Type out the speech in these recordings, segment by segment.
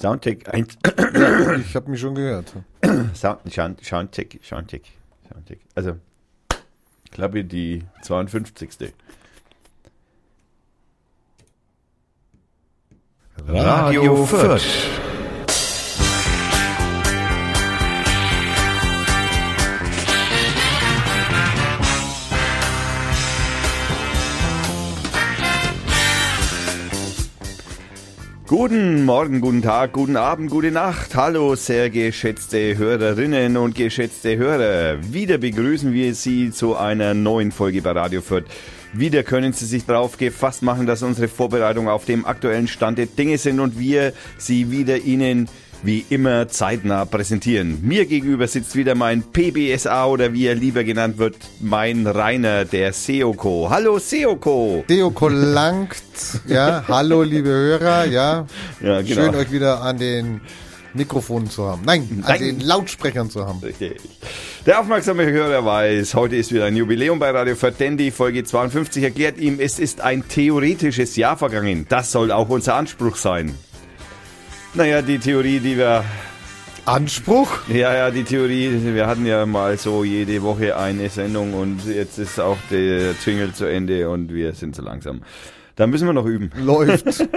Soundcheck 1. Ja, ich habe mich schon gehört. Sound, Sound, Soundcheck, Soundcheck, Soundcheck. Also, Klappe die 52. Radio Fürth. Guten Morgen, guten Tag, guten Abend, gute Nacht. Hallo, sehr geschätzte Hörerinnen und geschätzte Hörer. Wieder begrüßen wir Sie zu einer neuen Folge bei Radio Fürth. Wieder können Sie sich darauf gefasst machen, dass unsere Vorbereitungen auf dem aktuellen Stand der Dinge sind und wir sie wieder Ihnen wie immer zeitnah präsentieren. Mir gegenüber sitzt wieder mein PBSA oder wie er lieber genannt wird, mein Rainer, der Seoko. Hallo Seoko. Seoko langt, ja. Hallo liebe Hörer, ja. Ja, genau. Schön euch wieder an den Mikrofonen zu haben. Nein, an Nein. den Lautsprechern zu haben. Richtig. Der aufmerksame Hörer weiß, heute ist wieder ein Jubiläum bei Radio die Folge 52 erklärt ihm, es ist ein theoretisches Jahr vergangen. Das soll auch unser Anspruch sein. Naja, die Theorie, die wir Anspruch? Ja, ja, die Theorie, wir hatten ja mal so jede Woche eine Sendung und jetzt ist auch der Jingle zu Ende und wir sind so langsam. Da müssen wir noch üben. Läuft.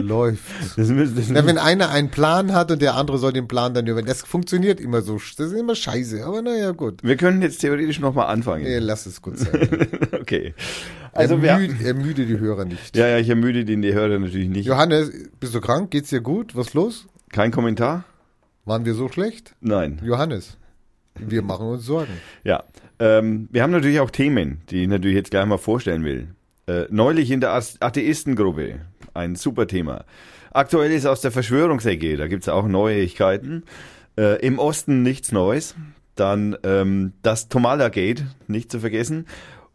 Läuft. Das müssen, das Ja, wenn einer einen Plan hat und der andere soll den Plan dann übernehmen. Das funktioniert immer so. Das ist immer scheiße. Aber naja, gut. wir können jetzt theoretisch nochmal anfangen. Nee, lass es gut sein. Okay. Also wir, ermüde, ermüde die Hörer nicht. ja, ja, ich ermüde den die Hörer natürlich nicht. Johannes, bist du krank? Geht's dir gut? Was ist los? Kein Kommentar? Waren wir so schlecht? Nein. Johannes, wir machen uns Sorgen. Ja. Ähm, wir haben natürlich auch Themen, die ich natürlich jetzt gleich mal vorstellen will. Äh, neulich in der Atheistengruppe, ein super Thema. Aktuell ist aus der Verschwörungsecke, da gibt's auch Neuigkeiten. Äh, Im Osten nichts Neues. Dann ähm, das Tomala-Gate, nicht zu vergessen.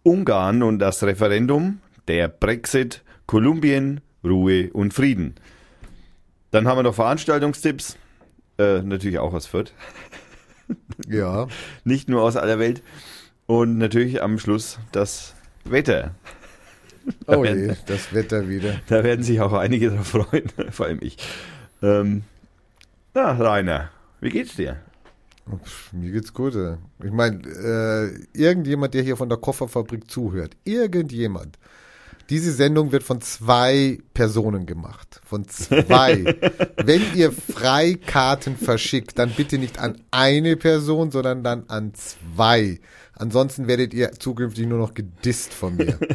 Ungarn und das Referendum, der Brexit, Kolumbien, Ruhe und Frieden. Dann haben wir noch Veranstaltungstipps, äh, natürlich auch aus Fürth Ja. nicht nur aus aller Welt. Und natürlich am Schluss das Wetter. Oh je, das Wetter wieder. Da werden sich auch einige darauf freuen, vor allem ich. Ähm, na, Rainer, wie geht's dir? Pff, Mir geht's gut. ey. Ich meine, äh, irgendjemand, der hier von der Kofferfabrik zuhört, irgendjemand. Diese Sendung wird von zwei Personen gemacht. Von zwei. Wenn ihr Freikarten verschickt, dann bitte nicht an eine Person, sondern dann an zwei. Ansonsten werdet ihr zukünftig nur noch gedisst von mir.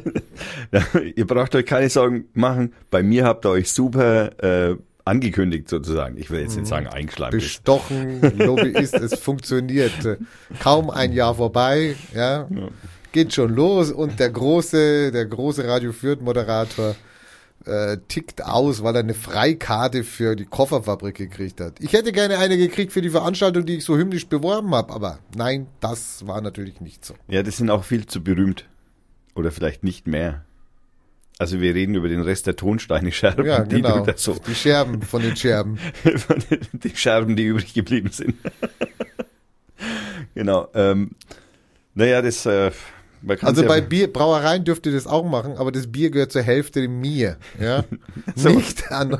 Ja, ihr braucht euch keine Sorgen machen. Bei mir habt ihr euch super äh, angekündigt sozusagen. Ich will jetzt nicht sagen eingeschleimt. Bestochen, Lobbyist, es funktioniert. Kaum ein Jahr vorbei, ja. Geht schon los und der große, der große Radio Fürth Moderator äh, tickt aus, weil er eine Freikarte für die Kofferfabrik gekriegt hat. Ich hätte gerne eine gekriegt für die Veranstaltung, die ich so himmlisch beworben habe, aber nein, das war natürlich nicht so. Ja, das sind auch viel zu berühmt. Oder vielleicht nicht mehr. Also wir reden über den Rest der Tonsteine Scherben, Ja, die genau. da so Die Scherben von den Scherben. die Scherben, die übrig geblieben sind. genau. Ähm, naja, das. Äh, Also ja, bei Bier, Brauereien dürft ihr das auch machen, aber das Bier gehört zur Hälfte mir, ja. So. Nicht an,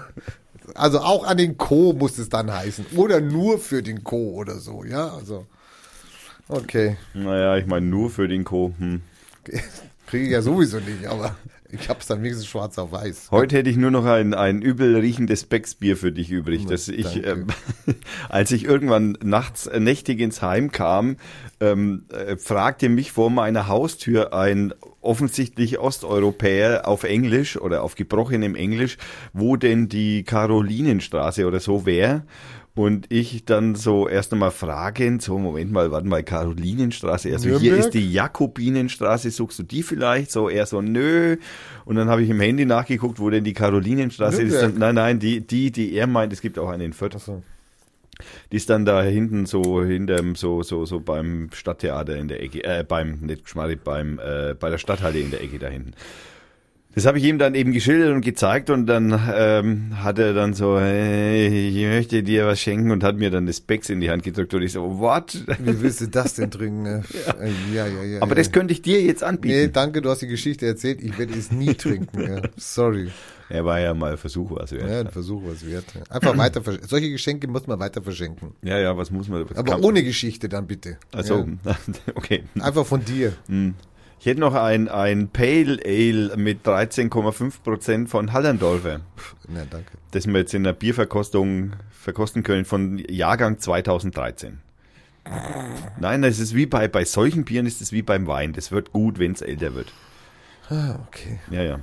also auch an den Co. muss es dann heißen. Oder nur für den Co. oder so, ja. Also, okay. Naja, ich meine nur für den Co. Hm. Kriege ich ja sowieso nicht, aber ich hab's dann wenigstens schwarz auf weiß. Heute hätte ich nur noch ein, ein übel riechendes Becksbier für dich übrig, dass ich, ähm, als ich irgendwann nachts äh, nächtig ins Heim kam, ähm, äh, fragte mich vor meiner Haustür ein offensichtlich Osteuropäer auf Englisch oder auf gebrochenem Englisch, wo denn die Karolinenstraße oder so wäre. Und ich dann so erst einmal fragend, so Moment mal, warte mal, Karolinenstraße, also hier Nürnberg? ist die Jakobinenstraße, suchst du die vielleicht? So eher so, nö. Und dann habe ich im Handy nachgeguckt, wo denn die Karolinenstraße ist. Nürnberg. Dann, nein, nein, die, die, die er meint, es gibt auch eine in Fürth. Achso. Die ist dann da hinten so hinterm, so, so, so beim Stadttheater in der Ecke, äh, beim, nicht Geschmarri, beim, äh, bei der Stadthalle in der Ecke da hinten. Das habe ich ihm dann eben geschildert und gezeigt und dann ähm, hat er dann so, hey, ich möchte dir was schenken und hat mir dann das Becks in die Hand gedrückt und ich so, what? Wie willst du das denn trinken? ne? ja, ja, ja. Aber ja. das könnte ich dir jetzt Nee, anbieten. danke, du hast die Geschichte erzählt. Ich werde es nie trinken. Ja. Sorry. Er war ja mal Versuch was Ja, wert. ein Versuch was wert. ja. Einfach weiter verschenken. Solche Geschenke muss man weiter verschenken. Ja, ja, was muss man? Aber kann- ohne Geschichte dann bitte. Ach so, Ja. okay. Einfach von dir. Ich hätte noch ein, ein Pale Ale mit 13,5 Prozent von Hallandorfer, Na, danke. das wir jetzt in der Bierverkostung verkosten können von Jahrgang 2013. Nein, das ist wie bei, bei solchen Bieren ist es wie beim Wein. Das wird gut, wenn es älter wird. Ah, okay. Ja, ja.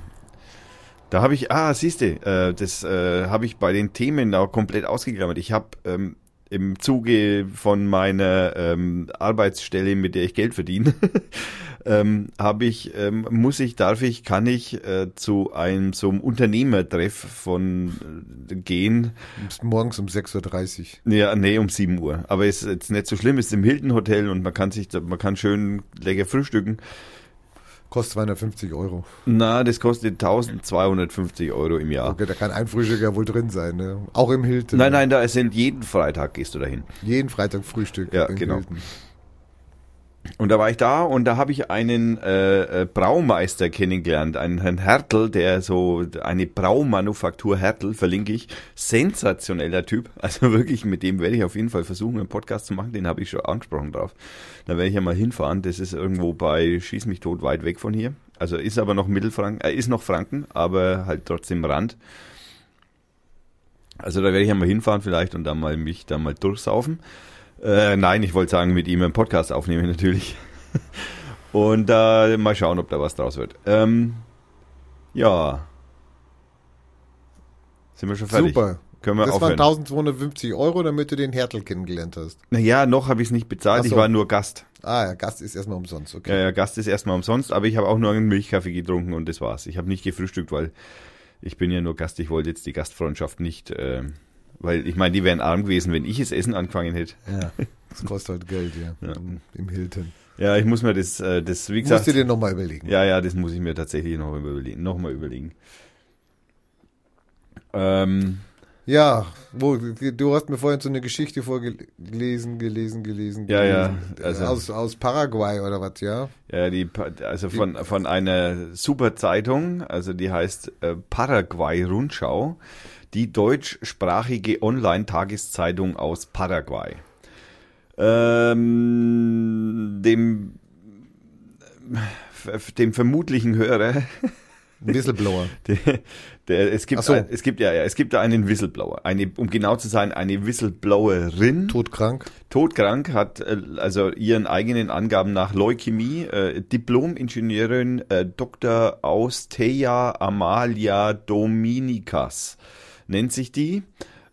Da habe ich, ah, siehste, äh, das äh, habe ich bei den Themen auch komplett ausgeklammert. Ich habe ähm, im Zuge von meiner ähm, Arbeitsstelle, mit der ich Geld verdiene, ähm, habe ich, ähm, muss ich, darf ich, kann ich äh, zu einem so einem Unternehmertreff von äh, gehen. Morgens um 6.30 Uhr. Ja, nee, um 7 Uhr. Aber ist jetzt nicht so schlimm, ist im Hilton Hotel und man kann sich, man kann schön lecker frühstücken. Kostet 250 Euro. Na, das kostet 1250 Euro im Jahr. Okay, da kann ein Frühstück ja wohl drin sein. Ne? Auch im Hilton. Nein, nein, da sind jeden Freitag gehst du dahin. Jeden Freitag Frühstück. Ja, genau. Hilton. Und da war ich da und da habe ich einen äh, äh, Braumeister kennengelernt, einen Herrn Hertel, der so eine Braumanufaktur Hertel, verlinke ich, sensationeller Typ. Also wirklich, mit dem werde ich auf jeden Fall versuchen, einen Podcast zu machen, den habe ich schon angesprochen drauf. Da werde ich ja mal hinfahren, das ist irgendwo bei Schieß mich tot weit weg von hier. Also ist aber noch Mittelfranken, äh, ist noch Franken, aber halt trotzdem Rand. Also da werde ich ja mal hinfahren vielleicht und dann mal mich da mal durchsaufen. Äh, nein, ich wollte sagen, mit ihm einen Podcast aufnehmen natürlich. Und äh, mal schauen, ob da was draus wird. Ähm, ja. Sind wir schon fertig? Super. Können wir Das waren aufhören? 1250 Euro, damit du den Hertel kennengelernt hast. Naja, noch habe ich es nicht bezahlt. Ach Ich so. war nur Gast. Ah, ja, Gast ist erstmal umsonst. Okay. Ja, ja, Gast ist erstmal umsonst, aber ich habe auch nur einen Milchkaffee getrunken und das war's. Ich habe nicht gefrühstückt, weil ich bin ja nur Gast. Ich wollte jetzt die Gastfreundschaft nicht, äh, weil ich meine, die wären arm gewesen, wenn ich das Essen angefangen hätte. Ja. Das kostet halt Geld, ja. Ja. Im- Hilton. Ja, ich muss mir das, äh, das wie Musst gesagt, du dir nochmal überlegen. Ja, ja, das muss ich mir tatsächlich noch überlegen. Noch mal überlegen. Ähm, Ja, wo, du hast mir vorhin so eine Geschichte vorgelesen, gelesen, gelesen, Ja, ja, gelesen. also- aus, aus Paraguay oder was, ja? ja, die, also von, von einer super Zeitung, also die heißt äh, Paraguay Rundschau, die deutschsprachige Online-Tageszeitung aus Paraguay. Ähm, dem, dem vermutlichen Hörer Whistleblower. Der, der, es, gibt so. ein, es gibt ja, ja, es gibt da einen Whistleblower. Eine, um genau zu sein, eine Whistleblowerin. Todkrank. Todkrank, hat äh, also ihren eigenen Angaben nach Leukämie, äh, Diplom-Ingenieurin äh, Dr. Austeia Amalia Dominikas nennt sich die.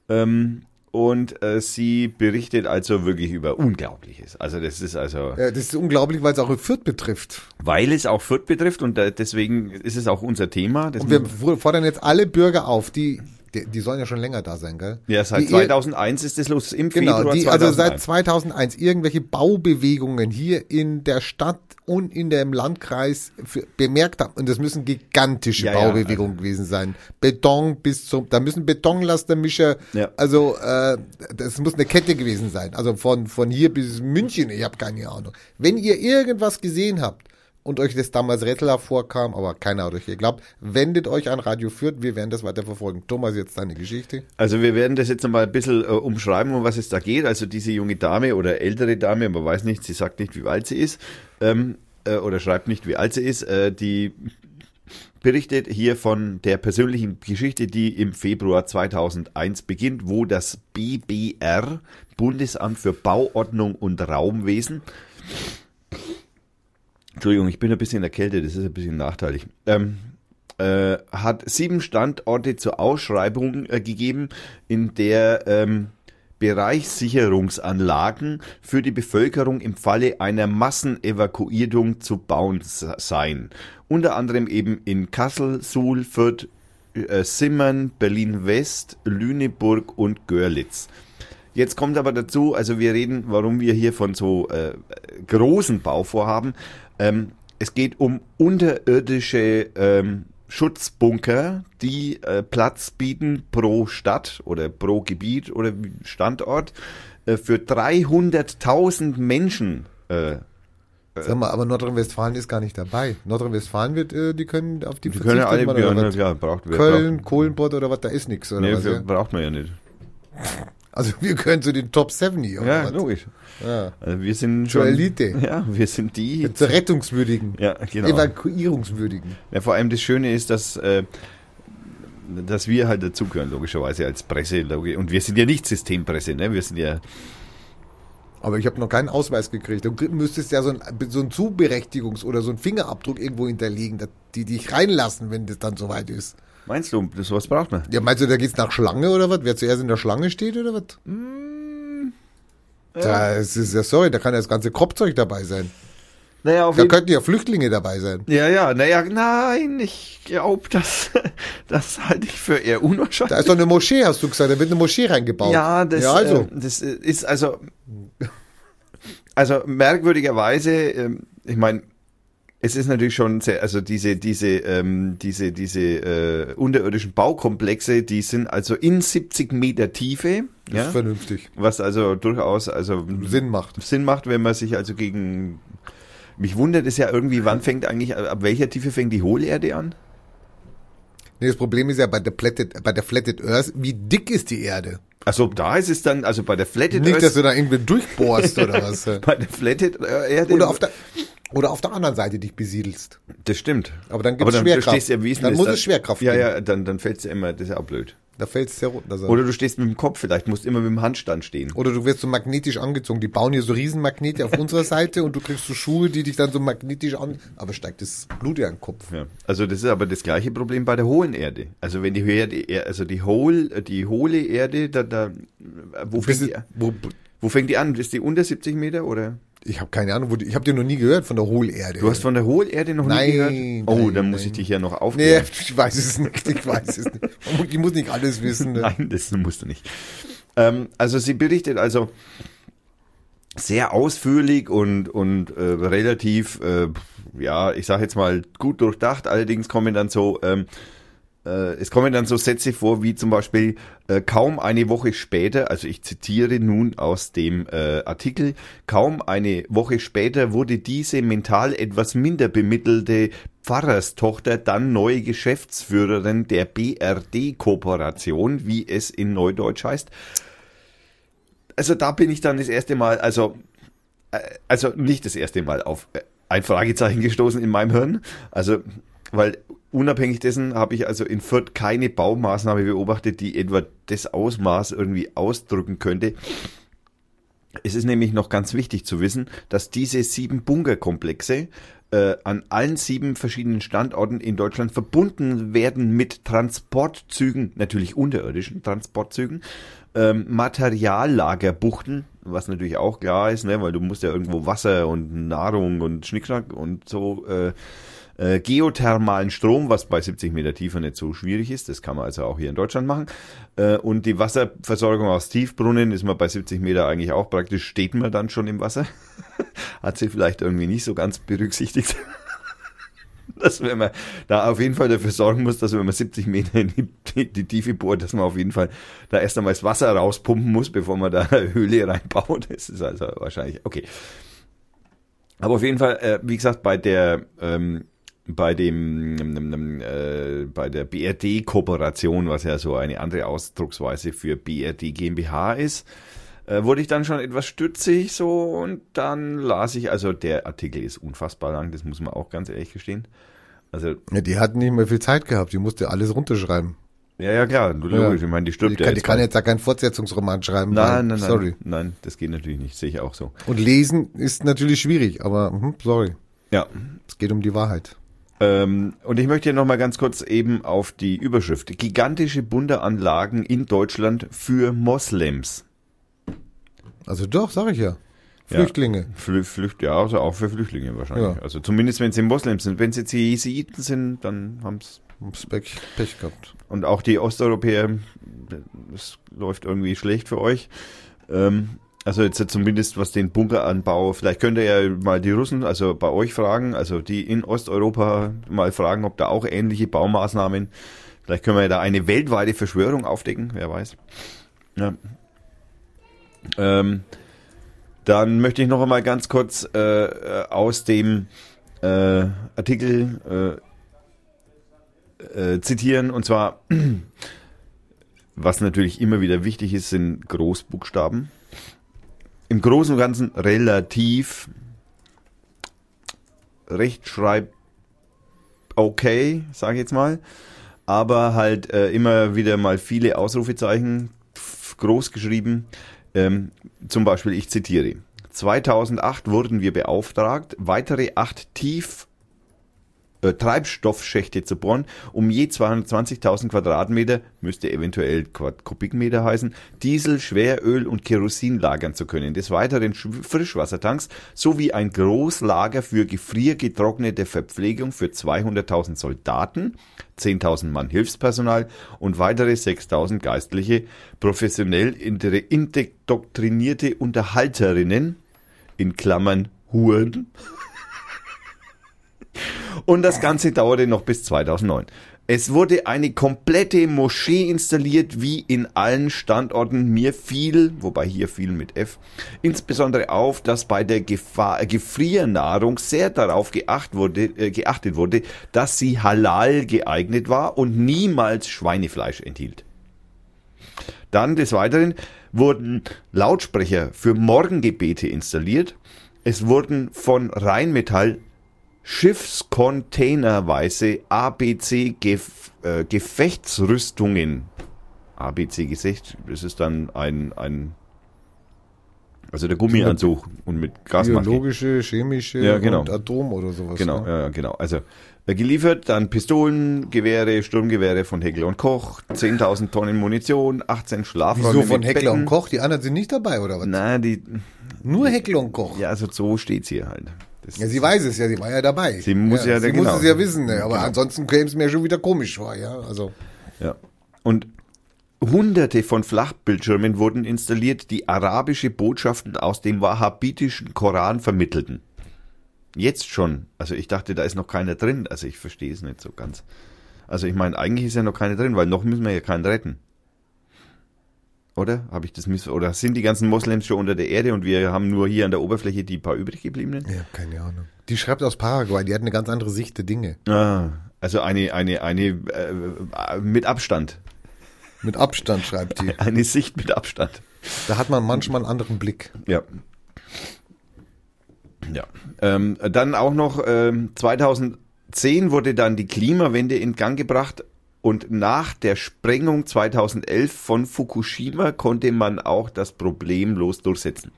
Ähm, und äh, sie berichtet also wirklich über Unglaubliches. Also das ist also, Ja, das ist unglaublich, weil es auch Fürth betrifft. weil es auch Fürth betrifft und äh, deswegen ist es auch unser Thema. Und wir fordern jetzt alle Bürger auf, die, die, die sollen ja schon länger da sein, gell? Ja, seit die, 2001 ist es los, im Genau, Februar die 2001. also seit 2001 irgendwelche Baubewegungen hier in der Stadt und in dem Landkreis für, bemerkt haben. Und das müssen gigantische Ja, ja, Baubewegungen gewesen sein. Beton bis zum, da müssen Betonlastermischer, Ja. also äh, das muss eine Kette gewesen sein. Also von, von hier bis München, ich habe keine Ahnung. Wenn ihr irgendwas gesehen habt, und euch das damals rätselhaft vorkam, aber keiner hat euch geglaubt, wendet euch an Radio Fürth, wir werden das weiter verfolgen. Thomas, jetzt deine Geschichte. Also wir werden das jetzt noch mal ein bisschen äh, umschreiben, um was es da geht. Also diese junge Dame oder ältere Dame, man weiß nicht, sie sagt nicht, wie alt sie ist, ähm, äh, oder schreibt nicht, wie alt sie ist, äh, die berichtet hier von der persönlichen Geschichte, die im Februar 2001 beginnt, wo das BBR, Bundesamt für Bauordnung und Raumwesen, Entschuldigung, ich bin ein bisschen erkältet, das ist ein bisschen nachteilig. Ähm, äh, hat sieben Standorte zur Ausschreibung äh, gegeben, in der ähm, Bereichssicherungsanlagen für die Bevölkerung im Falle einer Massenevakuierung zu bauen seien. Unter anderem eben in Kassel, Suhl, Fürth, äh, Simmern, Berlin-West, Lüneburg und Görlitz. Jetzt kommt aber dazu, also wir reden, warum wir hier von so äh, großen Bauvorhaben. Ähm, es geht um unterirdische ähm, Schutzbunker, die äh, Platz bieten pro Stadt oder pro Gebiet oder Standort äh, für 300.000 Menschen. Äh, Sag mal, aber Nordrhein-Westfalen ist gar nicht dabei. Nordrhein-Westfalen wird, äh, die können auf die wir können alle, man, ja, ja, braucht, Köln, Kohlenpott oder was, da ist nichts, braucht, oder nee, was? Ja? braucht man ja nicht. Also wir können zu den Top 70, oder Ja, was? logisch. Ja. Also wir sind Zur schon. Elite. Ja, wir sind die. Zur Rettungswürdigen. Ja, genau. Evakuierungswürdigen. Ja, vor allem das Schöne ist, dass, äh, dass wir halt dazugehören, logischerweise als Presse. Und wir sind ja nicht Systempresse, ne? Wir sind ja. Aber ich habe noch keinen Ausweis gekriegt. Du müsstest ja so ein, so ein Zuberechtigungs- oder so ein Fingerabdruck irgendwo hinterlegen, dass die dich reinlassen, wenn das dann soweit ist. Meinst du, das, sowas braucht man? Ja, meinst du, da geht's nach Schlange oder was? Wer zuerst in der Schlange steht oder was? Das ist ja, sorry, da kann ja das ganze Kropfzeug dabei sein. Naja, Da könnten ja Flüchtlinge dabei sein. Ja, ja, naja, nein, ich glaube, das, das halte ich für eher unwahrscheinlich. Da ist doch eine Moschee, hast du gesagt. Da wird eine Moschee reingebaut. Ja, das, ja also. äh, das äh, ist also, also merkwürdigerweise, ähm, ich meine, es ist natürlich schon sehr, also diese, diese, ähm, diese, diese äh, unterirdischen Baukomplexe, die sind also in 70 Meter Tiefe, das ja, ist vernünftig. was also durchaus also Sinn macht. Sinn macht, wenn man sich also gegen, mich wundert es ja irgendwie, wann fängt eigentlich, ab welcher Tiefe fängt die Hohlerde an? Nee, das Problem ist ja bei der Flatted, bei der Flatted Earth, wie dick ist die Erde? Also da ist es dann, also bei der Flatted Nicht, dass Earth, du da irgendwie durchbohrst oder was. bei der Flatted Erde, Oder auf der, oder auf der anderen Seite dich besiedelst. das stimmt. Aber dann gibt's du Schwerkraft. stehst ja, Dann das muss es Schwerkraft Ja, geben. ja, dann, dann fällt's ja immer, das ist ja auch blöd. Da fällt es sehr runter. So. Oder du stehst mit dem Kopf, vielleicht musst du immer mit dem Handstand stehen. Oder du wirst so magnetisch angezogen. Die bauen hier so Riesenmagnete auf unserer Seite und du kriegst so Schuhe, die dich dann so magnetisch an. Aber steigt das Blut ja in den Kopf. Ja. Also das ist aber das gleiche Problem bei der hohlen Erde. Also wenn die Erde, also die hohl, die hohle Erde, da, da, wo Bis fängt, die, wo, wo fängt die an? Ist die unter 70 Meter oder? ich habe keine Ahnung, ich habe dir noch nie gehört von der Hohlerde. Du hast von der Hohlerde noch Nein, nie gehört? Oh, nein, dann muss ich dich ja noch Nee, aufklären. ich weiß es nicht. Ich weiß es nicht. Ich muss nicht alles wissen. Ne? Nein, das musst du nicht. Ähm, also sie berichtet also sehr ausführlich und, und äh, relativ, äh, ja, ich sage jetzt mal gut durchdacht. Allerdings kommen dann so, ähm, äh, es kommen dann so Sätze vor, wie zum Beispiel äh, kaum eine Woche später, also ich zitiere nun aus dem äh, Artikel, kaum eine Woche später wurde diese mental etwas minder bemittelte Pfarrerstochter dann neue Geschäftsführerin der BRD-Kooperation, wie es in Neudeutsch heißt. Also da bin ich dann das erste Mal, also äh, also nicht das erste Mal auf äh, ein Fragezeichen gestoßen in meinem Hirn. Also, weil unabhängig dessen habe ich also in Fürth keine Baumaßnahme beobachtet, die etwa das Ausmaß irgendwie ausdrücken könnte. Es ist nämlich noch ganz wichtig zu wissen, dass diese sieben Bunkerkomplexe äh, an allen sieben verschiedenen Standorten in Deutschland verbunden werden mit Transportzügen, natürlich unterirdischen Transportzügen, ähm, Materiallagerbuchten, was natürlich auch klar ist, ne, weil du musst ja irgendwo Wasser und Nahrung und Schnickschnack und so äh, äh, geothermalen Strom, was bei 70 Meter Tiefe nicht so schwierig ist, das kann man also auch hier in Deutschland machen. Äh, und die Wasserversorgung aus Tiefbrunnen ist man bei 70 Meter eigentlich auch praktisch, steht man dann schon im Wasser. Hat sie vielleicht irgendwie nicht so ganz berücksichtigt. dass wenn man da auf jeden Fall dafür sorgen muss, dass wenn man 70 Meter in die, die, Tiefe bohrt, dass man auf jeden Fall da erst einmal das Wasser rauspumpen muss, bevor man da eine Höhle reinbaut. Das ist also wahrscheinlich, okay. Aber auf jeden Fall, äh, wie gesagt, bei der, ähm, bei dem, äh, bei der BRD-Kooperation, was ja so eine andere Ausdrucksweise für BRD GmbH ist, äh, wurde ich dann schon etwas stützig so und dann las ich, also der Artikel ist unfassbar lang, das muss man auch ganz ehrlich gestehen. Also, Ja, die hat nicht mehr viel Zeit gehabt. Die musste alles runterschreiben. ja, ja, klar, logisch, ich meine, die Die stirbt ja kann, die jetzt. kann jetzt da keinen Fortsetzungsroman schreiben. nein, nein, nein, Sorry. nein, das geht natürlich nicht, sehe ich auch so. Und lesen ist natürlich schwierig, aber hm, sorry. Ja, Es geht um die Wahrheit. Ähm, und ich möchte hier nochmal ganz kurz eben auf die Überschrift. Gigantische Bunderanlagen in Deutschland für Moslems. Also doch, sag ich ja. Ja. Flüchtlinge. Flü Flücht, ja, also auch für Flüchtlinge wahrscheinlich. Ja. Also zumindest wenn sie Moslems sind. Wenn sie jetzt die Jesiden sind, dann haben's Haben's Pech, Pech gehabt. Und auch die Osteuropäer, das läuft irgendwie schlecht für euch. Ähm, Also jetzt zumindest was den Bunkeranbau, vielleicht könnt ihr ja mal die Russen, also bei euch fragen, also die in Osteuropa mal fragen, ob da auch ähnliche Baumaßnahmen, vielleicht können wir ja da eine weltweite Verschwörung aufdecken, wer weiß. Ja. Ähm, dann möchte ich noch einmal ganz kurz äh, aus dem äh, Artikel äh, äh, zitieren, und zwar, was natürlich immer wieder wichtig ist, sind Großbuchstaben. Im Großen und Ganzen relativ rechtschreib okay, sage ich jetzt mal, aber halt äh, immer wieder mal viele Ausrufezeichen groß geschrieben. Ähm, zum Beispiel, ich zitiere. 2008 wurden wir beauftragt, weitere acht Tief äh, Treibstoffschächte zu bohren, um je 220.000 Quadratmeter, müsste eventuell Kubikmeter heißen, Diesel, Schweröl und Kerosin lagern zu können. Des Weiteren Frischwassertanks sowie ein Großlager für gefriergetrocknete Verpflegung für 200.000 Soldaten, 10.000 Mann Hilfspersonal und weitere 6.000 geistliche, professionell indoktrinierte Unterhalterinnen, in Klammern Huren, und das Ganze dauerte noch bis 2009. Es wurde eine komplette Moschee installiert, wie in allen Standorten. Mir fiel, wobei hier viel mit F, insbesondere auf, dass bei der Gefahr, äh, Gefriernahrung sehr darauf geacht wurde, äh, geachtet wurde, dass sie halal geeignet war und niemals Schweinefleisch enthielt. Dann des Weiteren wurden Lautsprecher für Morgengebete installiert. Es wurden von Rheinmetall Schiffskontainerweise ABC Gef äh, Gefechtsrüstungen. ABC Gesicht, das ist dann ein, ein also der Gummianzug und mit Gasmaske. Biologische, chemische ja, genau. und Atom oder sowas. Genau, ne? ja, genau. Also äh, geliefert dann Pistolen, Gewehre, Sturmgewehre von Heckler und Koch, 10.000 Tonnen Munition, 18 Schlafräume Wieso von Heckler Betten. und Koch? Die anderen sind nicht dabei, oder was? Nein, die, Nur Heckler und Koch. ja, also so steht's hier halt. Ja, sie weiß es ja, sie war ja dabei. Sie muss ja- sie genau. muss es ja wissen, ne? aber Genau. ansonsten käme es mir schon wieder komisch vor, ja. Also Ja. Und hunderte von Flachbildschirmen wurden installiert, die arabische Botschaften aus dem wahhabitischen Koran vermittelten. Jetzt schon. Also ich dachte, da ist noch keiner drin. Also ich verstehe es nicht so ganz. Also ich meine, eigentlich ist ja noch keiner drin, weil noch müssen wir ja keinen retten. Oder? Habe ich das miss oder sind die ganzen Moslems schon unter der Erde und wir haben nur hier an der Oberfläche die paar übrig gebliebenen? ja, keine Ahnung. Die schreibt aus Paraguay, die hat eine ganz andere Sicht der Dinge. Ah, also eine eine eine äh, mit Abstand, Mit Abstand schreibt die. eine Sicht mit Abstand. Da hat man manchmal einen anderen Blick. Ja. Ja. Ähm, dann auch noch ähm, 2010 wurde dann die Klimawende in Gang gebracht und nach der Sprengung 2011 von Fukushima konnte man auch das problemlos durchsetzen.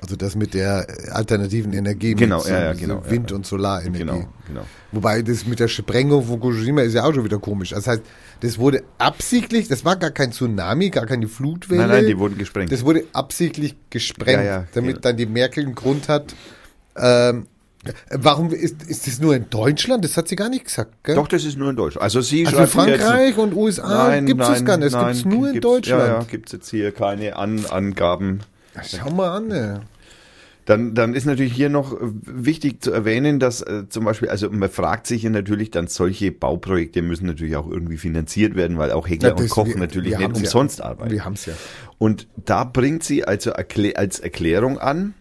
Also das mit der alternativen Energie, Genau, mit ja, ja, genau, Wind- ja. und Solarenergie. Genau, genau. Wobei das mit der Sprengung von Fukushima ist ja auch schon wieder komisch. Das heißt, das wurde absichtlich, das war gar kein Tsunami, gar keine Flutwelle. Nein, nein, die wurden gesprengt. Das wurde absichtlich gesprengt, damit ja. dann die Merkel einen Grund hat. Ähm, warum ist, ist das nur in Deutschland? Das hat sie gar nicht gesagt, gell? Doch, das ist nur in Deutschland. Also sie also hier jetzt- Frankreich und USA gibt es gar nicht. Das gibt es nur in Deutschland. Ja, ja, gibt es jetzt hier keine An Angaben. Schau mal an. Ne? Dann, dann ist natürlich hier noch äh, wichtig zu erwähnen, dass äh, zum Beispiel, also man fragt sich ja natürlich dann, solche Bauprojekte müssen natürlich auch irgendwie finanziert werden, weil auch Hegler Ja, und Koch wir- natürlich wir nicht haben's ja. umsonst arbeiten. Wir haben es ja. Und da bringt sie also erklä als Erklärung an,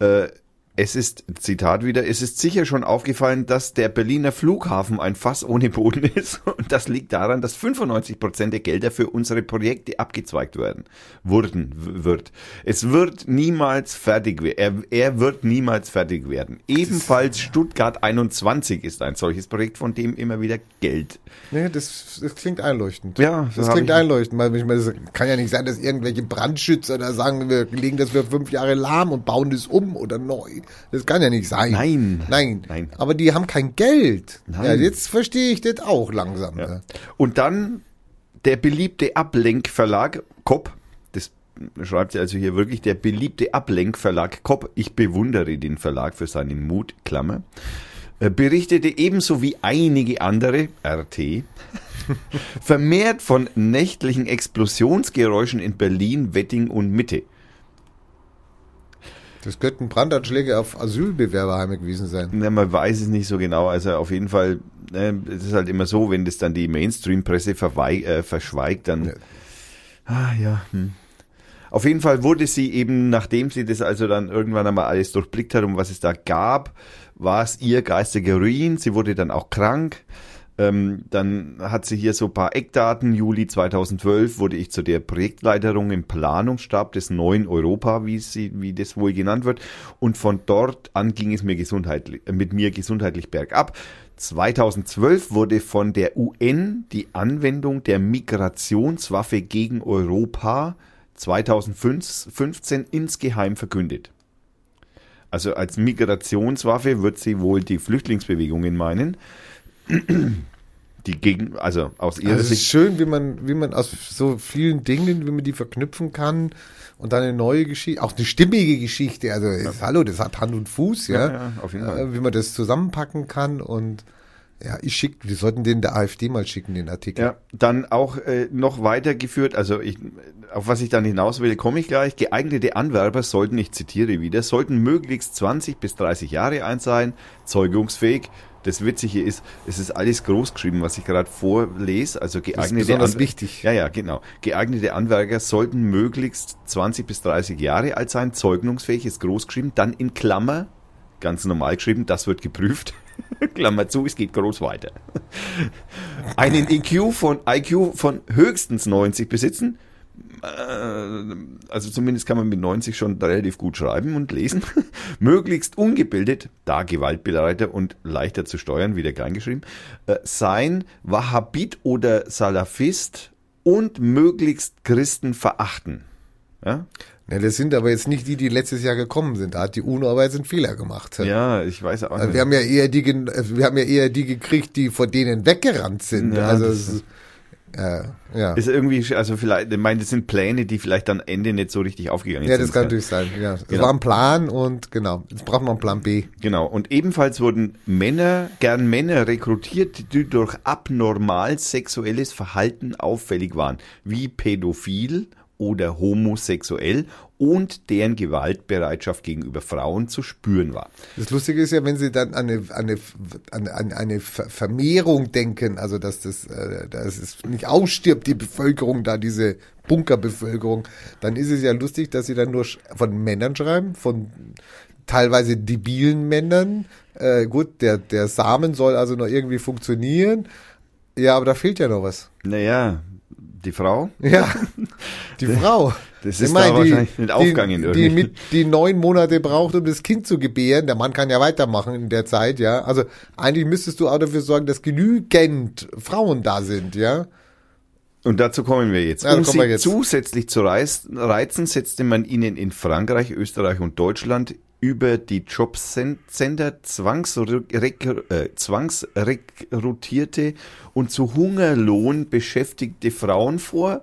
äh, es ist, Zitat wieder, es ist sicher schon aufgefallen, dass der Berliner Flughafen ein Fass ohne Boden ist. Und das liegt daran, dass 95 Prozent der Gelder für unsere Projekte abgezweigt werden, wurden, wird. Es wird niemals fertig werden. Er, er wird niemals fertig werden. Ebenfalls Stuttgart 21 ist ein solches Projekt, von dem immer wieder Geld. Nee, das, das klingt einleuchtend. Ja, das hab klingt einleuchtend, weil ich meine, das kann ja nicht sein, dass irgendwelche Brandschützer da sagen, wir legen das für fünf Jahre lahm und bauen das um oder neu. Das kann ja nicht sein. Nein. Nein. Nein. Aber die haben kein Geld. Nein. Ja, jetzt verstehe ich das auch langsam. Ja. Ja. Und dann der beliebte Ablenkverlag Kopp, das schreibt sie also hier wirklich, der beliebte Ablenkverlag Kopp, ich bewundere den Verlag für seinen Mut, Klammer, äh, berichtete ebenso wie einige andere, RT, vermehrt von nächtlichen Explosionsgeräuschen in Berlin, Wetting und Mitte. Das könnten Brandanschläge auf Asylbewerberheime gewesen sein. Na, man weiß es nicht so genau. Also auf jeden Fall, ne, es ist halt immer so, wenn das dann die Mainstream-Presse äh, verschweigt, dann. Ja. Ah ja. Hm. Auf jeden Fall wurde sie eben, nachdem sie das also dann irgendwann einmal alles durchblickt hat, um was es da gab, war es ihr geistiger Ruin. Sie wurde dann auch krank. Ähm, dann hat sie hier so ein paar Eckdaten. Juli 2012 wurde ich zu der Projektleiterung im Planungsstab des neuen Europa, wie, sie, wie das wohl genannt wird. Und von dort an ging es mir gesundheitlich, äh, mit mir gesundheitlich bergab. 2012 wurde von der UN die Anwendung der Migrationswaffe gegen Europa 2015 insgeheim verkündet. Also als Migrationswaffe wird sie wohl die Flüchtlingsbewegungen meinen. Die gegen, also aus ihrer also Sicht. Es ist schön, wie man, wie man aus so vielen Dingen, wie man die verknüpfen kann und dann eine neue Geschichte, auch eine stimmige Geschichte. Also ja. ist, hallo, das hat Hand und Fuß, ja. ja, ja auf jeden Fall. Äh, wie man das zusammenpacken kann und ja, ich schick, wir sollten den der AfD mal schicken, den Artikel. Ja, dann auch äh, noch weitergeführt, also ich, auf was ich dann hinaus will, komme ich gleich. Geeignete Anwerber sollten, ich zitiere wieder, sollten möglichst 20 bis 30 Jahre alt sein, zeugungsfähig. Das Witzige ist, es ist alles groß geschrieben, was ich gerade vorlese. Also geeignete das ist besonders wichtig. Ja, ja, genau. Geeignete Anwerber sollten möglichst 20 bis 30 Jahre alt sein, zeugungsfähig ist groß geschrieben, dann in Klammer, ganz normal geschrieben, das wird geprüft. Klammer zu, es geht groß weiter. Einen IQ von, IQ von höchstens 90 besitzen. Äh, also zumindest kann man mit 90 schon relativ gut schreiben und lesen. Möglichst ungebildet, da gewaltbereiter und leichter zu steuern, wieder kleingeschrieben, äh, sein, Wahhabit oder Salafist und möglichst Christen verachten. Ja? Ja, das sind aber jetzt nicht die, die letztes Jahr gekommen sind. Da hat die UNO aber jetzt einen Fehler gemacht. Ja, ich weiß auch also nicht. Wir haben ja eher die, wir haben ja eher die gekriegt, die vor denen weggerannt sind. Ja, also es äh, ja. Ist irgendwie, also vielleicht, ich meine, das sind Pläne, die vielleicht am Ende nicht so richtig aufgegangen ja, sind. Ja, das kann natürlich sein. Ja. Es genau. war ein Plan und genau, jetzt braucht man einen Plan B. Genau. Und ebenfalls wurden Männer, gern Männer rekrutiert, die durch abnormal sexuelles Verhalten auffällig waren, wie pädophil oder homosexuell und deren Gewaltbereitschaft gegenüber Frauen zu spüren war. Das Lustige ist ja, wenn Sie dann an eine, eine, an eine Vermehrung denken, also dass das äh, dass es nicht ausstirbt, die Bevölkerung da, diese Bunkerbevölkerung, dann ist es ja lustig, dass Sie dann nur von Männern schreiben, von teilweise debilen Männern. Äh, gut, der, der Samen soll also noch irgendwie funktionieren. Ja, aber da fehlt ja noch was. Naja, die Frau? Ja, die Frau. Das ist meine, da wahrscheinlich nicht aufgegangen die, irgendwie. Die, mit, die neun Monate braucht, um das Kind zu gebären. Der Mann kann ja weitermachen in der Zeit, ja. Also eigentlich müsstest du auch dafür sorgen, dass genügend Frauen da sind, ja. Und dazu kommen wir jetzt. Ja, um sie jetzt. zusätzlich zu reizen, setzte man ihnen in Frankreich, Österreich und Deutschland über die Jobcenter äh, zwangsrekrutierte und zu Hungerlohn beschäftigte Frauen vor,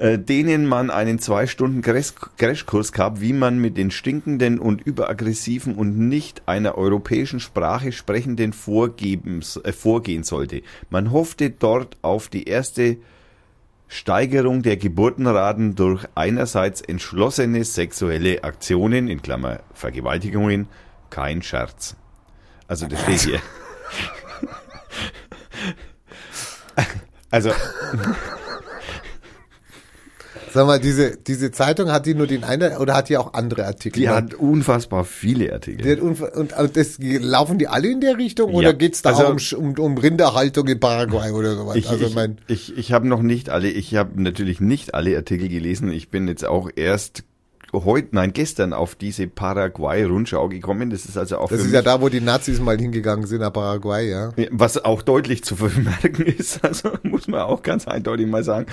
äh, denen man einen zwei Stunden Crashkurs gab, wie man mit den stinkenden und überaggressiven und nicht einer europäischen Sprache sprechenden vorgebens, äh, vorgehen sollte. Man hoffte dort auf die erste Steigerung der Geburtenraten durch einerseits entschlossene sexuelle Aktionen, in Klammer Vergewaltigungen, kein Scherz. Also das steht hier. also Sag mal, diese, diese Zeitung, hat die nur den einen oder hat die auch andere Artikel? Die hat unfassbar viele Artikel. Und, und, und das, laufen die alle in der Richtung oder ja. geht's da also, um, um, um Rinderhaltung in Paraguay oder sowas? Ich, also mein ich, ich, ich habe noch nicht alle, ich habe natürlich nicht alle Artikel gelesen. Ich bin jetzt auch erst heute, nein, gestern auf diese Paraguay-Rundschau gekommen. Das ist also auch. Das ist ja da, wo die Nazis mal hingegangen sind, nach Paraguay, ja. Was auch deutlich zu vermerken ist, also muss man auch ganz eindeutig mal sagen.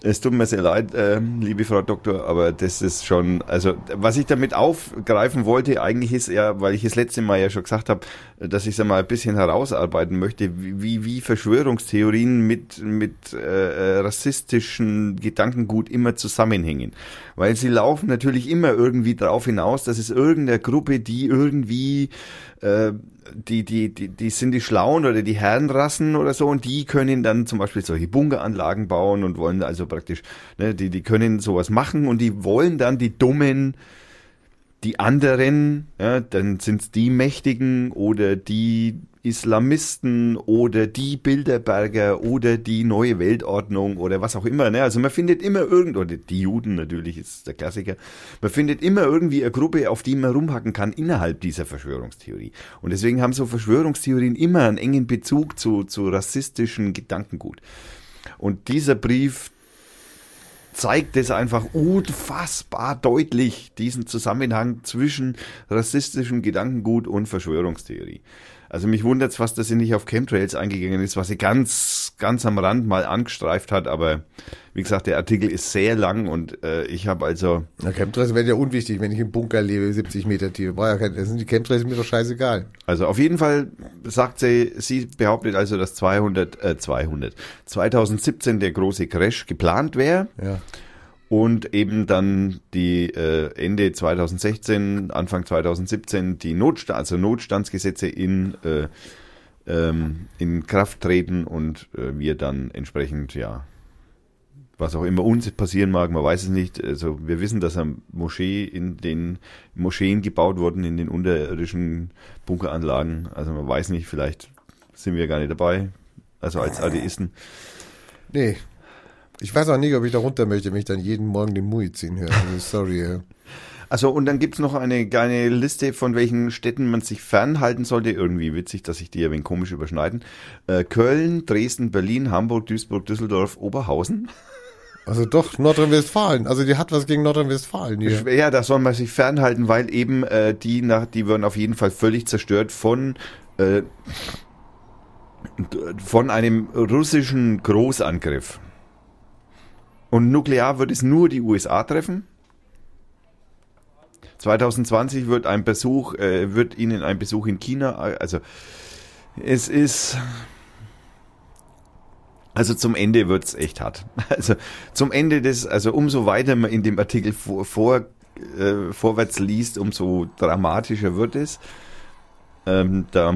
Es tut mir sehr leid, äh, liebe Frau Doktor, aber das ist schon, also was ich damit aufgreifen wollte, eigentlich ist ja, weil ich das letzte Mal ja schon gesagt habe, dass ich es mal ein bisschen herausarbeiten möchte, wie, wie Verschwörungstheorien mit, mit äh, äh, rassistischen Gedankengut immer zusammenhängen. Weil sie laufen natürlich immer irgendwie darauf hinaus, dass es irgendeine Gruppe, die irgendwie äh, die, die, die, die sind die Schlauen oder die Herrenrassen oder so und die können dann zum Beispiel solche Bunkeranlagen bauen und wollen also praktisch, ne, die, die können sowas machen und die wollen dann die dummen die anderen, ja, dann sind die Mächtigen oder die Islamisten oder die Bilderberger oder die neue Weltordnung oder was auch immer. Ne? Also man findet immer irgend, oder die Juden natürlich ist der Klassiker, man findet immer irgendwie eine Gruppe, auf die man rumhacken kann innerhalb dieser Verschwörungstheorie. Und deswegen haben so Verschwörungstheorien immer einen engen Bezug zu, zu rassistischen Gedankengut. Und dieser Brief zeigt es einfach unfassbar deutlich, diesen Zusammenhang zwischen rassistischem Gedankengut und Verschwörungstheorie. Also mich wundert es fast, dass sie nicht auf Chemtrails eingegangen ist, was sie ganz, ganz am Rand mal angestreift hat. Aber wie gesagt, der Artikel ist sehr lang und äh, ich habe also. Na, Chemtrails werden ja unwichtig, wenn ich im Bunker lebe, 70 Meter tief. Ja kein, sind die Chemtrails mir doch scheißegal. Also auf jeden Fall sagt sie, sie behauptet also, dass 200, äh, 200, 2017 der große Crash geplant wäre. Ja und eben dann die äh, Ende 2016, Anfang 2017 die Notstand, also Notstandsgesetze in, äh, ähm, in Kraft treten und äh, wir dann entsprechend, ja, was auch immer uns passieren mag, man weiß es nicht. Also wir wissen, dass am Moschee in den Moscheen gebaut wurden, in den unterirdischen Bunkeranlagen. Also man weiß nicht, vielleicht sind wir gar nicht dabei, also als Atheisten. Nee, ich weiß auch nicht, ob ich da runter möchte, wenn ich dann jeden Morgen den Muizin höre. Also sorry. Ja. Also und dann gibt's noch eine kleine Liste, von welchen Städten man sich fernhalten sollte. Irgendwie witzig, dass sich die ein wenig komisch überschneiden. Äh, Köln, Dresden, Berlin, Hamburg, Duisburg, Düsseldorf, Oberhausen. Also doch, Nordrhein-Westfalen. Also die hat was gegen Nordrhein-Westfalen hier. Ja, da soll man sich fernhalten, weil eben äh, die nach, die werden auf jeden Fall völlig zerstört von äh, von einem russischen Großangriff. Und nuklear wird es nur die USA treffen. 2020 wird ein Besuch, äh, wird Ihnen ein Besuch in China, also es ist, also zum Ende wird's echt hart. Also zum Ende des, also umso weiter man in dem Artikel vor, vor äh, vorwärts liest, umso dramatischer wird es. Ähm, da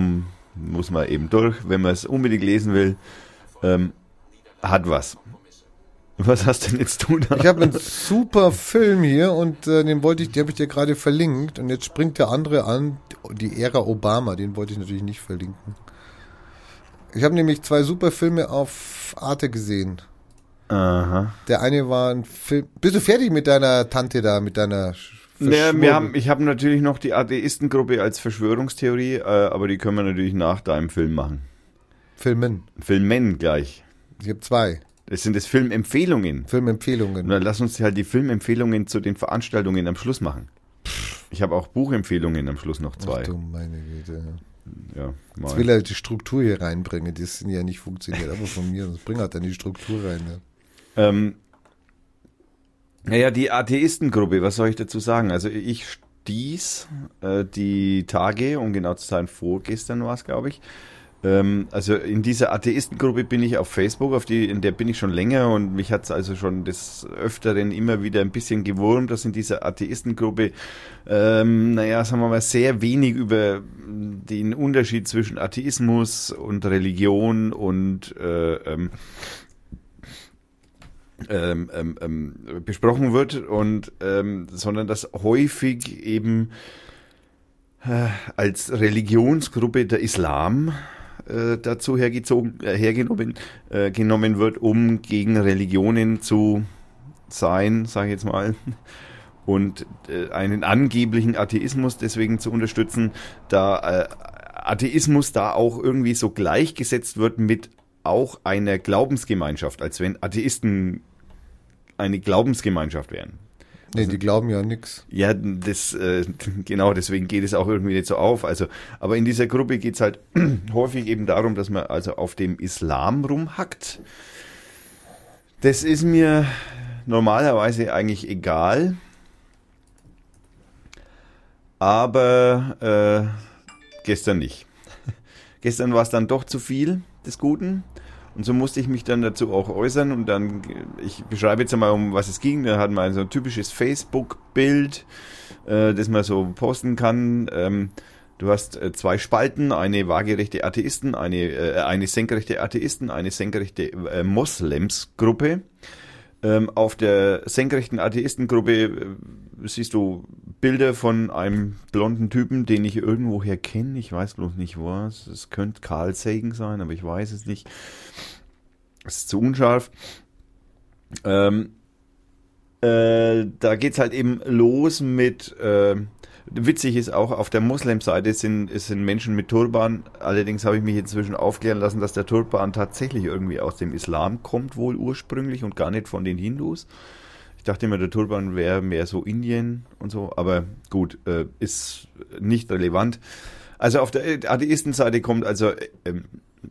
muss man eben durch, wenn man es unbedingt lesen will, ähm, hat was. Was hast denn jetzt du da? Ich habe einen super Film hier und äh, den wollte ich, den habe ich dir gerade verlinkt und jetzt springt der andere an, die Ära Obama, den wollte ich natürlich nicht verlinken. Ich habe nämlich zwei super Filme auf Arte gesehen. Aha. Der eine war ein Film. Bist du fertig mit deiner Tante da, mit deiner ja, wir haben, ich habe natürlich noch die Atheistengruppe als Verschwörungstheorie, äh, aber die können wir natürlich nach deinem Film machen. Filmen. Filmen gleich. Ich habe zwei. Das sind das Filmempfehlungen. Filmempfehlungen. Und dann lass uns halt die Filmempfehlungen zu den Veranstaltungen am Schluss machen. Ich habe auch Buchempfehlungen am Schluss noch zwei. Ach du meine Güte. Ja, mal. Jetzt will er die Struktur hier reinbringen. Das sind ja nicht funktioniert, aber von mir. Das bringt halt dann die Struktur rein. Ne? Ähm, naja, die Atheistengruppe, was soll ich dazu sagen? Also ich stieß äh, die Tage, um genau zu sein, vorgestern war es, glaube ich, ähm, also in dieser Atheistengruppe bin ich auf Facebook, auf die, in der bin ich schon länger und mich hat es also schon des Öfteren immer wieder ein bisschen gewurmt, dass in dieser Atheistengruppe, ähm, naja, sagen wir mal, sehr wenig über den Unterschied zwischen Atheismus und Religion und äh, ähm, ähm, ähm, ähm, besprochen wird und ähm, sondern dass häufig eben äh, als Religionsgruppe der Islam äh, dazu hergezogen, äh, hergenommen äh, genommen wird, um gegen Religionen zu sein, sage ich jetzt mal, und äh, einen angeblichen Atheismus deswegen zu unterstützen, da äh, Atheismus da auch irgendwie so gleichgesetzt wird mit auch einer Glaubensgemeinschaft, als wenn Atheisten eine Glaubensgemeinschaft wären. Nee, also, die glauben ja nichts. Ja, das äh, genau, deswegen geht es auch irgendwie nicht so auf. Also, aber in dieser Gruppe geht es halt häufig eben darum, dass man also auf dem Islam rumhackt. Das ist mir normalerweise eigentlich egal. Aber äh, gestern nicht. gestern war es dann doch zu viel des Guten. Und so musste ich mich dann dazu auch äußern und dann, ich beschreibe jetzt einmal, um was es ging. Da hat man so ein typisches Facebook-Bild, äh, das man so posten kann. Ähm, du hast äh, zwei Spalten, eine waagerechte Atheisten, eine, äh, eine senkrechte Atheisten, eine senkrechte äh, Moslems-Gruppe. Ähm, auf der senkrechten Atheistengruppe äh, siehst du Bilder von einem blonden Typen, den ich irgendwoher kenne. Ich weiß bloß nicht was. Es könnte Carl Sagan sein, aber ich weiß es nicht. Es ist zu unscharf. Ähm, äh, da geht's halt eben los mit. Äh, witzig ist auch, auf der Moslem-Seite sind, sind Menschen mit Turban. Allerdings habe ich mich inzwischen aufklären lassen, dass der Turban tatsächlich irgendwie aus dem Islam kommt, wohl ursprünglich und gar nicht von den Hindus. Ich dachte immer, der Turban wäre mehr so Indien und so, aber gut, äh, ist nicht relevant. Also auf der Atheistenseite kommt also äh,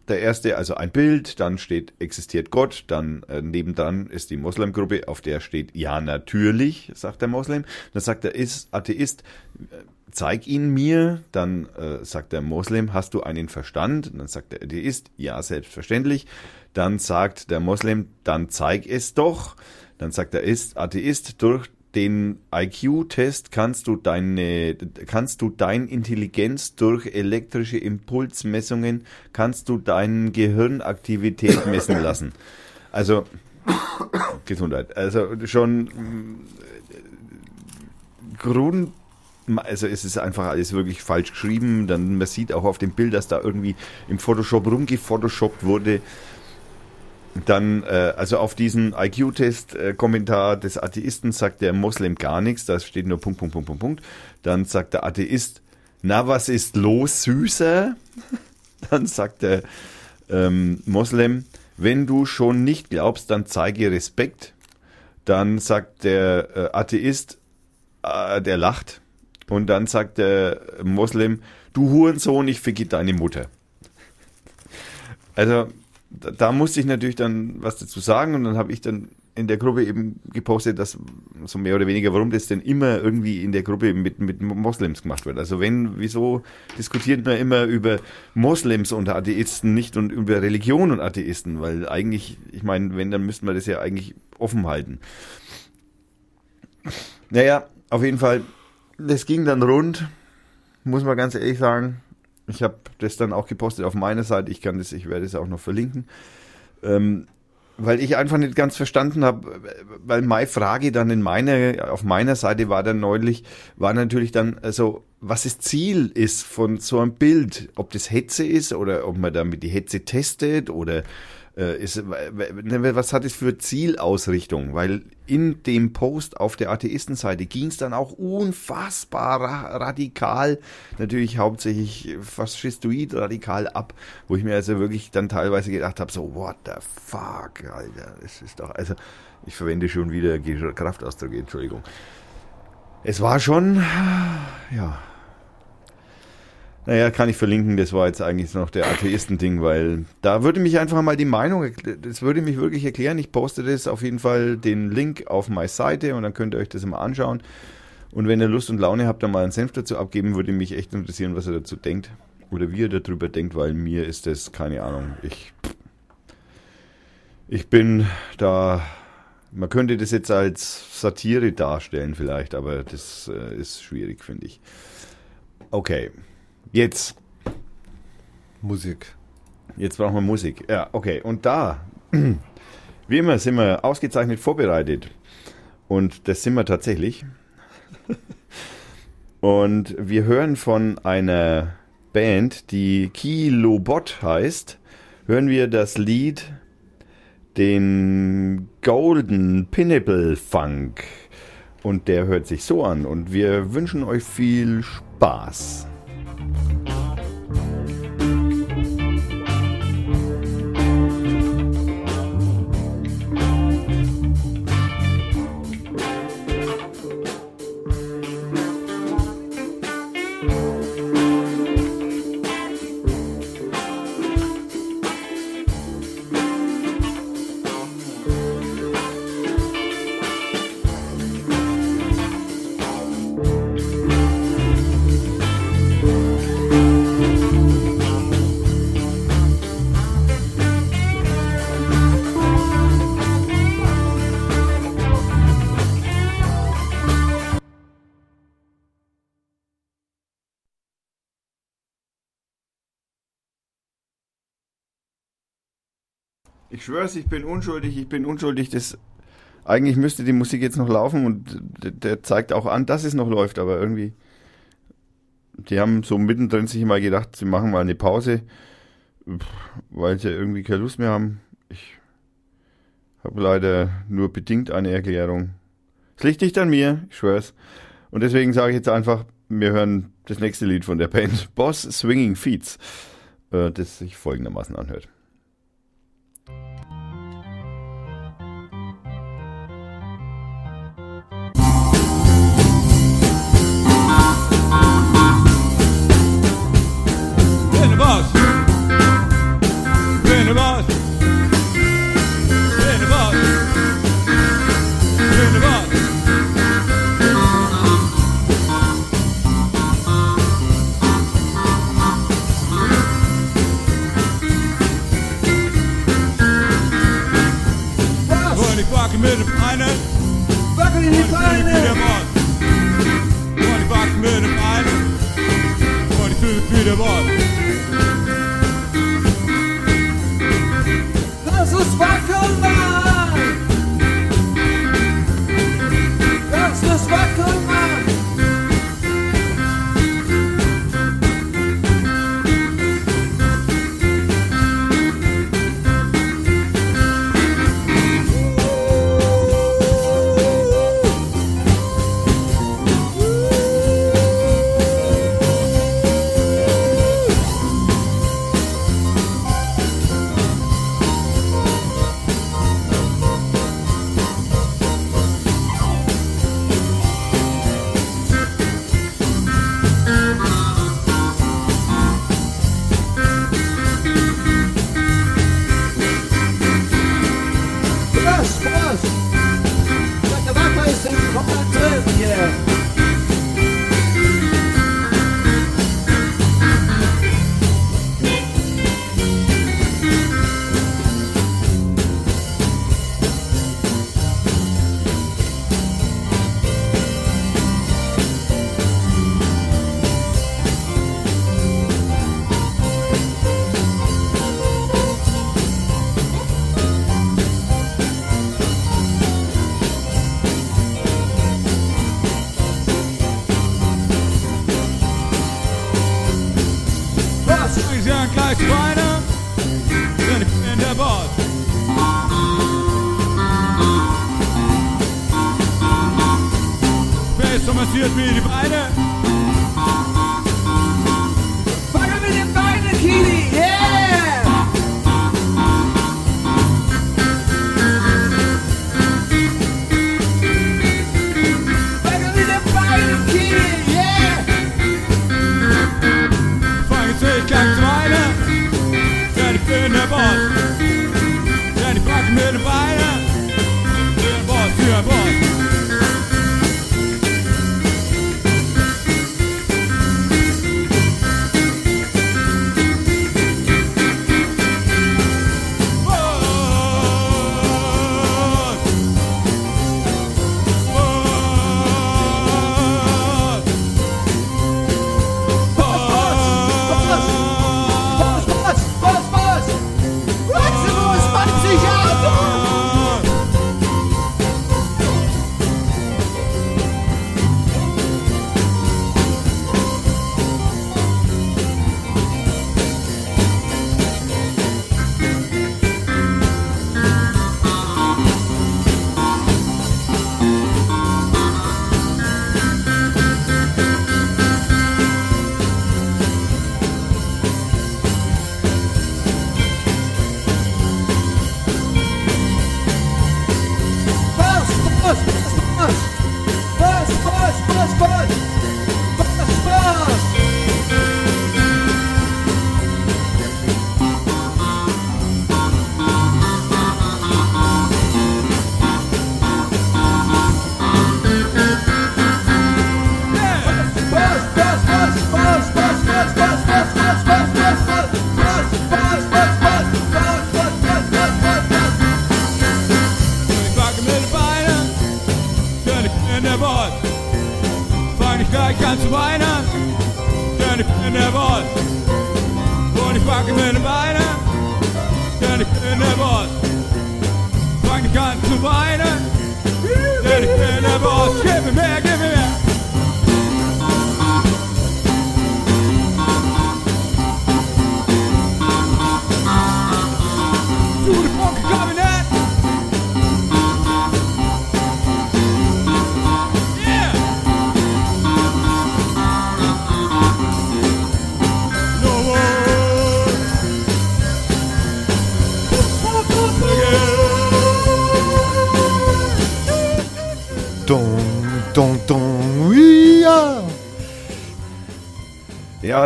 der erste, also ein Bild, dann steht existiert Gott, dann äh, nebendran ist die Moslemgruppe, auf der steht ja natürlich, sagt der Moslem. Dann sagt er, ist Atheist, äh, zeig ihn mir. Dann äh, sagt der Moslem, hast du einen Verstand? Dann sagt der Atheist, ja, selbstverständlich. Dann sagt der Moslem, dann zeig es doch. Dann sagt er, ist Atheist, durch den IQ-Test kannst du deine, kannst du dein Intelligenz durch elektrische Impulsmessungen, kannst du deine Gehirnaktivität messen lassen. Also, Gesundheit. Also schon Grund, also es ist einfach alles wirklich falsch geschrieben. Dann man sieht auch auf dem Bild, dass da irgendwie im Photoshop rumgefotoshoppt wurde. Dann, äh, also auf diesen IQ-Test-Kommentar des Atheisten sagt der Moslem gar nichts, da steht nur Punkt, Punkt, Punkt, Punkt, Punkt. Dann sagt der Atheist, na, was ist los, Süßer? Dann sagt der ähm, Moslem, wenn du schon nicht glaubst, dann zeige Respekt. Dann sagt der äh, Atheist, äh, der lacht. Und dann sagt der Moslem, du Hurensohn, ich ficke deine Mutter. Also da, da musste ich natürlich dann was dazu sagen und dann habe ich dann in der Gruppe eben gepostet, dass so mehr oder weniger, warum das denn immer irgendwie in der Gruppe mit, mit Moslems gemacht wird. Also wenn, wieso diskutiert man immer über Moslems und Atheisten nicht und über Religion und Atheisten? Weil eigentlich, ich meine, wenn, dann müssten wir das ja eigentlich offen halten. Naja, auf jeden Fall, das ging dann rund, muss man ganz ehrlich sagen. Ich habe das dann auch gepostet auf meiner Seite. Ich kann das, ich werde es auch noch verlinken. Ähm, weil ich einfach nicht ganz verstanden habe, weil meine Frage dann in meiner, auf meiner Seite war dann neulich, war natürlich dann, also, was das Ziel ist von so einem Bild, ob das Hetze ist oder ob man damit die Hetze testet oder ist, was hat es für Zielausrichtung? Weil in dem Post auf der Atheistenseite ging es dann auch unfassbar radikal, natürlich hauptsächlich faschistoid radikal ab, wo ich mir also wirklich dann teilweise gedacht habe, so what the fuck, Alter, das ist doch, also ich verwende schon wieder Kraftausdrücke, Entschuldigung. Es war schon, ja, naja, kann ich verlinken, das war jetzt eigentlich noch der Atheisten-Ding, weil da würde mich einfach mal die Meinung, das würde mich wirklich erklären. Ich poste das auf jeden Fall den Link auf meine Seite und dann könnt ihr euch das mal anschauen. Und wenn ihr Lust und Laune habt, dann mal einen Senf dazu abgeben, würde mich echt interessieren, was ihr dazu denkt. Oder wie ihr darüber denkt, weil mir ist das, keine Ahnung, ich, ich bin da, man könnte das jetzt als Satire darstellen vielleicht, aber das äh, ist schwierig, finde ich. Okay. Jetzt. Musik. Jetzt brauchen wir Musik. Ja, okay. Und da, wie immer, sind wir ausgezeichnet vorbereitet. Und das sind wir tatsächlich. Und wir hören von einer Band, die Kilobot heißt, hören wir das Lied den Golden Pinnacle Funk. Und der hört sich so an. Und wir wünschen euch viel Spaß. Ich schwör's, ich bin unschuldig, ich bin unschuldig. Das eigentlich müsste die Musik jetzt noch laufen und der, zeigt auch an, dass es noch läuft, aber irgendwie, die haben so mittendrin sich mal gedacht, sie machen mal eine Pause, weil sie irgendwie keine Lust mehr haben. Ich habe leider nur bedingt eine Erklärung. Es liegt nicht an mir, ich schwör's. Und deswegen sage ich jetzt einfach, wir hören das nächste Lied von der Band, Boss Swinging Feets, äh, das sich folgendermaßen anhört. bus. Get a the bus. Get in the bus. Get in the bus. Bakken met de pijnen. Bakken in die pijnen.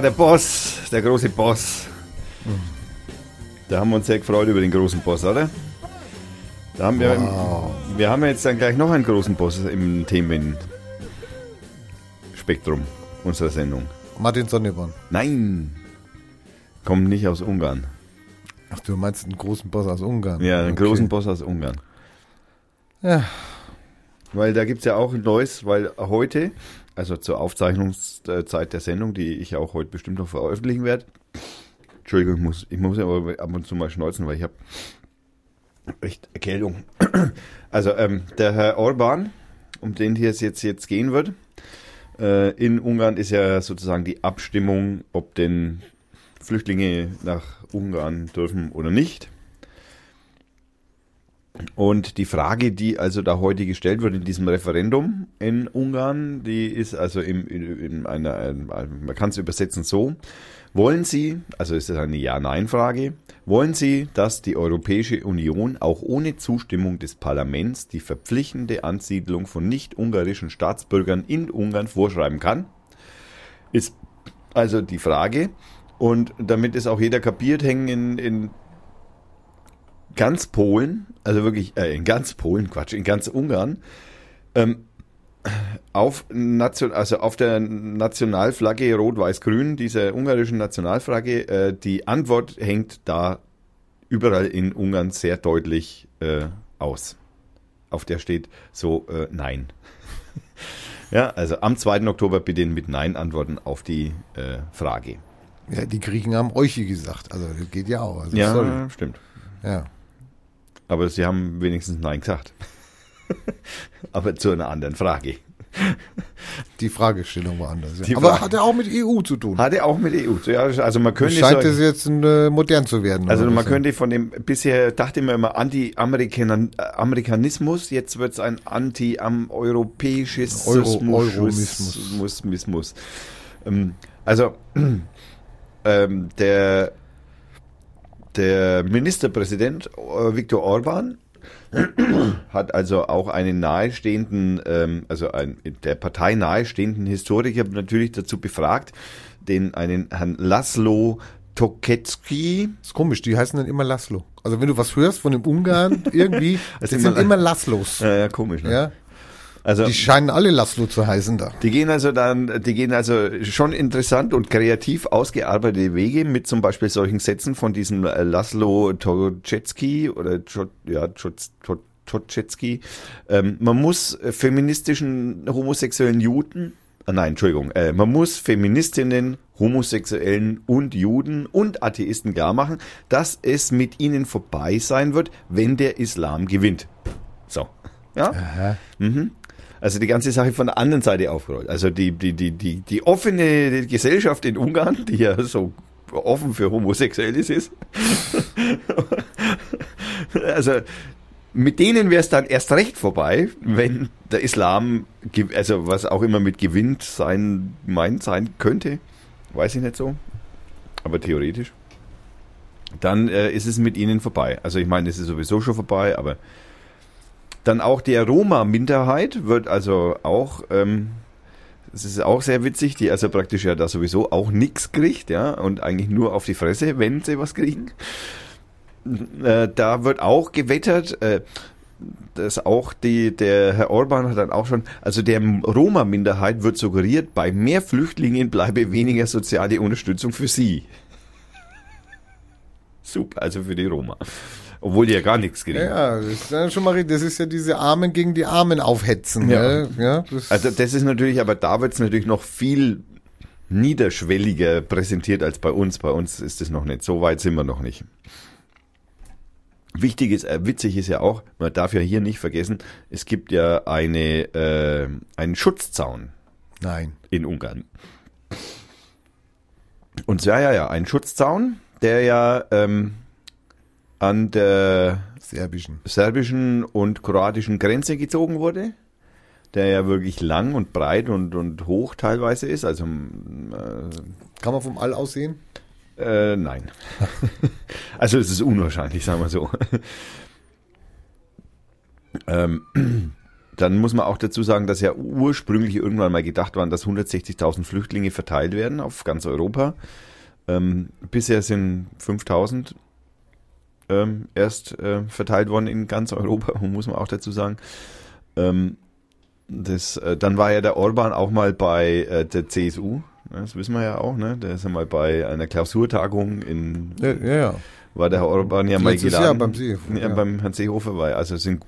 Der Boss, der große Boss. Da haben wir uns sehr gefreut über den großen Boss, oder? Da haben wir, wir haben jetzt dann gleich noch einen großen Boss im Themenspektrum unserer Sendung. Martin Sonneborn. Nein, kommt nicht aus Ungarn. Ach, du meinst einen großen Boss aus Ungarn? Ja, einen Okay. großen Boss aus Ungarn. Ja. Weil da gibt es ja auch ein neues, weil heute, also zur Aufzeichnungszeit der Sendung, die ich auch heute bestimmt noch veröffentlichen werde. Entschuldigung, ich muss, ich muss aber ab und zu mal schneuzen, weil ich habe echt Erkältung. Also ähm, der Herr Orban, um den hier es jetzt, jetzt gehen wird, äh, in Ungarn ist ja sozusagen die Abstimmung, ob denn Flüchtlinge nach Ungarn dürfen oder nicht. Und die Frage, die also da heute gestellt wird in diesem Referendum in Ungarn, die ist also im, in, in einer, ein- man kann es übersetzen so, wollen Sie, also ist das eine Ja-Nein-Frage, wollen Sie, dass die Europäische Union auch ohne Zustimmung des Parlaments die verpflichtende Ansiedlung von nicht-ungarischen Staatsbürgern in Ungarn vorschreiben kann? Ist also die Frage. Und damit es auch jeder kapiert, hängen in, in ganz Polen, also wirklich äh, in ganz Polen, Quatsch, in ganz Ungarn, ähm, auf, Nation, also auf der Nationalflagge Rot-Weiß-Grün, dieser ungarischen Nationalflagge, äh, die Antwort hängt da überall in Ungarn sehr deutlich äh, aus. Auf der steht so äh, Nein. ja, also am 2. Oktober bitte mit Nein antworten auf die äh, Frage. ja, die Griechen haben euch gesagt. Also das geht ja auch. Also, Ja, sorry. stimmt. Ja. Aber sie haben wenigstens Nein gesagt. Aber zu einer anderen Frage. Die Fragestellung war anders. Ja. Aber hat ja auch mit EU zu tun. Hatte auch mit EU. zu- Ja, also man könnte Scheint sagen- es jetzt äh, modern zu werden. also man könnte von dem bisher dachte man immer Anti-Amerikanismus, jetzt wird es ein Anti-europäisches Euro- Euromismus. Muss. Ähm, Also ähm, der der Ministerpräsident äh, Viktor Orban hat also auch einen nahestehenden, ähm, also ein, der Partei nahestehenden Historiker natürlich dazu befragt, den einen Herrn Laszlo Toketski, ist komisch, die heißen dann immer Laszlo. Also wenn du was hörst von dem Ungarn, irgendwie, das sind immer- immer Laszlos. ja, ja komisch, ne? Ja, Also die scheinen alle Laszlo zu heißen da. Die gehen also dann, die gehen also schon interessant und kreativ ausgearbeitete Wege mit zum Beispiel solchen Sätzen von diesem äh, Laszlo Toczecki oder ja, Toczecki. Ähm, man muss äh, feministischen homosexuellen Juden, äh, nein, Entschuldigung, äh, man muss Feministinnen, Homosexuellen und Juden und Atheisten klar machen, dass es mit ihnen vorbei sein wird, wenn der Islam gewinnt. So. Ja? Mhm. Also die ganze Sache von der anderen Seite aufgerollt. Also die, die, die, die, die offene Gesellschaft in Ungarn, die ja so offen für Homosexuelles ist. also mit denen wäre es dann erst recht vorbei, wenn der Islam, also was auch immer mit gewinnt sein, meint sein könnte, weiß ich nicht so, aber theoretisch, dann äh, ist es mit ihnen vorbei. Also ich meine, es ist sowieso schon vorbei, aber dann auch der Roma-Minderheit wird also auch, ähm, das ist auch sehr witzig, die also praktisch ja da sowieso auch nichts kriegt, ja, und eigentlich nur auf die Fresse, wenn sie was kriegen. Äh, da wird auch gewettert, äh, dass auch die, der Herr Orban hat dann auch schon, also der Roma-Minderheit wird suggeriert, bei mehr Flüchtlingen bleibe weniger soziale Unterstützung für sie. Super, also für die Roma. Obwohl die ja gar nichts kriegen. Ja, das ist ja schon mal, das ist ja diese Armen gegen die Armen aufhetzen. Ja. Ja, ja das, Also das ist natürlich, aber da wird es natürlich noch viel niederschwelliger präsentiert als bei uns. Bei uns ist es noch nicht. So weit sind wir noch nicht. Wichtig ist, äh, witzig ist ja auch, man darf ja hier nicht vergessen, es gibt ja eine, äh, einen Schutzzaun Nein. in Ungarn. Und ja, ja, ja, ein Schutzzaun, der ja ähm, an der Serbischen. serbischen und kroatischen Grenze gezogen wurde, der ja wirklich lang und breit und, und hoch teilweise ist. Also äh, Kann man vom All aussehen? äh, nein. also es ist unwahrscheinlich, sagen wir so. ähm, dann muss man auch dazu sagen, dass ja ursprünglich irgendwann mal gedacht waren, dass 160.000 Flüchtlinge verteilt werden auf ganz Europa. Ähm, bisher sind 5.000 ähm, erst äh, verteilt worden in ganz Europa, muss man auch dazu sagen. Ähm, das, äh, dann war ja der Orban auch mal bei äh, der CSU, das wissen wir ja auch, ne? Der ist ja mal bei einer Klausurtagung in, Ja, ja. ja. war der Herr Orban ja mal geladen. Jahr beim Seehofer, Ja, ja. beim Herrn Seehofer war, also sind,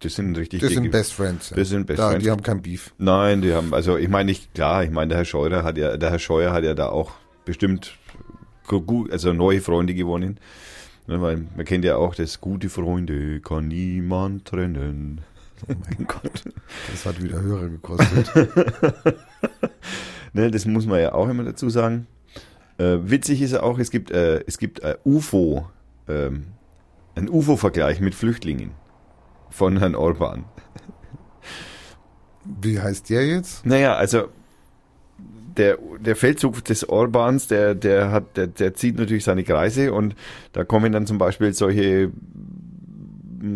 das sind richtig Das sind Best Friends. ja. Das sind Best da, Friends. Die haben kein Beef. Nein, die haben, also ich meine nicht, klar, ich meine, der Herr Scheuer hat ja, der Herr Scheuer hat ja da auch bestimmt also neue Freunde gewonnen. Ne, weil man kennt ja auch das gute Freunde kann niemand trennen. Oh mein Gott. Das hat wieder Hörer gekostet. Ne, das muss man ja auch immer dazu sagen. Äh, witzig ist ja auch, es gibt, äh, es gibt äh, UFO, ähm, ein UFO-Vergleich mit Flüchtlingen von Herrn Orban. Wie heißt der jetzt? Naja, also der, der Feldzug des Orbans, der, der hat, der, der zieht natürlich seine Kreise und da kommen dann zum Beispiel solche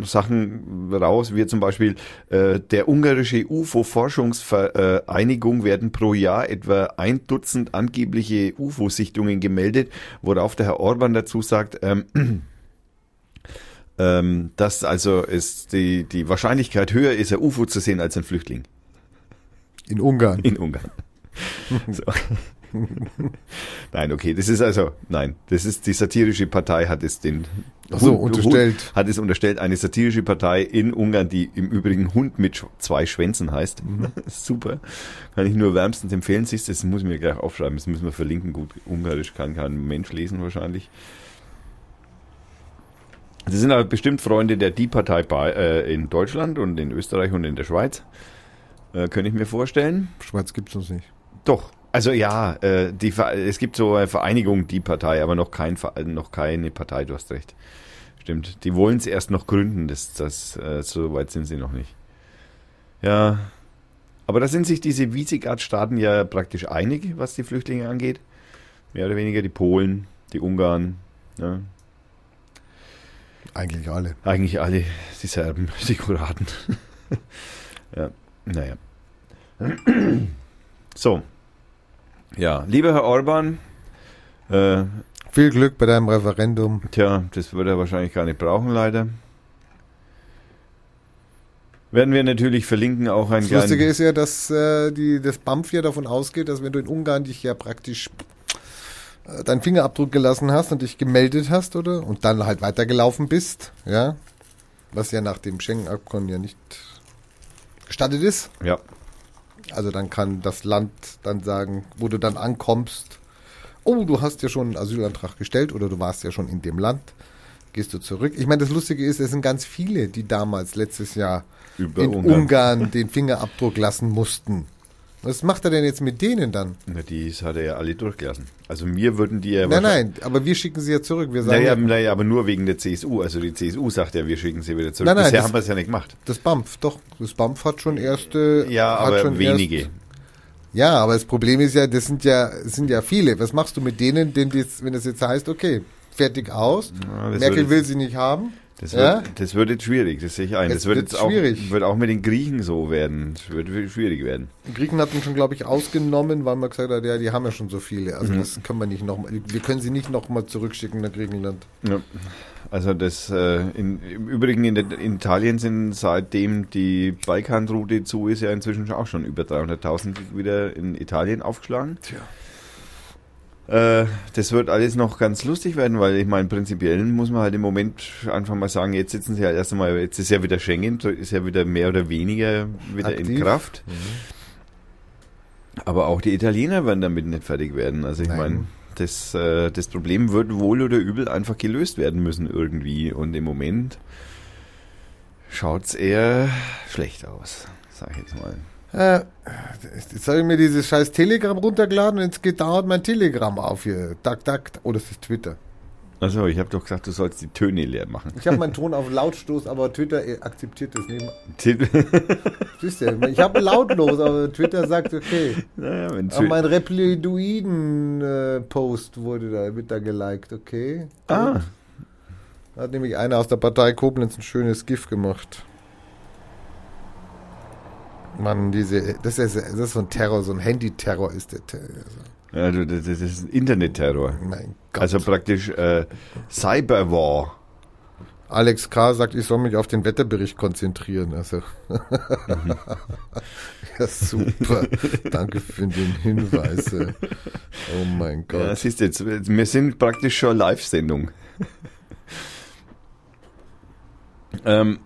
Sachen raus, wie zum Beispiel äh, der ungarische UFO-Forschungsvereinigung werden pro Jahr etwa ein Dutzend angebliche UFO-Sichtungen gemeldet, worauf der Herr Orban dazu sagt, ähm, ähm, dass also es die, die Wahrscheinlichkeit höher ist, ein UFO zu sehen als ein Flüchtling In Ungarn. in Ungarn. So. nein, okay, das ist also, nein, das ist die satirische Partei hat es den Ach so, Hund- unterstellt. Hat es unterstellt, eine satirische Partei in Ungarn, die im Übrigen Hund mit zwei Schwänzen heißt. Mhm. Super. Kann ich nur wärmstens empfehlen. Siehst du, das muss ich mir gleich aufschreiben. Das müssen wir verlinken. Gut, Ungarisch kann kein Mensch lesen wahrscheinlich. Das sind aber bestimmt Freunde der Die-Partei bei, äh, in Deutschland und in Österreich und in der Schweiz. Äh, könnte ich mir vorstellen. Schweiz gibt's uns nicht. Doch. Also ja, äh, die, es gibt so eine Vereinigung, die Partei, aber noch, kein, noch keine Partei, du hast recht. Stimmt. Die wollen es erst noch gründen, das, das, äh, so weit sind sie noch nicht. Ja. Aber da sind sich diese Visegrad-Staaten ja praktisch einig, was die Flüchtlinge angeht. Mehr oder weniger die Polen, die Ungarn, ne? Eigentlich alle. eigentlich alle, die Serben, die Kroaten. ja, naja. So. Ja, lieber Herr Orban, äh, Viel Glück bei deinem Referendum. tja, das wird er wahrscheinlich gar nicht brauchen, leider. Werden wir natürlich verlinken, auch ein Das Lustige ist ja, dass äh, die, das BAMF ja davon ausgeht, dass wenn du in Ungarn dich ja praktisch äh, deinen Fingerabdruck gelassen hast und dich gemeldet hast, oder? Und dann halt weitergelaufen bist, ja? Was ja nach dem Schengen-Abkommen ja nicht gestattet ist. Ja, Also dann kann das Land dann sagen, wo du dann ankommst, oh, du hast ja schon einen Asylantrag gestellt oder du warst ja schon in dem Land, gehst du zurück. Ich meine, das Lustige ist, es sind ganz viele, die damals letztes Jahr über in Ungarn. Ungarn. den Fingerabdruck lassen mussten. Was macht er denn jetzt mit denen dann? Na, die hat er ja alle durchgelassen. Also mir würden die ja Nein, nein, aber wir schicken sie ja zurück. Wir sagen Naja, ja, naja, aber nur wegen der CSU. Also die CSU sagt ja, wir schicken sie wieder zurück. Nein, nein, Bisher das- haben wir es ja nicht gemacht. das BAMF, doch, das BAMF hat schon erste. Ja, hat aber schon wenige. Erst, ja, aber das Problem ist ja, das sind ja, sind ja viele. Was machst du mit denen, denen das, wenn das jetzt heißt, okay, fertig aus, Ja, Merkel will sie nicht haben? Das Ja? wird, das wird jetzt schwierig, das sehe ich ein. Es das wird wird jetzt auch, schwierig. wird auch mit den Griechen so werden. Es wird schwierig werden. Die Griechen hatten schon, glaube ich, ausgenommen, weil man gesagt hat, ja, die haben ja schon so viele. Also Mhm. das können wir nicht noch wir können sie nicht noch mal zurückschicken nach Griechenland. Ja. Also das äh, in, im Übrigen in, der, in Italien sind seitdem die Balkanroute zu ist ja inzwischen auch schon über 300.000 wieder in Italien aufgeschlagen. Tja. Äh, das wird alles noch ganz lustig werden, weil ich meine, prinzipiell muss man halt im Moment einfach mal sagen, jetzt sitzen sie halt erst einmal, jetzt ist ja wieder Schengen, ist ja wieder mehr oder weniger wieder in Aktiv. Kraft. Aber auch die Italiener werden damit nicht fertig werden. Also ich Nein. meine, das, äh, das Problem wird wohl oder übel einfach gelöst werden müssen irgendwie. Und im Moment schaut's eher schlecht aus, sag ich jetzt mal. Äh, jetzt habe ich mir dieses scheiß Telegram runtergeladen und jetzt geht dauernd mein Telegram auf hier. Dack, dack. Oh, das ist Twitter. Also, ich habe doch gesagt, du sollst die Töne leer machen. Ich habe meinen Ton auf Lautstoß, aber Twitter äh, akzeptiert das nicht. Siehst du, ich habe lautlos, aber Twitter sagt okay. naja, wenn Aber mein Reploidoiden-Post wurde da, wird da geliked, okay. ah, Da hat nämlich einer aus der Partei Koblenz ein schönes GIF gemacht. Mann, diese, das ist, das ist so ein Terror, so ein Handy-Terror ist der Terror. ja, du, das das ist Internetterror. Mein Gott. Also praktisch äh, Cyberwar. Alex K. sagt, ich soll mich auf den Wetterbericht konzentrieren. Also. ja, super. Danke für den Hinweis. äh. Oh mein Ja, Gott. siehst du jetzt, wir sind praktisch schon Live-Sendung. ähm,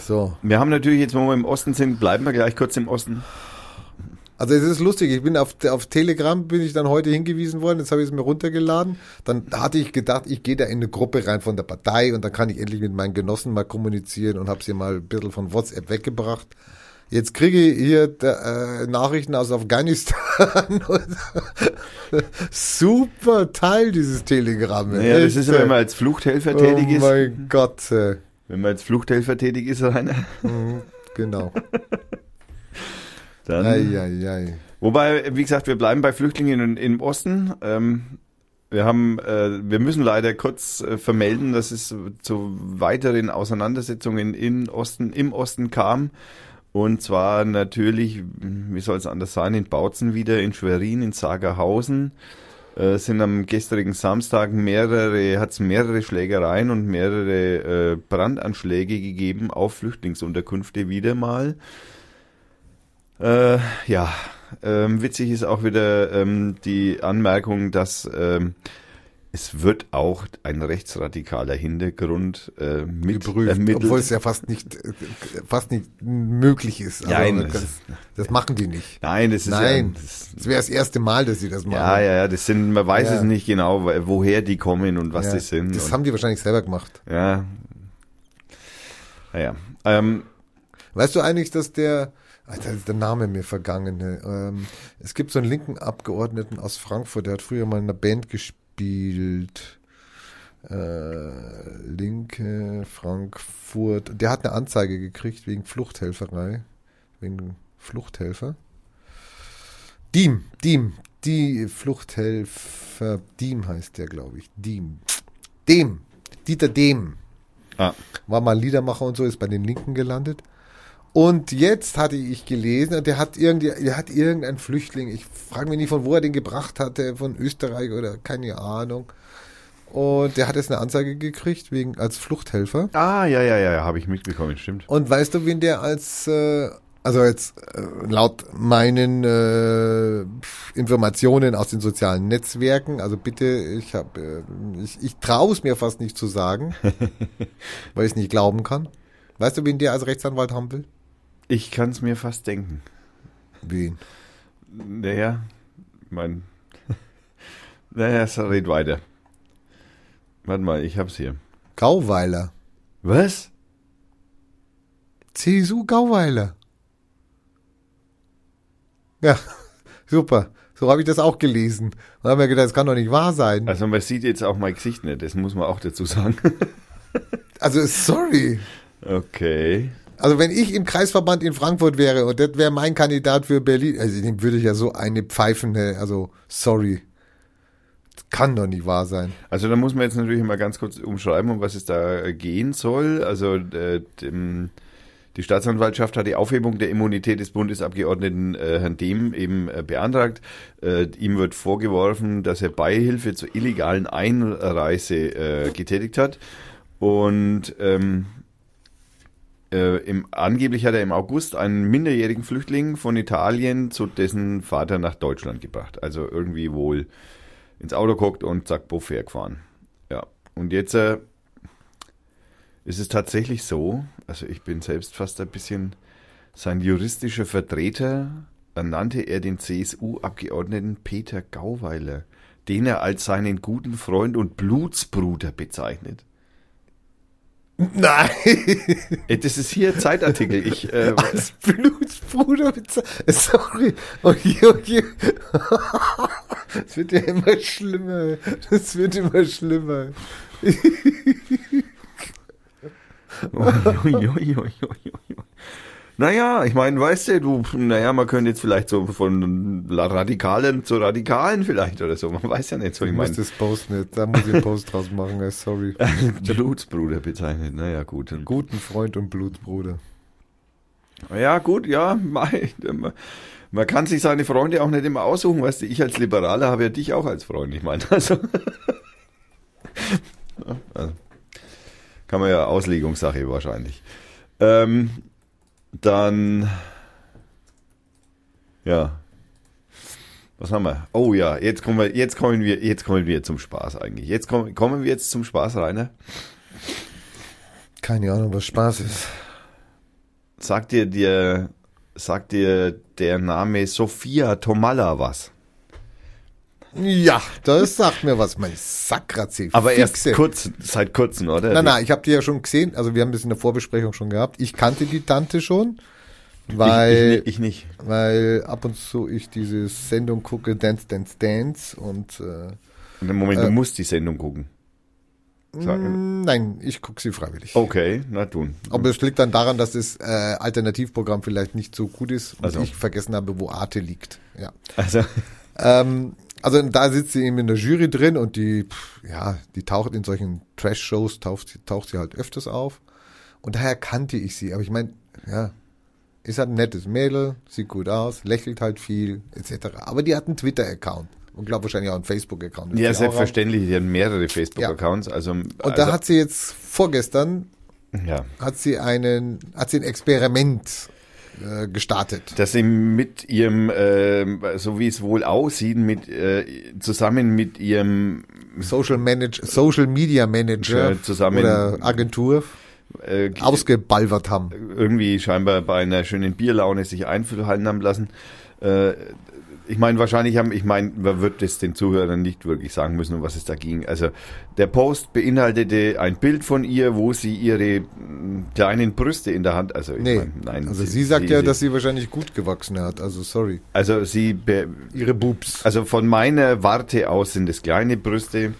So. wir haben natürlich jetzt, wo wir im Osten sind, bleiben wir gleich kurz im Osten. Also es ist lustig, ich bin auf, auf Telegram bin ich dann heute hingewiesen worden, jetzt habe ich es mir runtergeladen. Dann hatte ich gedacht, ich gehe da in eine Gruppe rein von der Partei und dann kann ich endlich mit meinen Genossen mal kommunizieren und habe sie mal ein bisschen von WhatsApp weggebracht. Jetzt kriege ich hier äh, Nachrichten aus Afghanistan. Super Teil dieses Telegram. Naja, das ist ja, wenn man als Fluchthelfer Oh tätig ist. mein Gott. äh. Wenn man als Fluchthelfer tätig ist, Rainer, Mhm, genau. dann. Ei, ei, ei. Wobei, wie gesagt, wir bleiben bei Flüchtlingen in, im Osten. Ähm, wir haben, äh, wir müssen leider kurz äh, vermelden, dass es zu weiteren Auseinandersetzungen in Osten, im Osten kam. Und zwar natürlich, wie soll es anders sein, in Bautzen wieder, in Schwerin, in Sagerhausen. Äh, sind am gestrigen Samstag mehrere, hat es mehrere Schlägereien und mehrere äh, Brandanschläge gegeben auf Flüchtlingsunterkünfte wieder mal. Äh, ja, ähm, witzig ist auch wieder ähm, die Anmerkung, dass ähm, es wird auch ein rechtsradikaler Hintergrund äh, mit geprüft, ermittelt. obwohl es ja fast nicht, äh, fast nicht möglich ist. Also Nein, das, es- das machen die nicht. Nein, das ist Nein, ja, das, das wäre das erste Mal, dass sie das machen. ja, ja, ja, das sind, man weiß Ja. es nicht genau, wo- woher die kommen und was Ja, das sind. Das und, haben die wahrscheinlich selber gemacht. ja, naja, ähm, Weißt du eigentlich, dass der, Alter, ist der Name mir vergangen. ne? Ähm, es gibt so einen linken Abgeordneten aus Frankfurt, der hat früher mal in einer Band gespielt. Äh, Linke Frankfurt. Der hat eine Anzeige gekriegt wegen Fluchthelferei. Wegen Fluchthelfer. Diem, Diem, die Fluchthelfer, Diem heißt der, glaube ich. Diem. Dem, Dieter Dem ah, war mal Liedermacher und so, ist bei den Linken gelandet. Und jetzt hatte ich gelesen, der hat irgendwie, der hat irgendein Flüchtling, ich frage mich nicht, von wo er den gebracht hatte, von Österreich oder keine Ahnung. Und der hat jetzt eine Anzeige gekriegt, wegen als Fluchthelfer. ah, ja, ja, ja, habe ich mitbekommen, stimmt. Und weißt du, wen der als, äh, also jetzt äh, laut meinen äh, Informationen aus den sozialen Netzwerken, also bitte, ich habe, äh, ich, ich traue es mir fast nicht zu sagen, weil ich es nicht glauben kann. Weißt du, wen der als Rechtsanwalt haben will? Ich kann es mir fast denken. Wen? Naja, mein, naja, so red weiter. Warte mal, ich hab's hier. Gauweiler. Was? CSU Gauweiler. Ja, super. So habe ich das auch gelesen. Und habe mir gedacht, das kann doch nicht wahr sein. Also man sieht jetzt auch mein Gesicht nicht, das muss man auch dazu sagen. Also sorry. Okay. Also wenn ich im Kreisverband in Frankfurt wäre und das wäre mein Kandidat für Berlin, also dem würde ich ja so eine pfeifende, also sorry. Das kann doch nicht wahr sein. Also da muss man jetzt natürlich mal ganz kurz umschreiben, um was es da äh, gehen soll. Also äh, die Staatsanwaltschaft hat die Aufhebung der Immunität des Bundesabgeordneten äh, Herrn Dehm eben äh, beantragt. Äh, ihm wird vorgeworfen, dass er Beihilfe zur illegalen Einreise äh, getätigt hat. Und ähm, äh, im, angeblich hat er im August einen minderjährigen Flüchtling von Italien zu dessen Vater nach Deutschland gebracht. Also irgendwie wohl ins Auto guckt und zack, buff, hergefahren. Ja, und jetzt äh, ist es tatsächlich so, also ich bin selbst fast ein bisschen sein juristischer Vertreter, ernannte er den CSU-Abgeordneten Peter Gauweiler den er als seinen guten Freund und Blutsbruder bezeichnet. Nein, Das ist hier Zeitartikel. Ich, äh, als Blutsbruder bezeichnet. Sorry. Okay, okay. Es wird ja immer schlimmer. Das wird immer schlimmer. Naja, ich meine, weißt du, du, naja, man könnte jetzt vielleicht so von Radikalen zu Radikalen vielleicht oder so. Man weiß ja nicht so. Ich meine, das Post nicht. Da muss ich einen Post draus machen. ey, Sorry. Blutsbruder bezeichnet. Naja, gut. Guten Freund und Blutsbruder. Ja, gut, ja. Man, kann sich seine Freunde auch nicht immer aussuchen, weißt du. Ich als Liberaler habe ja dich auch als Freund. Ich meine, also. Also kann man ja Auslegungssache wahrscheinlich. Ähm, dann. Ja. Was haben wir? Oh ja, jetzt kommen wir, jetzt kommen wir, jetzt kommen wir zum Spaß eigentlich. Jetzt kommen, kommen wir jetzt zum Spaß, Rainer. Keine Ahnung, was Spaß ist. Sagt dir, dir, sagt dir der Name Sophia Tomalla was? Ja, das sagt mir was, mein Sakrazil. Aber erst kurz, seit kurzem, oder? Nein, nein, ich habe die ja schon gesehen. Also wir haben das in der Vorbesprechung schon gehabt. Ich kannte die Tante schon, weil, ich, ich, ich nicht. weil ab und zu ich diese Sendung gucke, Dance, Dance, Dance. Und äh, Moment, du musst die Sendung gucken. Sagen. mh, nein, ich gucke sie freiwillig. Okay, na tun. Aber es liegt dann daran, dass das äh, Alternativprogramm vielleicht nicht so gut ist und Also. ich vergessen habe, wo Arte liegt. Ja. Also, Ähm, also da sitzt sie eben in der Jury drin und die, pff, ja, die taucht in solchen Trash-Shows, taucht, sie- taucht sie halt öfters auf. Und daher kannte ich sie. Aber ich meine, ja, ist halt ein nettes Mädel, sieht gut aus, lächelt halt viel, etc. Aber die hat einen Twitter-Account und glaube wahrscheinlich auch einen Facebook-Account. ja, selbstverständlich, die haben mehrere Facebook-Accounts. Also, auf. Und da hat sie jetzt vorgestern ja, hat sie einen, hat sie ein Experiment äh, gestartet. dass sie mit ihrem, ähm, so wie es wohl aussieht, mit äh, zusammen mit ihrem Social Manager, Social Media Manager Ja, zusammen- oder Agentur äh, ausgebalvert haben. irgendwie scheinbar bei einer schönen Bierlaune sich einhalten haben lassen. Ich meine, wahrscheinlich haben, ich meine, man wird es den Zuhörern nicht wirklich sagen müssen, um was es da ging. Also der Post beinhaltete ein Bild von ihr, wo sie ihre kleinen Brüste in der Hand, also Nee, mein, nein, also sie, sagt ja, dass sie wahrscheinlich gut gewachsen hat. Also sorry. also sie, Ihre Boobs. also von meiner Warte aus sind es kleine Brüste.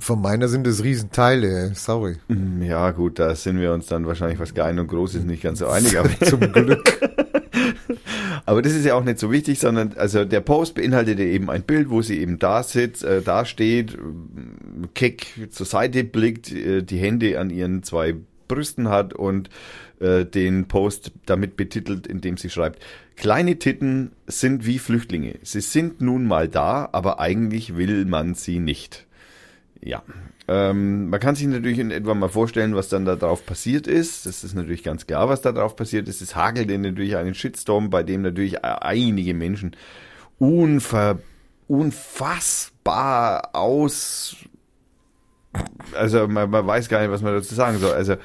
Von meiner sind es Riesenteile. Sorry. Hm, Ja gut, da sind wir uns dann wahrscheinlich, was klein und groß ist, nicht ganz so einig. Aber Zum Glück. Aber das ist ja auch nicht so wichtig, sondern also der Post beinhaltete eben ein Bild, wo sie eben da sitzt, äh, da steht, äh, keck zur Seite blickt, äh, die Hände an ihren zwei Brüsten hat und äh, den Post damit betitelt, indem sie schreibt, kleine Titten sind wie Flüchtlinge. Sie sind nun mal da, aber eigentlich will man sie nicht. Ja, ähm, man kann sich natürlich in etwa mal vorstellen, was dann da drauf passiert ist. Das ist natürlich ganz klar, was da drauf passiert ist. Es hagelte natürlich einen Shitstorm, bei dem natürlich einige Menschen unver, unfassbar aus, also man, man weiß gar nicht, was man dazu sagen soll. Also,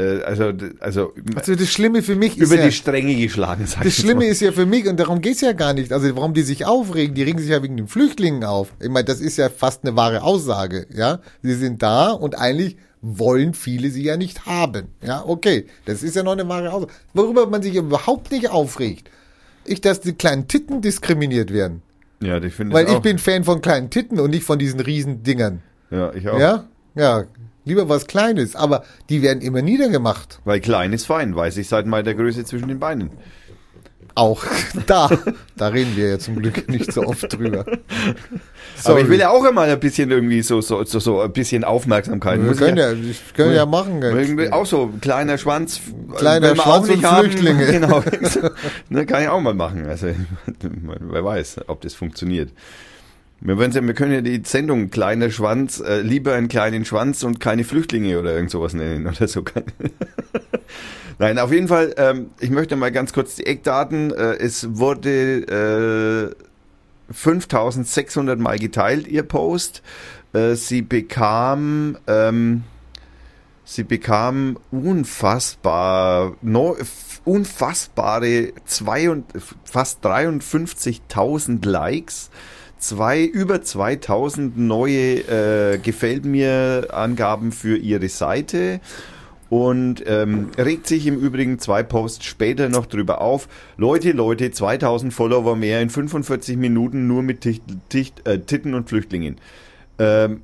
also, also, Also das Schlimme für mich ist über ja, die Stränge geschlagen, sag das Schlimme mal. ist ja für mich, und darum geht's ja gar nicht, also warum die sich aufregen, die regen sich ja wegen den Flüchtlingen auf. Ich meine, das ist ja fast eine wahre Aussage, ja. Sie sind da und eigentlich wollen viele sie ja nicht haben. Ja, okay, das ist ja noch eine wahre Aussage. Worüber man sich überhaupt nicht aufregt, ich, dass die kleinen Titten diskriminiert werden. Ja, ich finde Weil ich bin Fan von kleinen Titten und nicht von diesen riesen Dingern. ja, ich auch. Ja? Ja. Lieber was Kleines, aber die werden immer niedergemacht. Weil klein ist fein, weiß ich seit mal der Größe zwischen den Beinen. Auch da. Da reden wir ja zum Glück nicht so oft drüber. Aber ich will Sorry. ja auch immer ein bisschen irgendwie so, so, so, so ein bisschen Aufmerksamkeit. Wir Muss können ja, ich können ja machen. Irgendwie auch so kleiner Schwanz. Kleiner will man Schwanz und Flüchtlinge. Genau. ne, kann ich auch mal machen. Also, wer weiß, ob das funktioniert. Wir, ja, wir können ja die Sendung kleiner Schwanz, äh, lieber einen kleinen Schwanz und keine Flüchtlinge oder irgend sowas nennen oder so. Nein, auf jeden Fall, ähm, ich möchte mal ganz kurz die Eckdaten. Äh, es wurde äh, 5600 Mal geteilt, ihr Post. Äh, sie bekam, ähm, sie bekam unfassbar, no, unfassbare zwei und, fast 53.000 Likes, zwei, über 2000 neue äh, Gefällt mir Angaben für ihre Seite und ähm, regt sich im Übrigen zwei Posts später noch drüber auf. Leute, Leute, 2000 Follower mehr in 45 Minuten nur mit Ticht, Ticht, äh, Titten und Flüchtlingen. Ähm,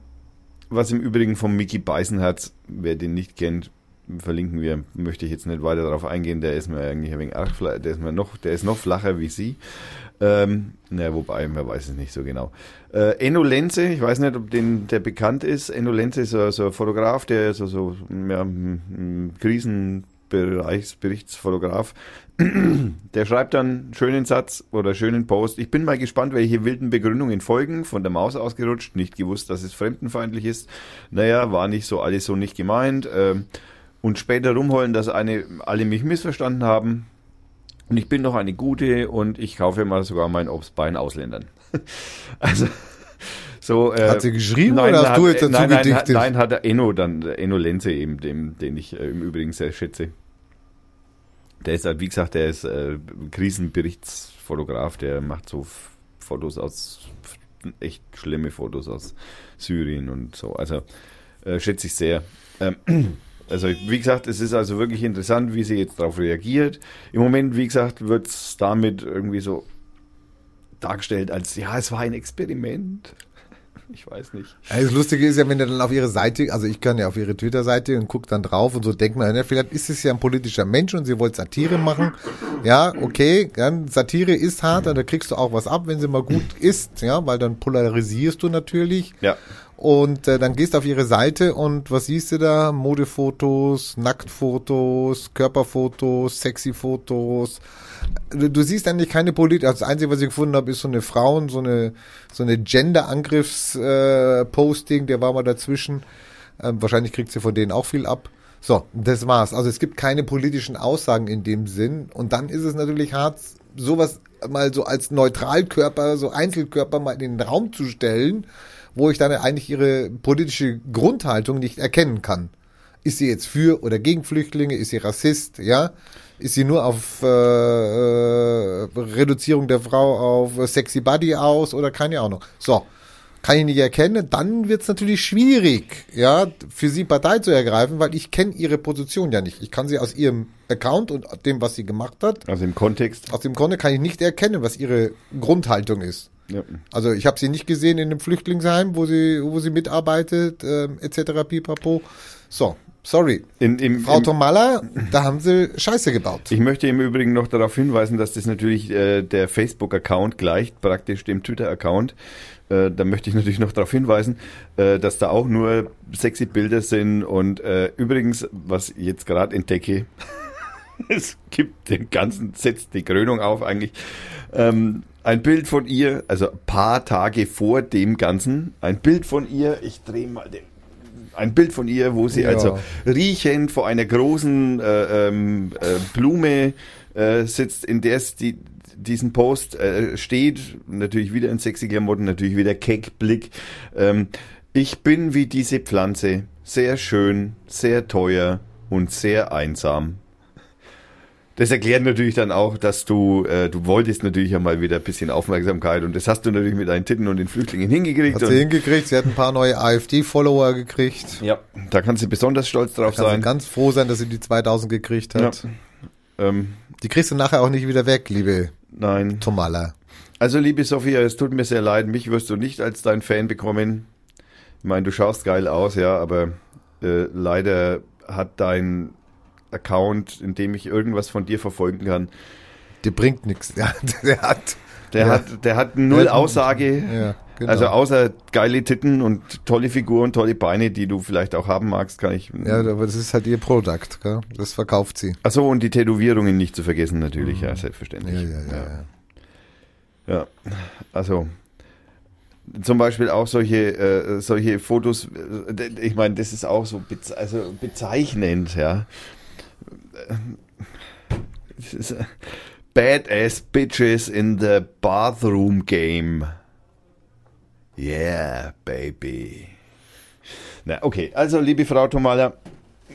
was im Übrigen vom Mickey Beißenherz, wer den nicht kennt, verlinken wir, möchte ich jetzt nicht weiter darauf eingehen, der ist mir eigentlich ein wenig arg, der ist mir noch, der ist noch flacher wie sie. Ähm, na, wobei, man weiß es nicht so genau. Äh, Enno Lenze, ich weiß nicht, ob den, der bekannt ist. Enno Lenze ist so, so ein Fotograf, der so, so, ja, ein- Krisenbereichsberichtsfotograf. Der schreibt dann einen schönen Satz oder schönen Post. Ich bin mal gespannt, welche wilden Begründungen folgen. Von der Maus ausgerutscht, nicht gewusst, dass es fremdenfeindlich ist. Naja, war nicht so alles so nicht gemeint. Ähm, und später rumheulen, dass eine, alle mich missverstanden haben. Und ich bin noch eine gute und ich kaufe mal sogar mein Obst bei den Ausländern. also, so. Äh, Hat sie geschrieben oder hast hat, du jetzt dazu nein, nein, hat, gedichtet? nein, hat der Enno dann, Enno Lenze eben, dem, den ich äh, im Übrigen sehr schätze. Der ist halt, wie gesagt, der ist äh, Krisenberichtsfotograf, der macht so Fotos aus, echt schlimme Fotos aus Syrien und so. Also äh, schätze ich sehr. Ähm, also wie gesagt, es ist also wirklich interessant, wie sie jetzt darauf reagiert. Im Moment, wie gesagt, wird es damit irgendwie so dargestellt als, ja, es war ein Experiment. Ich weiß nicht. Das Lustige ist ja, wenn du dann auf ihre Seite, also ich kann ja auf ihre Twitter-Seite und guck dann drauf und so denkt man, ja, vielleicht ist es ja ein politischer Mensch und sie wollte Satire machen. Ja, okay, dann Satire ist hart, da kriegst du auch was ab, wenn sie mal gut ist, ja, weil dann polarisierst du natürlich. Ja. Und äh, dann gehst du auf ihre Seite und was siehst du da? Modefotos, Nacktfotos, Körperfotos, Sexy-Fotos. Du, du siehst eigentlich keine Politik. Also das Einzige, was ich gefunden habe, ist so eine Frauen, so eine so eine Gender-Angriffs-Posting, der war mal dazwischen. Ähm, wahrscheinlich kriegt sie von denen auch viel ab. So, das war's. Also es gibt keine politischen Aussagen in dem Sinn. Und dann ist es natürlich hart, sowas mal so als Neutralkörper, so Einzelkörper mal in den Raum zu stellen, wo ich dann eigentlich ihre politische Grundhaltung nicht erkennen kann. Ist sie jetzt für oder gegen Flüchtlinge? Ist sie Rassist? Ja? Ist sie nur auf äh, äh, Reduzierung der Frau auf Sexy Body aus oder keine Ahnung? So, kann ich nicht erkennen, dann wird's natürlich schwierig, ja, für sie Partei zu ergreifen, weil ich kenne ihre Position ja nicht. Ich kann sie aus ihrem Account und dem, was sie gemacht hat, Also im Kontext. aus dem Grunde kann ich nicht erkennen, was ihre Grundhaltung ist. Ja. Also ich habe sie nicht gesehen in einem Flüchtlingsheim, wo sie, wo sie mitarbeitet, ähm, etc. pipapo. So, sorry. In, im, Frau im, Tomalla, da haben sie Scheiße gebaut. Ich möchte im Übrigen noch darauf hinweisen, dass das natürlich äh, der Facebook-Account gleicht praktisch dem Twitter-Account. Äh, da möchte ich natürlich noch darauf hinweisen, äh, dass da auch nur sexy Bilder sind. Und äh, übrigens, was ich jetzt gerade entdecke, es gibt den ganzen, setzt die Krönung auf eigentlich. Ähm, ein Bild von ihr, also ein paar Tage vor dem Ganzen, ein Bild von ihr, ich drehe mal den ein Bild von ihr, wo sie Ja. also riechend vor einer großen äh, ähm, äh, Blume äh, sitzt, in der es die, diesen Post äh, steht. Natürlich wieder in sexy Klamotten, natürlich wieder Keckblick. Ähm, ich bin wie diese Pflanze, sehr schön, sehr teuer und sehr einsam. Das erklärt natürlich dann auch, dass du, äh, du wolltest natürlich ja mal wieder ein bisschen Aufmerksamkeit und das hast du natürlich mit deinen Titten und den Flüchtlingen hingekriegt. Hat sie hingekriegt, sie hat ein paar neue AfD-Follower gekriegt. ja, da kannst du besonders stolz drauf Kann sie sein. ganz froh sein, dass sie die 2000 gekriegt hat. Ähm, Die kriegst du nachher auch nicht wieder weg, liebe nein. Tomalla. Also, liebe Sophia, es tut mir sehr leid, mich wirst du nicht als dein Fan bekommen. Ich meine, du schaust geil aus, ja, aber äh, leider hat dein Account, in dem ich irgendwas von dir verfolgen kann, Die bringt nichts. Ja, der hat. der Ja. hat, der hat null Der hat- Aussage. Ja, genau. Also außer geile Titten und tolle Figuren, tolle Beine, die du vielleicht auch haben magst, kann ich. ja, aber das ist halt ihr Produkt, gell? Das verkauft sie. Achso, und die Tätowierungen nicht zu vergessen, natürlich, ja, selbstverständlich. Ja, ja, ja. ja. Ja, also zum Beispiel auch solche, äh, solche Fotos, äh, ich meine, das ist auch so beze also bezeichnend, ja. Äh, Badass Bitches in the Bathroom Game. Yeah, baby. Na, okay, also liebe Frau Tomala,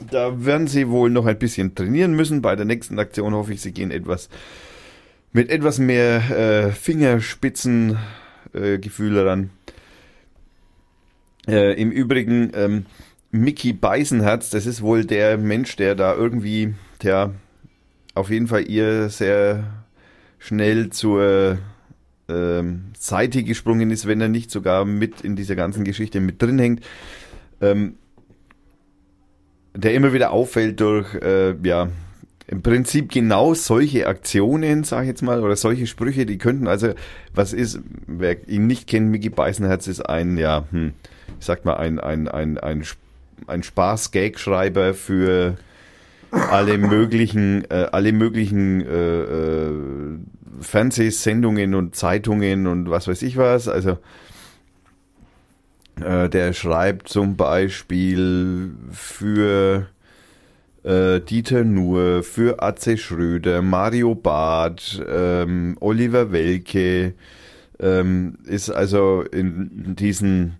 da werden Sie wohl noch ein bisschen trainieren müssen. Bei der nächsten Aktion hoffe ich, Sie gehen etwas mit etwas mehr äh, Fingerspitzen äh, daran. Äh, Im Übrigen, ähm, Mickey Beisenherz, das ist wohl der Mensch, der da irgendwie, der auf jeden Fall ihr sehr schnell zur ähm, Seite gesprungen ist, wenn er nicht sogar mit in dieser ganzen Geschichte mit drin hängt. Ähm, der immer wieder auffällt durch, äh, ja, im Prinzip genau solche Aktionen, sag ich jetzt mal, oder solche Sprüche, die könnten also, was ist, wer ihn nicht kennt, Mickey Beisenherz ist ein, ja, hm, ich sag mal, ein, ein, ein, ein, ein Spaß-Gag-Schreiber für alle möglichen, äh, alle möglichen äh, äh, Fernsehsendungen und Zeitungen und was weiß ich was. Also äh, der schreibt zum Beispiel für äh, Dieter Nuhr, für Atze Schröder, Mario Barth, ähm, Oliver Welke, ähm, ist also in diesen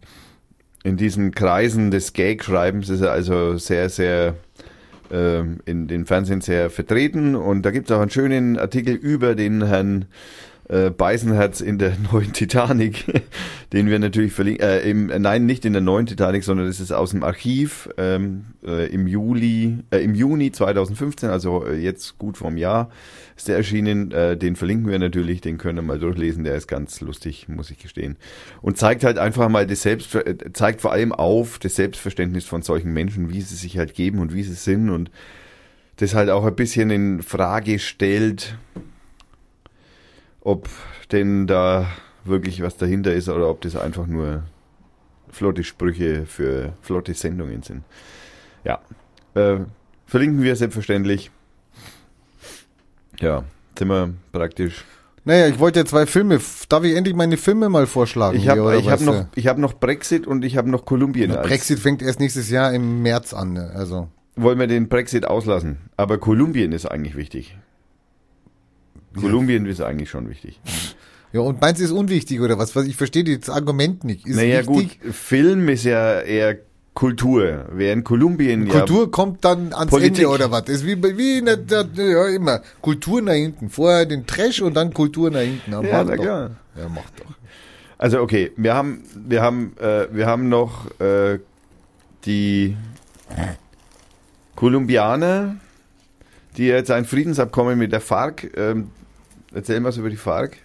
in diesen Kreisen des Gag-Schreibens ist er also sehr, sehr in den Fernsehen sehr vertreten. Und da gibt es auch einen schönen Artikel über den Herrn äh, Beisenherz in der neuen Titanic, den wir natürlich verlinken. Äh, im, äh, nein, nicht in der neuen Titanic, sondern das ist aus dem Archiv ähm, äh, im Juli, äh, im Juni 2015, also äh, jetzt gut vom Jahr ist der erschienen. Äh, den verlinken wir natürlich, den können wir mal durchlesen. Der ist ganz lustig, muss ich gestehen. Und zeigt halt einfach mal das Selbst, äh, zeigt vor allem auf das Selbstverständnis von solchen Menschen, wie sie sich halt geben und wie sie sind und das halt auch ein bisschen in Frage stellt, ob denn da wirklich was dahinter ist oder ob das einfach nur flotte Sprüche für flotte Sendungen sind. Ja, äh, verlinken wir selbstverständlich. Ja, sind wir praktisch. Naja, ich wollte ja zwei Filme. Darf ich endlich meine Filme mal vorschlagen? Ich habe hab noch, ich hab noch Brexit und ich habe noch Kolumbien. Der als- Brexit fängt erst nächstes Jahr im März an. ne? Also Wollen wir den Brexit auslassen? Aber Kolumbien ist eigentlich wichtig. Kolumbien ist eigentlich schon wichtig. ja und meinst du ist unwichtig oder was? Ich verstehe das Argument nicht. Ist naja wichtig. gut, Film ist ja eher Kultur. Während Kolumbien Kultur kommt dann ans Politik. Ende oder was? Ist wie, wie in der, der, ja, immer. Kultur nach hinten. Vorher den Trash und dann Kultur nach hinten. ja, ja na doch. klar. Ja, mach doch. Also okay, wir haben, wir haben, äh, wir haben noch äh, die Kolumbianer, die jetzt ein Friedensabkommen mit der FARC. Ähm, erzähl mal was über die FARC.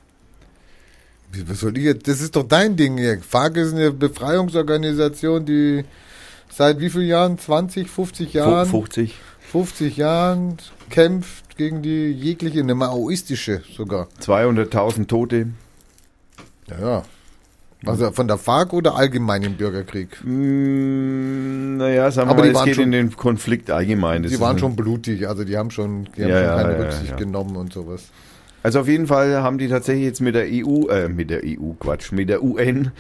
Was soll ich jetzt? Das ist doch dein Ding hier. FARC ist eine Befreiungsorganisation, die seit wie vielen Jahren? 20, 50 Jahren? 50. 50 Jahren kämpft gegen die jegliche, eine maoistische sogar. 200.000 Tote. Ja, ja. Also von der FARC oder allgemein im Bürgerkrieg? Mm, naja, sagen wir Aber mal, es geht schon- in den Konflikt allgemein. Das Die waren schon blutig, also die haben schon, die haben Ja, schon keine ja, Rücksicht ja. genommen und sowas. Also auf jeden Fall haben die tatsächlich jetzt mit der EU, äh, mit der EU, Quatsch, mit der UN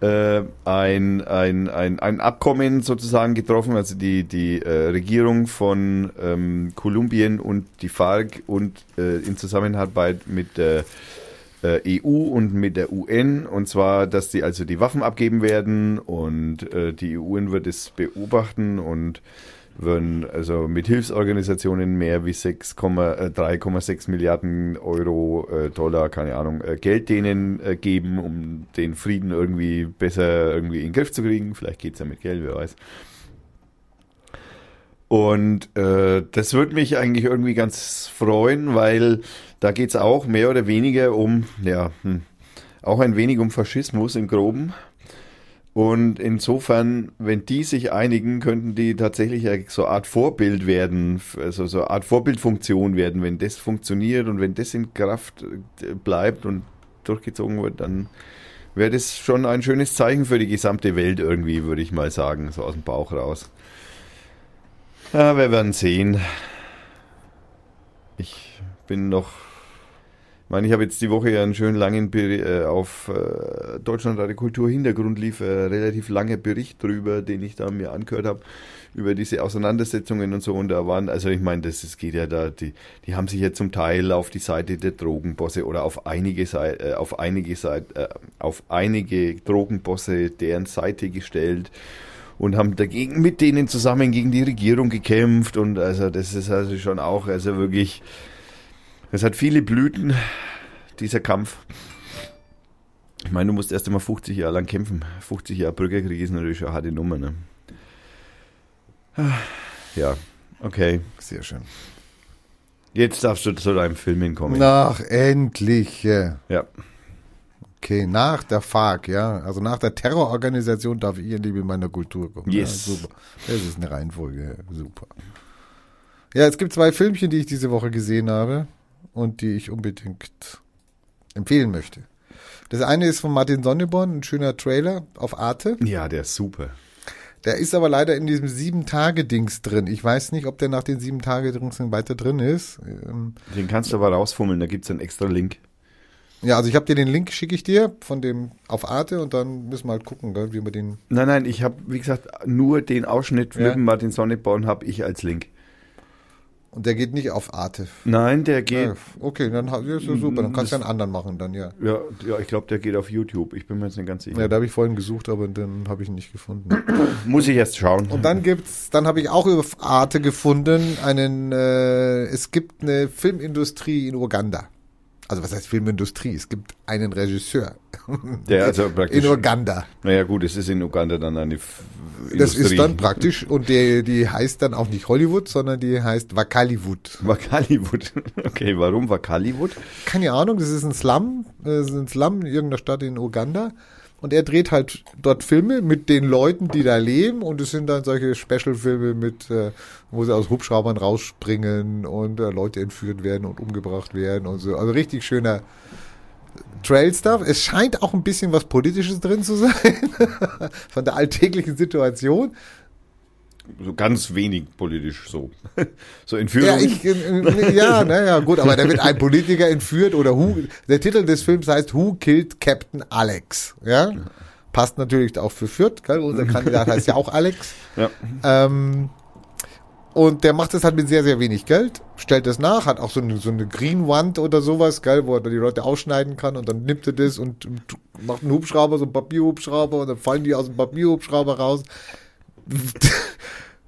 äh, ein, ein, ein, ein Abkommen sozusagen getroffen, also die, die äh, Regierung von ähm, Kolumbien und die FARC und äh, in Zusammenarbeit mit der äh, EU und mit der UN und zwar, dass die also die Waffen abgeben werden und äh, die UN wird es beobachten und würden also mit Hilfsorganisationen mehr wie 6, äh, 3,6 Milliarden Euro, äh, Dollar, keine Ahnung, äh, Geld denen äh, geben, um den Frieden irgendwie besser irgendwie in den Griff zu kriegen. Vielleicht geht's ja mit Geld, wer weiß. Und äh, das würde mich eigentlich irgendwie ganz freuen, weil da geht's auch mehr oder weniger um, ja, hm, auch ein wenig um Faschismus im Groben. Und insofern, wenn die sich einigen, könnten die tatsächlich so eine Art Vorbild werden, also so eine Art Vorbildfunktion werden. Wenn das funktioniert und wenn das in Kraft äh, bleibt und durchgezogen wird, dann wäre das schon ein schönes Zeichen für die gesamte Welt irgendwie, würde ich mal sagen, so aus dem Bauch raus. Ja, wir werden sehen. Ich bin noch meine, ich habe jetzt die Woche ja einen schönen langen äh, auf äh, Deutschlandradio Kultur Hintergrund lief, äh, relativ langer Bericht drüber, den ich da mir angehört habe, über diese Auseinandersetzungen und so. Und da waren, also ich meine, das, das geht ja da, die, die haben sich ja zum Teil auf die Seite der Drogenbosse oder auf einige Seite, äh, auf einige Seite, äh, auf einige Drogenbosse deren Seite gestellt und haben dagegen mit denen zusammen gegen die Regierung gekämpft und also das ist also schon auch also wirklich es hat viele Blüten dieser Kampf meine, du musst erst einmal 50 Jahre lang kämpfen. 50 Jahre Bürgerkrieg ist natürlich eine harte Nummer, ne? Ah, Ja, okay. Sehr schön. Jetzt darfst du zu deinem Film hinkommen. Nach endlich. ja. Ja. Okay, nach der FARC, ja. Also nach der Terrororganisation darf ich endlich mit meiner Kultur kommen. Yes. Ja, super. Das ist eine Reihenfolge. Super. Ja, es gibt zwei Filmchen, die ich diese Woche gesehen habe und die ich unbedingt empfehlen möchte. Das eine ist von Martin Sonneborn, ein schöner Trailer auf Arte. Ja, der ist super. Der ist aber leider in diesem Sieben-Tage-Dings drin. Ich weiß nicht, ob der nach den Sieben-Tage-Dings weiter drin ist. Ähm, Den kannst du aber rausfummeln, da gibt's einen extra Link. Ja, also ich habe dir den Link, schicke ich dir von dem auf Arte und dann müssen wir halt gucken, wie wir den. Nein, nein, ich habe, wie gesagt, nur den Ausschnitt Ja. mit Martin Sonneborn habe ich als Link. Und der geht nicht auf Arte. Nein, der geht, Ja, okay, dann ist ja super. Dann kannst du einen anderen machen dann, ja. ja, ja ich glaube, der geht auf YouTube. Ich bin mir jetzt nicht ganz sicher. Ja, da habe ich vorhin gesucht, aber dann habe ich ihn nicht gefunden. Muss ich erst schauen. Und dann gibt's, dann habe ich auch über Arte gefunden, einen, äh, es gibt eine Filmindustrie in Uganda. Also was heißt Filmindustrie? Es gibt einen Regisseur der also praktisch, in Uganda. naja gut, es ist in Uganda dann eine F Das Industrie. ist dann praktisch und die, die heißt dann auch nicht Hollywood, sondern die heißt Wakaliwood. Wakaliwood. Okay, warum Wakaliwood? Keine Ahnung, das ist ein Slum, das ist ein Slum in irgendeiner Stadt in Uganda. Und er dreht halt dort Filme mit den Leuten, die da leben. Und es sind dann solche Special-Filme mit, äh, wo sie aus Hubschraubern rausspringen und äh, Leute entführt werden und umgebracht werden und so. Also richtig schöner Trail-Stuff. Es scheint auch ein bisschen was Politisches drin zu sein. Von der alltäglichen Situation. So ganz wenig politisch so. So Entführung. Ja, ich, ja, naja, gut, aber da wird ein Politiker entführt oder who, der Titel des Films heißt Who Killed Captain Alex, ja? Passt natürlich auch für Fürth, gell? unser Kandidat heißt ja auch Alex. ja. Ähm, und der macht das halt mit sehr, sehr wenig Geld, stellt das nach, hat auch so eine, so eine Greenwand oder sowas, gell, wo er die Leute ausschneiden kann und dann nimmt er das und macht einen Hubschrauber, so einen Papierhubschrauber und dann fallen die aus dem Papierhubschrauber raus.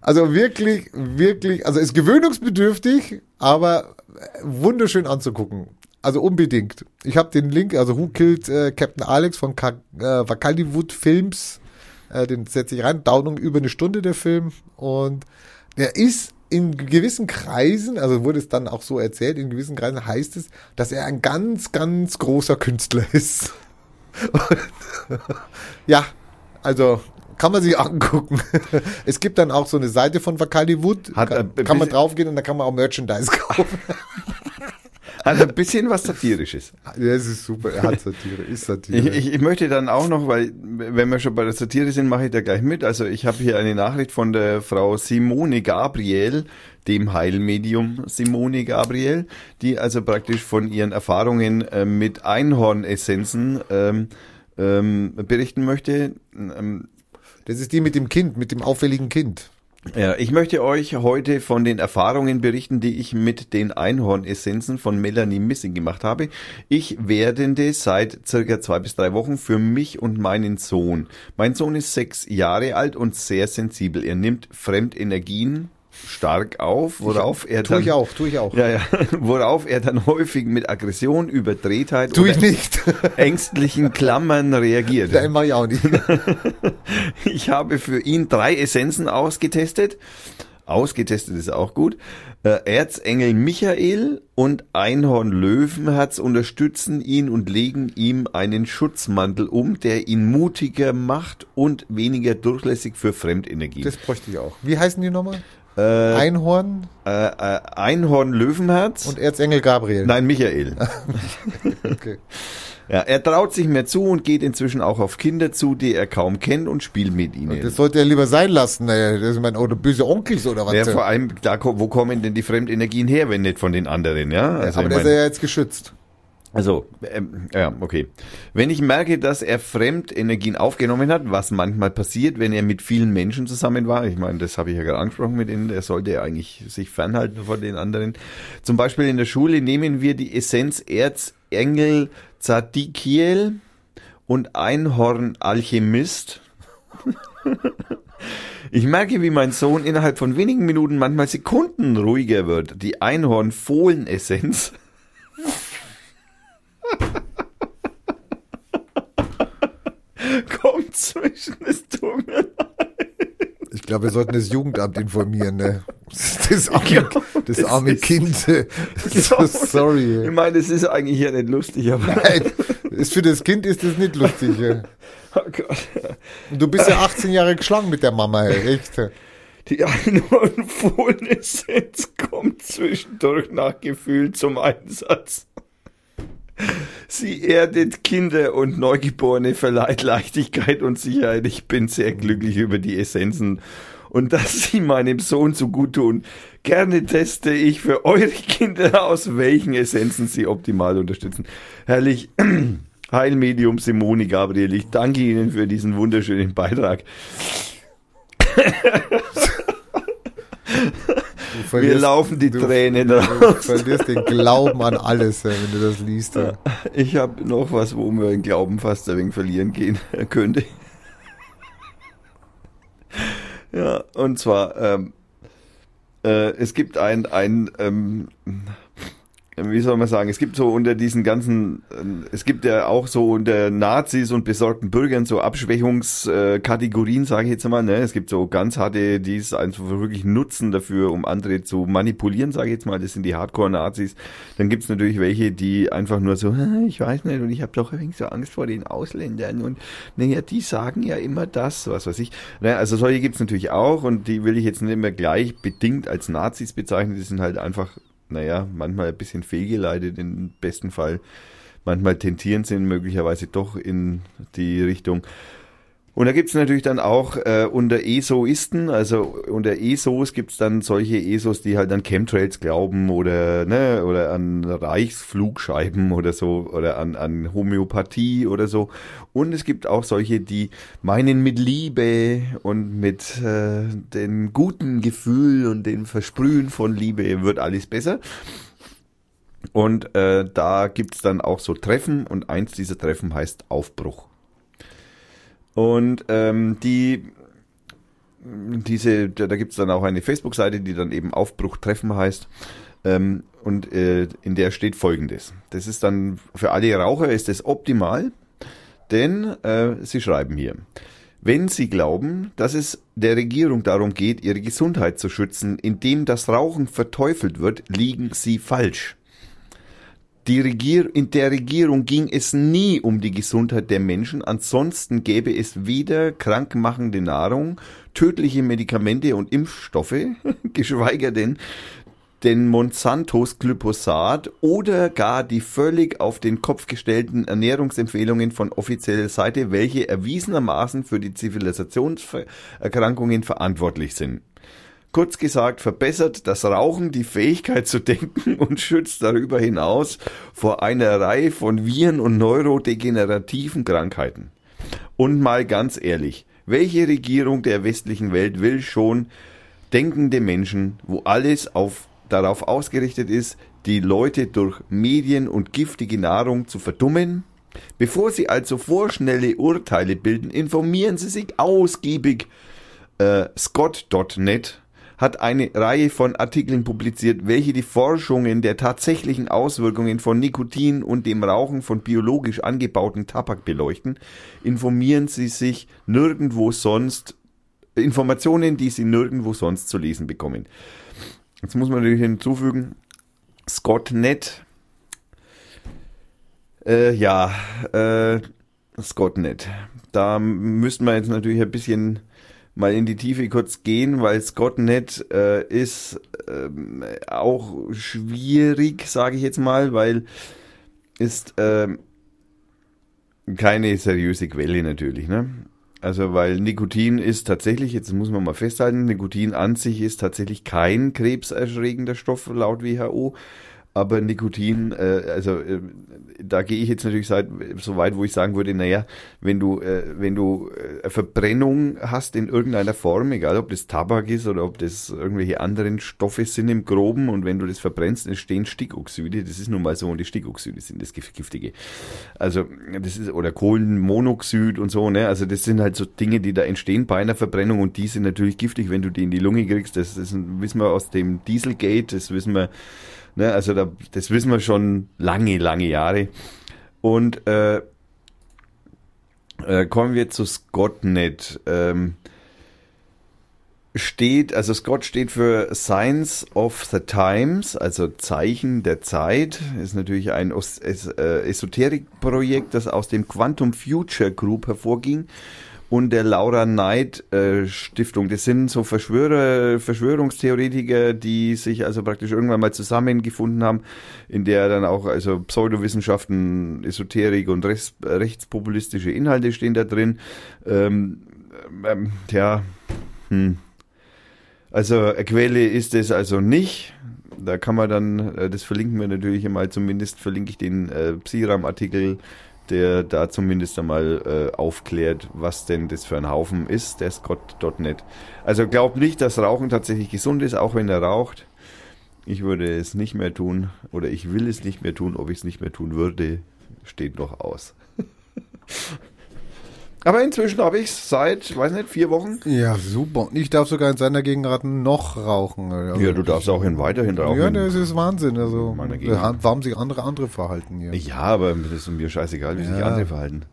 Also wirklich, wirklich, also ist gewöhnungsbedürftig, aber wunderschön anzugucken. Also unbedingt. Ich habe den Link, also Who Killed äh, Captain Alex von Ka äh, Films, äh, den setze ich rein, dauert über eine Stunde der Film und der ist in gewissen Kreisen, also wurde es dann auch so erzählt, in gewissen Kreisen heißt es, dass er ein ganz, ganz großer Künstler ist. Ja, also kann man sich angucken. Es gibt dann auch so eine Seite von Wakaliwood, Hat kann, kann man draufgehen und da kann man auch Merchandise kaufen. Hat ein bisschen was Satirisches. Ja, es ist super, er hat Satire, ist Ich, Satire. ich, ich möchte dann auch noch, weil wenn wir schon bei der Satire sind, mache ich da gleich mit. Also ich habe hier eine Nachricht von der Frau Simone Gabriel, dem Heilmedium Simone Gabriel, die also praktisch von ihren Erfahrungen äh, mit Einhornessenzen ähm, ähm, berichten möchte. Ähm, Das ist die mit dem Kind, mit dem auffälligen Kind. ja, ich möchte euch heute von den Erfahrungen berichten, die ich mit den Einhornessenzen von Melanie Missing gemacht habe. Ich werdende seit circa zwei bis drei Wochen für mich und meinen Sohn. Mein Sohn ist sechs Jahre alt und sehr sensibel. Er nimmt Fremdenergien stark auf, worauf er Tue dann, ich auch, tue ich auch. ja, ja, worauf er dann häufig mit Aggression, Überdrehtheit Tue ich nicht. ängstlichen Klammern reagiert. Nein, mach ich auch nicht. Ich habe für ihn drei Essenzen ausgetestet. Ausgetestet ist auch gut. Äh, Erzengel Michael und Einhorn Löwenherz unterstützen ihn und legen ihm einen Schutzmantel um, der ihn mutiger macht und weniger durchlässig für Fremdenergie. Das bräuchte ich auch. Wie heißen die nochmal? Äh, Einhorn äh, äh, Einhorn Löwenherz. und Erzengel Gabriel. Nein, Michael. Okay. Ja, er traut sich mehr zu und geht inzwischen auch auf Kinder zu, die er kaum kennt und spielt mit ihnen. Das sollte er lieber sein lassen. Das ist mein, oder böse Onkels oder was. Ja, vor allem, da, wo kommen denn die Fremdenergien her, wenn nicht von den anderen, ja? Also, aber der ist ja jetzt geschützt. Also ähm, ja, okay. Wenn ich merke, dass er Fremdenergien aufgenommen hat, was manchmal passiert, wenn er mit vielen Menschen zusammen war, ich meine, das habe ich ja gerade angesprochen mit ihnen, er sollte ja eigentlich sich fernhalten von den anderen. Zum Beispiel in der Schule nehmen wir die Essenz Erzengel Zadikiel und Einhorn Alchemist. Ich merke, wie mein Sohn innerhalb von wenigen Minuten, manchmal Sekunden ruhiger wird. Die Einhorn-Fohlenessenz kommt zwischen. Es tut mir Ich glaube, wir sollten das Jugendamt informieren, ne? Das arme, Ja, das das arme ist- Kind. So Ja, sorry. Ich meine, es ist eigentlich ja nicht lustig, aber. Nein, ist für das Kind ist das nicht lustig. ja. Oh Gott. Du bist ja 18 Jahre geschlagen mit der Mama, ey, echt. Die Einhornfohlenessenz kommt zwischendurch nach Gefühl zum Einsatz. Sie erdet Kinder und Neugeborene, verleiht Leichtigkeit und Sicherheit. Ich bin sehr glücklich über die Essenzen und dass sie meinem Sohn so gut tun. Gerne teste ich für eure Kinder aus, welchen Essenzen sie optimal unterstützen. Herrlich. Heilmedium Simone Gabriel, ich danke Ihnen für diesen wunderschönen Beitrag. Du Wir verlierst- laufen die du- Tränen Du raus. verlierst den Glauben an alles, wenn du das liest. Ich habe noch was, wo wir den Glauben fast ein wenig verlieren gehen könnte. Ja, und zwar, ähm, äh, es gibt ein, ein ähm, wie soll man sagen, es gibt so unter diesen ganzen, es gibt ja auch so unter Nazis und besorgten Bürgern so Abschwächungskategorien, sage ich jetzt mal. Ne? Es gibt so ganz harte, die es einfach wirklich nutzen dafür, um andere zu manipulieren, sage ich jetzt mal. Das sind die Hardcore-Nazis. Dann gibt's natürlich welche, die einfach nur so, "Hm, ich weiß nicht, und ich habe doch ein wenig so Angst vor den Ausländern. Und naja, die sagen ja immer das, was weiß ich. Naja, also solche gibt's natürlich auch und die will ich jetzt nicht mehr gleich bedingt als Nazis bezeichnen. Die sind halt einfach naja, manchmal ein bisschen fehlgeleitet im besten Fall. Manchmal tentieren sie möglicherweise doch in die Richtung. Und da gibt's natürlich dann auch äh, unter ESOisten, also unter ESOs gibt's dann solche ESOs, die halt an Chemtrails glauben oder ne, oder an Reichsflugscheiben oder so oder an, an Homöopathie oder so. Und es gibt auch solche, die meinen mit Liebe und mit äh, dem guten Gefühl und dem Versprühen von Liebe wird alles besser. Und äh, da gibt's dann auch so Treffen und eins dieser Treffen heißt Aufbruch. Und ähm, die diese, da, da gibt's dann auch eine Facebook-Seite, die dann eben Aufbruch Treffen heißt. Ähm, und äh, in der steht folgendes. Das ist dann für alle Raucher ist das optimal, denn äh, sie schreiben hier. Wenn Sie glauben, dass es der Regierung darum geht, ihre Gesundheit zu schützen, indem das Rauchen verteufelt wird, liegen Sie falsch. Die Regier in der Regierung ging es nie um die Gesundheit der Menschen, ansonsten gäbe es weder krankmachende Nahrung, tödliche Medikamente und Impfstoffe, geschweige denn den Monsantos Glyphosat oder gar die völlig auf den Kopf gestellten Ernährungsempfehlungen von offizieller Seite, welche erwiesenermaßen für die Zivilisationserkrankungen verantwortlich sind. Kurz gesagt, verbessert das Rauchen die Fähigkeit zu denken und schützt darüber hinaus vor einer Reihe von Viren und neurodegenerativen Krankheiten. Und mal ganz ehrlich, welche Regierung der westlichen Welt will schon denkende Menschen, wo alles auf, darauf ausgerichtet ist, die Leute durch Medien und giftige Nahrung zu verdummen? Bevor Sie also vorschnelle Urteile bilden, informieren Sie sich ausgiebig. Äh, Scott.net hat eine Reihe von Artikeln publiziert, welche die Forschungen der tatsächlichen Auswirkungen von Nikotin und dem Rauchen von biologisch angebauten Tabak beleuchten. Informieren Sie sich nirgendwo sonst, Informationen, die Sie nirgendwo sonst zu lesen bekommen. Jetzt muss man natürlich hinzufügen, Scottnet, äh, ja, äh, Scottnet. Da müssten wir jetzt natürlich ein bisschen mal in die Tiefe kurz gehen, weil Scottnet äh, ist ähm, auch schwierig, sage ich jetzt mal, weil ist ähm, keine seriöse Quelle natürlich, ne? Also weil Nikotin ist tatsächlich, jetzt muss man mal festhalten, Nikotin an sich ist tatsächlich kein krebserregender Stoff laut WHO, aber Nikotin, äh, also äh, da gehe ich jetzt natürlich seit, so weit, wo ich sagen würde, naja, wenn du, äh, wenn du äh, Verbrennung hast in irgendeiner Form, egal ob das Tabak ist oder ob das irgendwelche anderen Stoffe sind im Groben und wenn du das verbrennst, entstehen Stickoxide, das ist nun mal so und die Stickoxide sind das Gif- Giftige. Also das ist, oder Kohlenmonoxid und so, ne, also das sind halt so Dinge, die da entstehen bei einer Verbrennung und die sind natürlich giftig, wenn du die in die Lunge kriegst, das, das wissen wir aus dem Dieselgate, das wissen wir Ne, also da, das wissen wir schon lange, lange Jahre. Und äh, Äh, kommen wir zu Scottnet. Ähm, steht, also Scott steht für Signs of the Times, also Zeichen der Zeit. Ist natürlich ein es- äh, Esoterikprojekt, das aus dem Quantum Future Group hervorging und der Laura Knight äh, Stiftung. Das sind so Verschwörer, Verschwörungstheoretiker, die sich also praktisch irgendwann mal zusammengefunden haben, in der dann auch also Pseudowissenschaften, Esoterik und rechts, rechtspopulistische Inhalte stehen da drin. Ähm, ähm, ja, hm. Also Quelle ist es also nicht. Da kann man dann, äh, das verlinken wir natürlich einmal, zumindest verlinke ich den äh, Psiram-Artikel, der da zumindest einmal äh, aufklärt, was denn das für ein Haufen ist, der Scott.net. Also glaubt nicht, dass Rauchen tatsächlich gesund ist, auch wenn er raucht. Ich würde es nicht mehr tun oder ich will es nicht mehr tun. Ob ich es nicht mehr tun würde, steht noch aus. Aber inzwischen habe ich es seit, weiß nicht, vier Wochen. Ja, super. Ich darf sogar in seiner Gegend noch rauchen. Also, Ja, du darfst auch hin weiterhin rauchen. Ja, das ist Wahnsinn. Also, haben sich andere andere verhalten hier. Ja, aber das ist mir scheißegal, wie sich Ja. andere verhalten.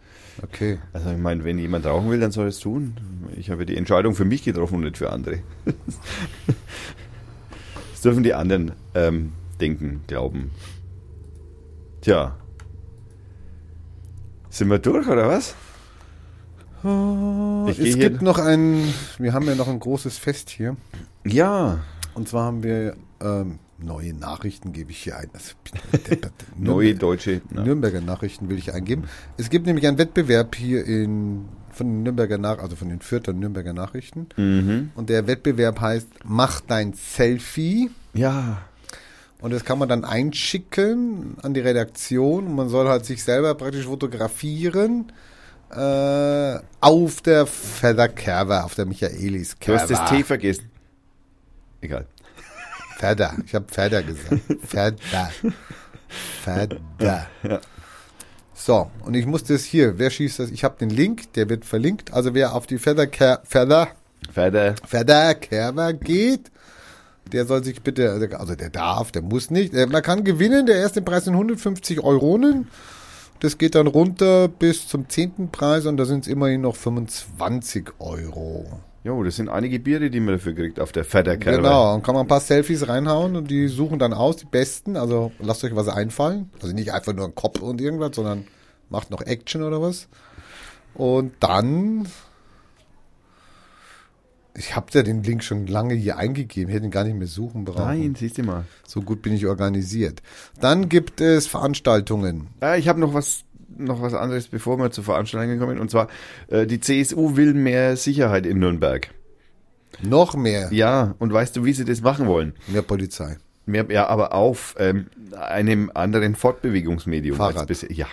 Okay. Also ich meine, wenn jemand rauchen will, dann soll er es tun. Ich habe die Entscheidung für mich getroffen und nicht für andere. das dürfen die anderen ähm, denken, glauben. Tja. Sind wir durch, oder was? Ich es gibt noch ein, wir haben ja noch ein großes Fest hier. Ja. Und zwar haben wir ähm, neue Nachrichten, gebe ich hier ein. Also, Neue deutsche. Na, Nürnberger Nachrichten will ich eingeben. Es gibt nämlich einen Wettbewerb hier in von den Nürnberger Nach also von den Fürther Nürnberger Nachrichten. mhm. Und der Wettbewerb heißt Mach dein Selfie. Ja. Und das kann man dann einschicken an die Redaktion. Und man soll halt sich selber praktisch fotografieren äh, auf der Fedder-Kerber, auf der Michaelis Du hast das Kerber. T vergessen. Egal. Fedder. Ich habe Fedder gesagt. Fedder. Fedder. So, und ich muss das hier, wer schießt das? Ich habe den Link, der wird verlinkt. Also wer auf die Fedder, Fedder, Weiter. Fedder Kerber geht, der soll sich bitte, also der darf, der muss nicht. Äh, Man kann gewinnen, der erste Preis sind 150 Euronen. Das geht dann runter bis zum zehnten Preis und da sind es immerhin noch 25 Euro. Jo, das sind einige Biere, die man dafür kriegt auf der Fetterkerbe. Genau, und kann man ein paar Selfies reinhauen und die suchen dann aus, die besten. Also lasst euch was einfallen. Also nicht einfach nur ein Kopf und irgendwas, sondern macht noch Action oder was. Und dann. Ich habe ja den Link schon lange hier eingegeben, hätte ihn gar nicht mehr suchen brauchen. Nein, siehst du mal. So gut bin ich organisiert. Dann gibt es Veranstaltungen. Äh, ich habe noch was noch was anderes, bevor wir zur Veranstaltung kommen. Und zwar, äh, die CSU will mehr Sicherheit in Nürnberg. Noch mehr. Ja, und weißt du, wie sie das machen wollen? Mehr Polizei. Mehr, ja, aber auf ähm, einem anderen Fortbewegungsmedium. Fahrrad. als bisher. Ja,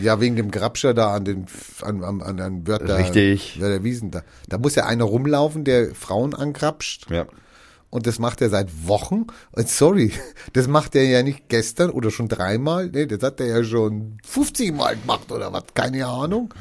Ja, wegen dem Grabscher da an den an, an, an den Wörter, Richtig. Wörterwiesen da. Da muss ja einer rumlaufen, der Frauen angrapscht. ja. Und das macht er seit Wochen. Und sorry, das macht er ja nicht gestern oder schon dreimal. Nee, das hat er ja schon 50 Mal gemacht oder was, keine Ahnung.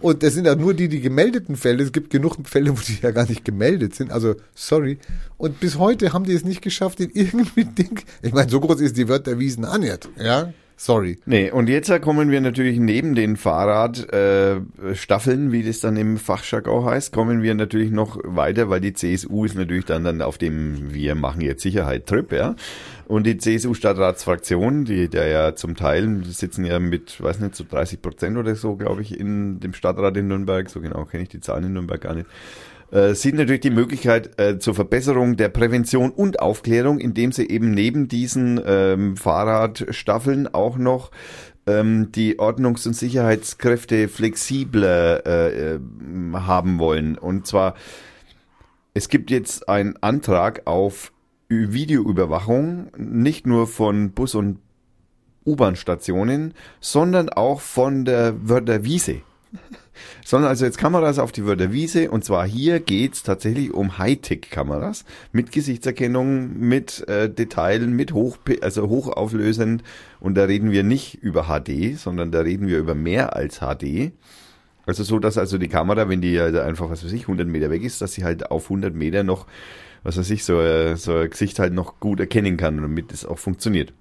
Und das sind ja nur die, die gemeldeten Fälle. Es gibt genug Fälle, wo die ja gar nicht gemeldet sind. Also, sorry. Und bis heute haben die es nicht geschafft, in irgendwie Ding. Ich meine, so groß ist die Wörterwiesen auch nicht. Ja? Sorry. Nee, und jetzt kommen wir natürlich neben den Fahrradstaffeln, äh, wie das dann im Fachjargon heißt, kommen wir natürlich noch weiter, weil die CSU ist natürlich dann, dann auf dem Wir machen jetzt Sicherheit Trip, ja. Und die CSU-Stadtratsfraktion, die der ja zum Teil sitzen ja mit, weiß nicht, so 30 Prozent oder so, glaube ich, in dem Stadtrat in Nürnberg, so genau kenne ich die Zahlen in Nürnberg gar nicht äh, natürlich die Möglichkeit äh, zur Verbesserung der Prävention und Aufklärung, indem sie eben neben diesen ähm, Fahrradstaffeln auch noch ähm, die Ordnungs- und Sicherheitskräfte flexibler äh, äh, haben wollen. Und zwar, es gibt jetzt einen Antrag auf Videoüberwachung, nicht nur von Bus- und U-Bahn-Stationen, sondern auch von der Wörterwiese sondern also jetzt Kameras auf die Wörterwiese und zwar hier geht's tatsächlich um Hightech-Kameras mit Gesichtserkennung, mit äh, Detailen, mit hoch, also hochauflösend und da reden wir nicht über HD, sondern da reden wir über mehr als HD. Also so, dass also die Kamera, wenn die also einfach, was weiß ich, 100 Meter weg ist, dass sie halt auf 100 Meter noch, was weiß ich, so, äh, so ein Gesicht halt noch gut erkennen kann, damit es auch funktioniert.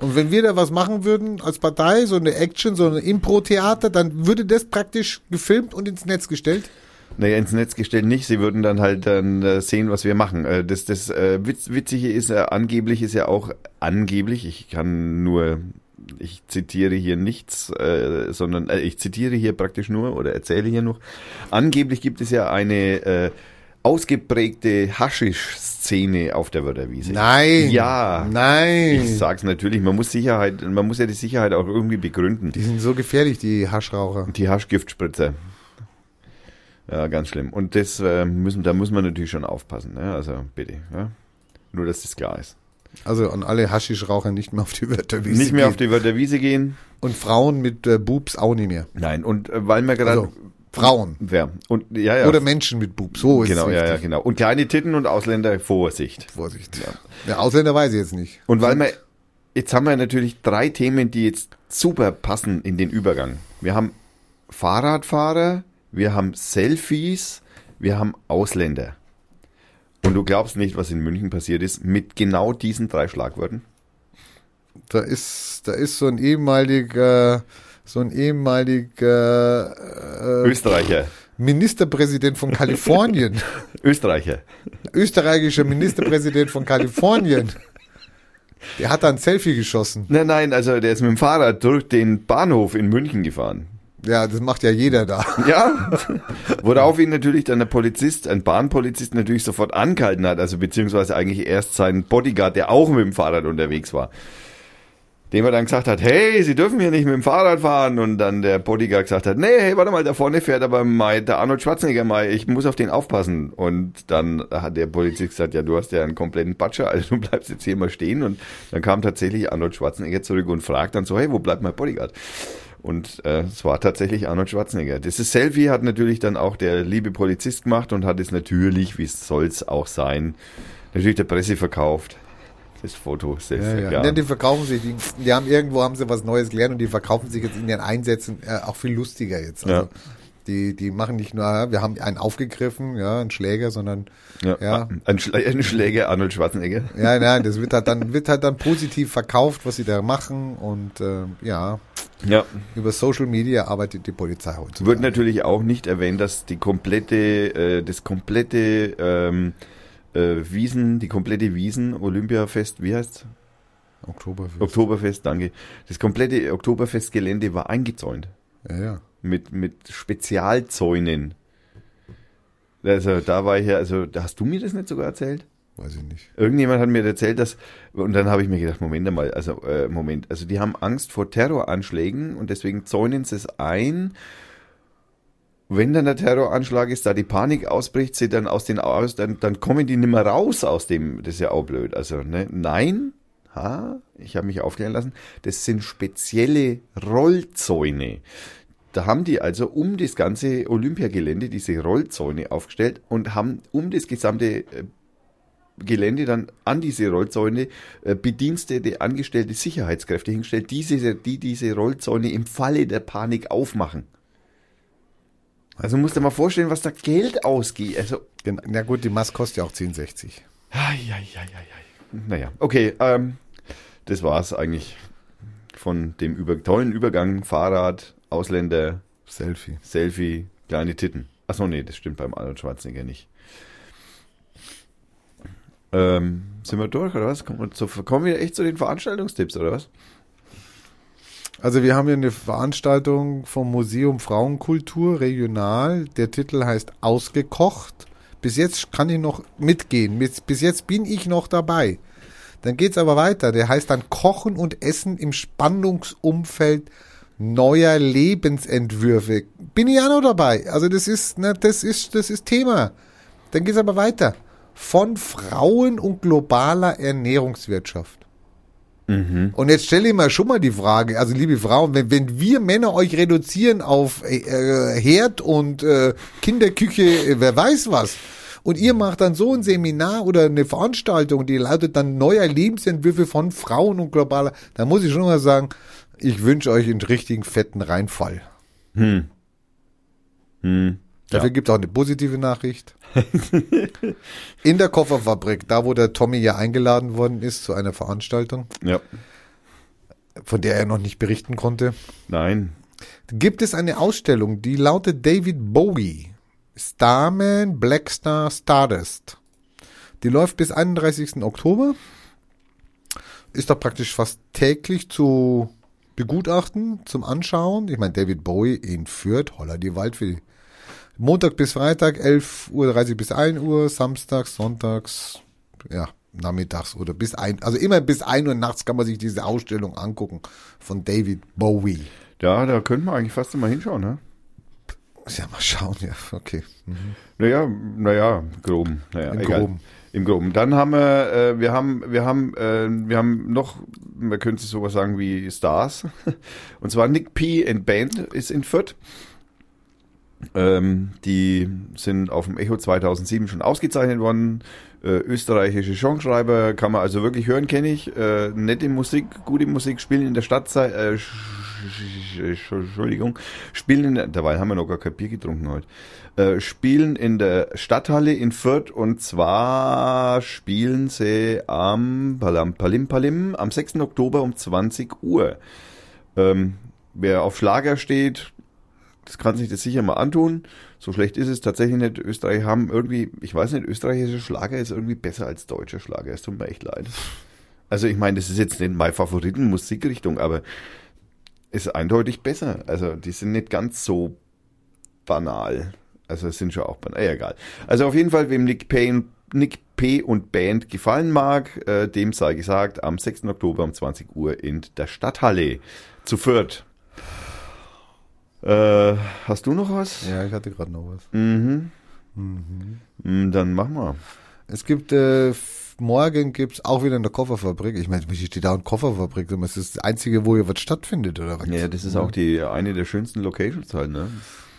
Und wenn wir da was machen würden als Partei, so eine Action, so ein Impro-Theater, dann würde das praktisch gefilmt und ins Netz gestellt. Naja, ins Netz gestellt nicht. Sie würden dann halt dann äh, sehen, was wir machen. Äh, das das äh, Witz, Witzige ist, äh, angeblich ist ja auch angeblich, ich kann nur, ich zitiere hier nichts, äh, sondern äh, ich zitiere hier praktisch nur oder erzähle hier noch. Angeblich gibt es ja eine äh, ausgeprägte Haschisch-Szene auf der Wörterwiese. Nein. Ja. Nein. Ich sag's natürlich, man muss Sicherheit, man muss ja die Sicherheit auch irgendwie begründen. Die sind so gefährlich, die Haschraucher. Die Haschgiftspritzer. Ja, ganz schlimm. Und das äh, müssen, da muss man natürlich schon aufpassen. Ne? Also bitte. Ja? Nur, dass das klar ist. Also an alle Haschischraucher nicht mehr auf die Wörterwiese Nicht mehr gehen. auf die Wörterwiese gehen. Und Frauen mit äh, Boobs auch nicht mehr. Nein. Und äh, weil wir gerade. Also, Frauen. ja. Und ja, ja. Oder Menschen mit Boobs. So ist genau, es ja, ja, richtig. genau. Und kleine Titten und Ausländer, Vorsicht. Vorsicht. Der Ausländer weiß ich jetzt nicht. Und weil wir, jetzt haben wir natürlich drei Themen, die jetzt super passen in den Übergang. Wir haben Fahrradfahrer, wir haben Selfies, wir haben Ausländer. Und du glaubst nicht, was in München passiert ist mit genau diesen drei Schlagwörtern? Da ist, da ist so ein ehemaliger, so ein ehemaliger äh, Österreicher. Ministerpräsident von Kalifornien, Österreicher. österreichischer Ministerpräsident von Kalifornien. Der hat da ein Selfie geschossen. Nein, nein, also der ist mit dem Fahrrad durch den Bahnhof in München gefahren. Ja, das macht ja jeder da. Ja, worauf ihn natürlich dann der Polizist, ein Bahnpolizist natürlich sofort angehalten hat, also beziehungsweise eigentlich erst sein Bodyguard, der auch mit dem Fahrrad unterwegs war. Dem er dann gesagt hat, hey, Sie dürfen hier nicht mit dem Fahrrad fahren. Und dann der Bodyguard gesagt hat, nee, hey, warte mal, da vorne fährt aber mal der Arnold Schwarzenegger mal, ich muss auf den aufpassen. Und dann hat der Polizist gesagt, ja, du hast ja einen kompletten Batscher, also du bleibst jetzt hier mal stehen. Und dann kam tatsächlich Arnold Schwarzenegger zurück und fragt dann so, hey, wo bleibt mein Bodyguard? Und äh, es war tatsächlich Arnold Schwarzenegger. Dieses Selfie hat natürlich dann auch der liebe Polizist gemacht und hat es natürlich, wie es soll's auch sein, natürlich der Presse verkauft. Das Foto, Ja, Selfie, ja. ja. Ja, die verkaufen sich, die, die haben irgendwo haben sie was Neues gelernt und die verkaufen sich jetzt in ihren Einsätzen äh, auch viel lustiger jetzt. Also Ja. die, die machen nicht nur, wir haben einen aufgegriffen, ja, einen Schläger, sondern Ja, ja. Ein, Schlä ein Schläger Arnold Schwarzenegger. ja, nein, das wird halt dann wird halt dann positiv verkauft, was sie da machen und äh, ja, Ja. über Social Media arbeitet die Polizei heute. Wird natürlich auch nicht erwähnt, dass die komplette, äh, das komplette ähm, äh, Wiesen, die komplette Wiesen, Olympiafest, wie heißt's? Oktoberfest. Oktoberfest, danke. Das komplette Oktoberfestgelände war eingezäunt. ja, ja. Mit, mit Spezialzäunen. Also da war ich ja, also hast du mir das nicht sogar erzählt? Weiß ich nicht. Irgendjemand hat mir erzählt, dass, und dann habe ich mir gedacht, Moment mal, also äh, Moment, also die haben Angst vor Terroranschlägen und deswegen zäunen sie es ein. Wenn dann der Terroranschlag ist, da die Panik ausbricht, sie dann aus den aus, dann, dann kommen die nicht mehr raus aus dem, das ist ja auch blöd. Also, ne? Nein, ha, ich habe mich aufklären lassen, das sind spezielle Rollzäune. Da haben die also um das ganze Olympiagelände diese Rollzäune aufgestellt und haben um das gesamte äh, Gelände dann an diese Rollzäune äh, bedienstete, angestellte Sicherheitskräfte hingestellt, die diese Rollzäune im Falle der Panik aufmachen. Also musst du dir mal vorstellen, was da Geld ausgeht. Also, Na gut, die Maske kostet ja auch 10,60. ai, ai, ai, ai, ai. naja, okay, ähm, das war's eigentlich von dem über tollen Übergang Fahrrad, Ausländer, Selfie. Selfie, kleine Titten. Achso, nee, das stimmt beim Arnold Schwarzenegger nicht. Ähm, sind wir durch, oder was? Kommen wir, zu, kommen wir echt zu den Veranstaltungstipps, oder was? Also wir haben hier eine Veranstaltung vom Museum Frauenkultur regional. Der Titel heißt Ausgekocht. Bis jetzt kann ich noch mitgehen. Bis, jetzt bin ich noch dabei. Dann geht's aber weiter. Der heißt dann Kochen und Essen im Spannungsumfeld neuer Lebensentwürfe. Bin ich ja noch dabei. Also das ist, ne, das ist, das ist Thema. Dann geht's aber weiter. Von Frauen und globaler Ernährungswirtschaft. Und jetzt stelle ich mir schon mal die Frage, also liebe Frauen, wenn, wenn wir Männer euch reduzieren auf äh, äh, Herd und äh, Kinderküche, äh, wer weiß was, und ihr macht dann so ein Seminar oder eine Veranstaltung, die lautet dann neuer Lebensentwürfe von Frauen und globaler, dann muss ich schon mal sagen, ich wünsche euch einen richtigen fetten Reinfall. Hm. Hm. Dafür gibt es auch eine positive Nachricht. In der Kofferfabrik, da wo der Tommy ja eingeladen worden ist zu einer Veranstaltung, Ja. von der er noch nicht berichten konnte, Nein. gibt es eine Ausstellung, die lautet David Bowie. Starman, Blackstar, Stardust. Die läuft bis 31. Oktober. Ist da praktisch fast täglich zu begutachten, zum Anschauen. Ich meine, David Bowie in Fürth, holla die Waldfee. Montag bis Freitag, 11.30 Uhr bis 1 Uhr, samstags, sonntags, ja, nachmittags oder bis ein, also immer bis 1 Uhr nachts kann man sich diese Ausstellung angucken von David Bowie. Ja, da könnten wir eigentlich fast mal hinschauen, ne? Ja, mal schauen, ja, okay. Naja, naja, groben. Naja, Im egal. Groben. Im Groben. Dann haben wir, äh, wir haben, wir haben, äh, wir haben noch, man könnte sowas sagen wie Stars. Und zwar Nick P. and Band ist in Fürth. Ähm, die sind auf dem Echo 2007 schon ausgezeichnet worden. Äh, österreichische Songschreiber kann man also wirklich hören, kenne ich. Äh, nette Musik, gute Musik, spielen in der Stadtzeit. Äh, sch- sch- sch- Entschuldigung, spielen in der, dabei haben wir noch gar kein Bier getrunken heute. Äh, spielen in der Stadthalle in Fürth und zwar spielen sie am Palam Palim Palim am 6. Oktober um 20 Uhr. Ähm, wer auf Schlager steht, das kann sich das sicher mal antun. So schlecht ist es tatsächlich nicht. Österreich haben irgendwie, ich weiß nicht, österreichischer Schlager ist irgendwie besser als deutscher Schlager. Es tut mir echt leid. Also ich meine, das ist jetzt nicht meine Favoriten-Musikrichtung, aber ist eindeutig besser. Also die sind nicht ganz so banal. Also es sind schon auch banal. Egal. Also auf jeden Fall, wem Nick P. Nick P. und Band gefallen mag, äh, dem sei gesagt, am 6. Oktober um 20 Uhr in der Stadthalle zu Fürth. Äh, hast du noch was? Ja, ich hatte gerade noch was. Mhm. Mm, Dann mach mal. Es gibt, äh, morgen gibt's auch wieder in der Kofferfabrik. Ich meine, hier steht da eine Kofferfabrik. Das ist das Einzige, wo hier was stattfindet, oder was? Ja, das ist auch die eine der schönsten Locations halt, ne?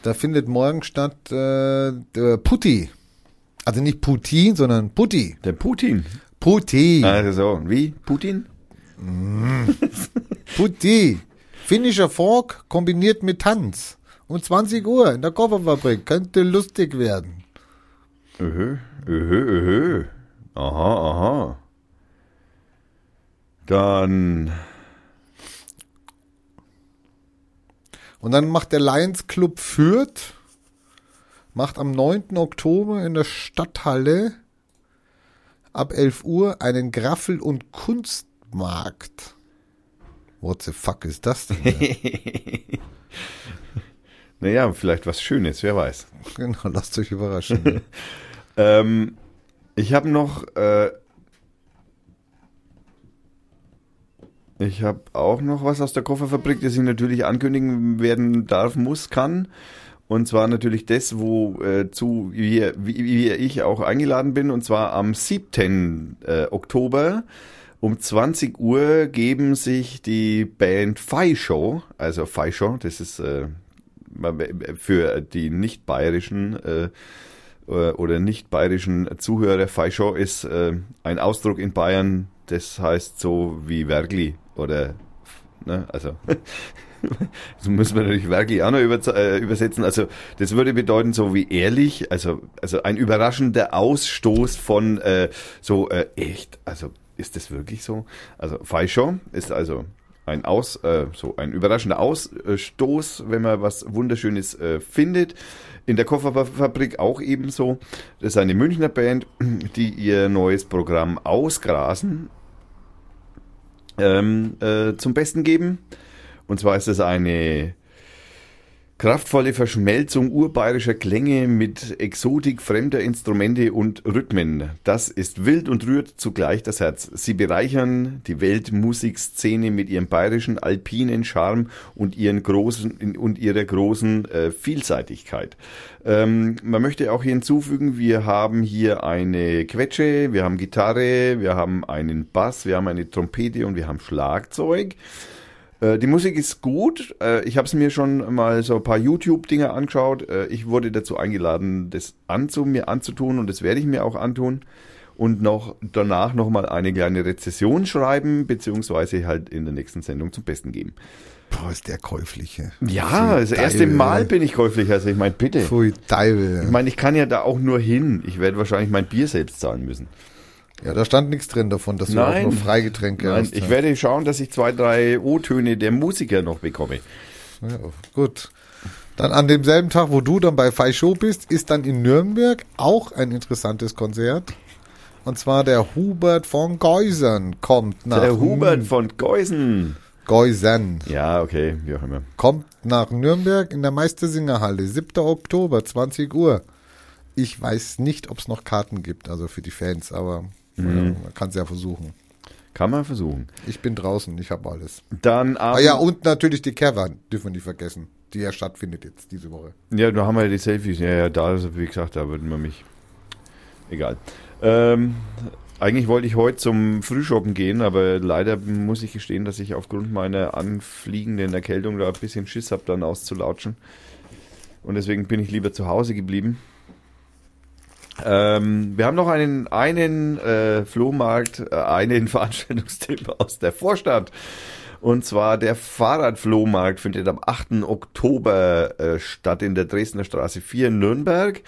Da findet morgen statt äh, Putti. Also nicht Putin, sondern Putti. Der Putin. Putti. Also so, wie? Putin? Putti. Finnischer Folk kombiniert mit Tanz. Um 20 Uhr in der Kofferfabrik. Könnte lustig werden. Öhö, öhö, öhö. Aha, aha. Dann, Und dann macht der Lions Club Fürth, macht am 9. Oktober in der Stadthalle ab 11 Uhr einen Graffel- und Kunstmarkt. What the fuck ist das denn? naja, vielleicht was Schönes, wer weiß. genau, lasst euch überraschen. Ähm, ich habe noch, äh, ich habe auch noch was aus der Kofferfabrik, das ich natürlich ankündigen werden darf, muss, kann. Und zwar natürlich das, wo äh, zu wie, wie, wie ich auch eingeladen bin. Und zwar am 7. Äh, Oktober um 20 Uhr geben sich die Band Fai also Fai das ist äh, für die nicht bayerischen äh, äh, oder nicht bayerischen Zuhörer, Feischau ist äh, ein Ausdruck in Bayern, das heißt so wie Wergli oder, ne, also, so müssen wir natürlich Wergli auch noch äh, übersetzen, also das würde bedeuten so wie ehrlich, also, also ein überraschender Ausstoß von äh, so äh, echt, also ist das wirklich so? Also Feischau ist also ein Aus, äh, so ein überraschender Ausstoß, wenn man was Wunderschönes äh, findet. In der Kofferfabrik auch ebenso. Das ist eine Münchner Band, die ihr neues Programm Ausgrasen ähm, äh, zum Besten geben. Und zwar ist es eine kraftvolle Verschmelzung urbayerischer Klänge mit Exotik fremder Instrumente und Rhythmen. Das ist wild und rührt zugleich das Herz. Sie bereichern die Weltmusikszene mit ihrem bayerischen alpinen Charme und ihren großen und ihrer großen äh, Vielseitigkeit. Ähm, man möchte auch hier hinzufügen, wir haben hier eine Quetsche, wir haben Gitarre, wir haben einen Bass, wir haben eine Trompete und wir haben Schlagzeug. Äh, Die Musik ist gut. Äh, Ich habe es mir schon mal so ein paar YouTube-Dinge angeschaut. Äh, Ich wurde dazu eingeladen, das anzu mir anzutun und das werde ich mir auch antun. Und noch danach nochmal eine kleine Rezession schreiben, beziehungsweise halt in der nächsten Sendung zum Besten geben. Boah, ist der käufliche. Ja, das erste Teufel. Mal bin ich käuflich. Also ich meine, bitte. Pfui, Ich Teufel. meine, ich kann ja da auch nur hin. Ich werde wahrscheinlich mein Bier selbst zahlen müssen. Ja, da stand nichts drin davon, dass du Nein. auch noch Freigetränke Nein, hast. ich werde schauen, dass ich zwei, drei O-Töne der Musiker noch bekomme. Ja, gut. Dann an demselben Tag, wo du dann bei Fei Show bist, ist dann in Nürnberg auch ein interessantes Konzert. Und zwar der Hubert von Geusern kommt nach Der Hubert von Geusen. Geusern Ja, okay, wie auch immer. kommt nach Nürnberg in der Meistersingerhalle, 7. Oktober, 20 Uhr. Ich weiß nicht, ob es noch Karten gibt, also für die Fans, aber ja, man kann es ja versuchen. Kann man versuchen. Ich bin draußen, ich habe alles. Dann Ah ja, und natürlich die Cavern, dürfen wir nicht vergessen, die ja stattfindet jetzt diese Woche. Ja, da haben wir ja die Selfies. Ja, ja, da, also, wie gesagt, da würden wir mich. Egal. Ähm, eigentlich wollte ich heute zum Frühshoppen gehen, aber leider muss ich gestehen, dass ich aufgrund meiner anfliegenden Erkältung da ein bisschen Schiss habe, dann auszulautschen. Und deswegen bin ich lieber zu Hause geblieben. Ähm, wir haben noch einen, einen äh, Flohmarkt, äh, einen Veranstaltungstipp aus der Vorstadt. Und zwar der Fahrradflohmarkt findet am 8. Oktober äh, statt in der Dresdner Straße 4 in Nürnberg.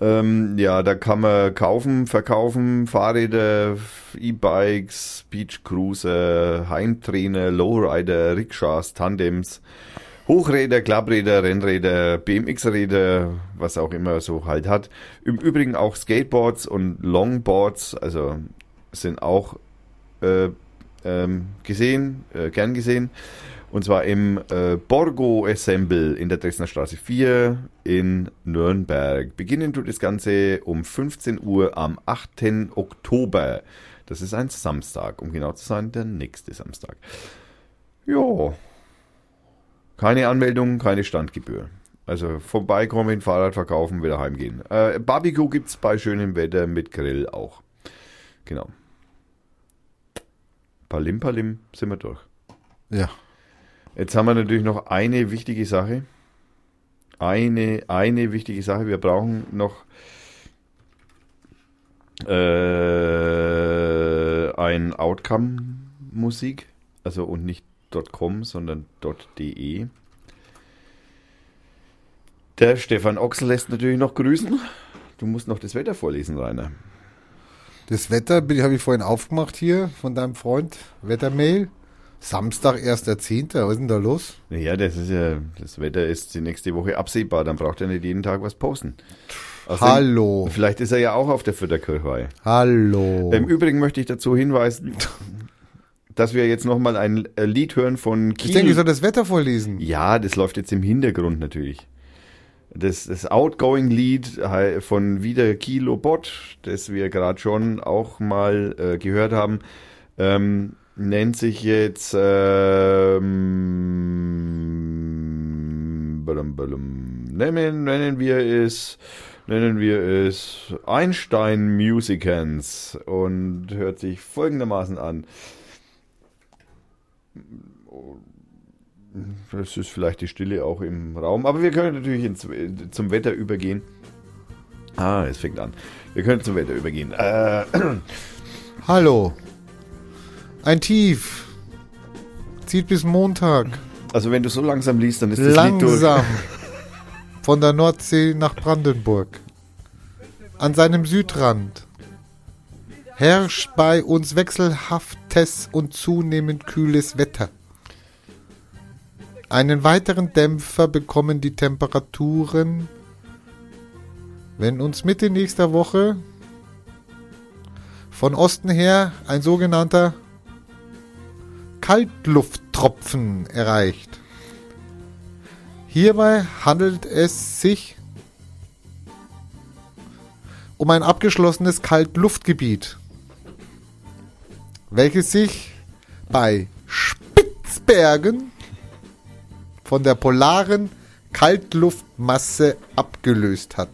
Ähm, ja, da kann man kaufen, verkaufen, Fahrräder, E-Bikes, Beachcruiser, Heimtrainer, Lowrider, Rikschas, Tandems, Hochräder, Klappräder, Rennräder, BMX-Räder, was auch immer so halt hat. Im Übrigen auch Skateboards und Longboards, also sind auch äh, ähm, gesehen, äh, gern gesehen. Und zwar im äh, Borgo Assemble in der Dresdner Straße 4 in Nürnberg. Beginnen tut das Ganze um 15 Uhr am 8. Oktober. Das ist ein Samstag, um genau zu sein, der nächste Samstag. Ja. Keine Anmeldung, keine Standgebühr. Also vorbeikommen, Fahrrad verkaufen, wieder heimgehen. Äh, Barbecue gibt's bei schönem Wetter mit Grill auch. Genau. Palim Palim sind wir durch. Ja. Jetzt haben wir natürlich noch eine wichtige Sache. Eine, eine wichtige Sache. Wir brauchen noch äh, ein Outcome-Musik. Also und nicht .com, sondern .de. Der Stefan Ochsel lässt natürlich noch grüßen. Du musst noch das Wetter vorlesen, Rainer. Das Wetter habe ich vorhin aufgemacht hier von deinem Freund, Wettermail. Samstag, 1.10. Was ist denn da los? Ja, das ist ja, das Wetter ist die nächste Woche absehbar, dann braucht er nicht jeden Tag was posten. Außerdem- Hallo. Vielleicht ist er ja auch auf der Fütterkirchweih. Hallo. Im Übrigen möchte ich dazu hinweisen, dass wir jetzt nochmal ein äh, Lied hören von ich denke, ich Kiel. soll das Wetter vorlesen. Ja, das läuft jetzt im Hintergrund natürlich. Das, das Outgoing-Lied von Wieder Kilo Bot, das wir gerade schon auch mal äh, gehört haben, ähm, nennt sich jetzt ähm, nennen, nennen wir es nennen wir es Einstein Musicans und hört sich folgendermaßen an. Das ist vielleicht die Stille auch im Raum, aber wir können natürlich ins, zum Wetter übergehen. Ah, es fängt an. Wir können zum Wetter übergehen. Äh, Hallo. Ein Tief. Zieht bis Montag. also wenn du so langsam liest, dann ist das. Langsam. Von der Nordsee nach Brandenburg. An seinem Südrand. Herrscht bei uns wechselhaftes und zunehmend kühles Wetter. Einen weiteren Dämpfer bekommen die Temperaturen, wenn uns Mitte nächster Woche von Osten her ein sogenannter Kaltlufttropfen erreicht. Hierbei handelt es sich um ein abgeschlossenes Kaltluftgebiet, welches sich bei Spitzbergen von der polaren Kaltluftmasse abgelöst hat.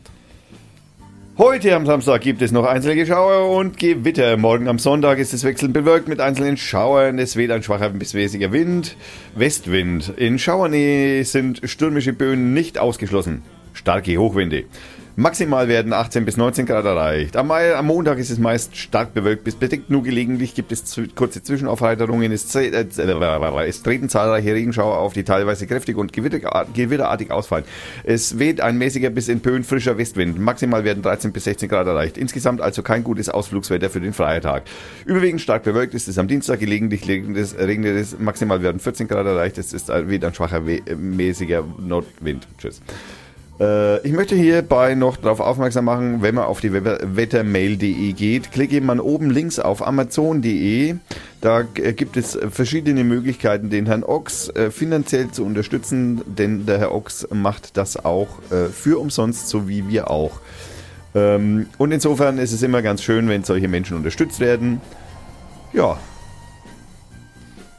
Heute am Samstag gibt es noch einzelne Schauer und Gewitter. Morgen am Sonntag ist es wechselnd bewölkt mit einzelnen Schauern. Es weht ein schwacher bis mäßiger Wind, Westwind. In Schauernähe sind stürmische Böen nicht ausgeschlossen. starke Hochwinde. Maximal werden 18 bis 19 Grad erreicht. Am, am Montag ist es meist stark bewölkt bis bedeckt. Nur gelegentlich gibt es zu, kurze Zwischenaufheiterungen. Es, äh, äh, es treten zahlreiche Regenschauer auf, die teilweise kräftig und gewitter, gewitterartig ausfallen. Es weht ein mäßiger bis in Böen frischer Westwind. Maximal werden 13 bis 16 Grad erreicht. Insgesamt also kein gutes Ausflugswetter für den Feiertag. Überwiegend stark bewölkt ist es am Dienstag. Gelegentlich regnet es. Maximal werden 14 Grad erreicht. Es ist weht ein schwacher, mäßiger Nordwind. Tschüss. Äh, ich möchte hierbei noch darauf aufmerksam machen, wenn man auf die wettermail.de geht, klicke man oben links auf amazon.de. Da äh, gibt es verschiedene Möglichkeiten, den Herrn Ochs äh, finanziell zu unterstützen, denn der Herr Ochs macht das auch für umsonst, so wie wir auch. Ähm, und insofern ist es immer ganz schön, wenn solche Menschen unterstützt werden. Ja,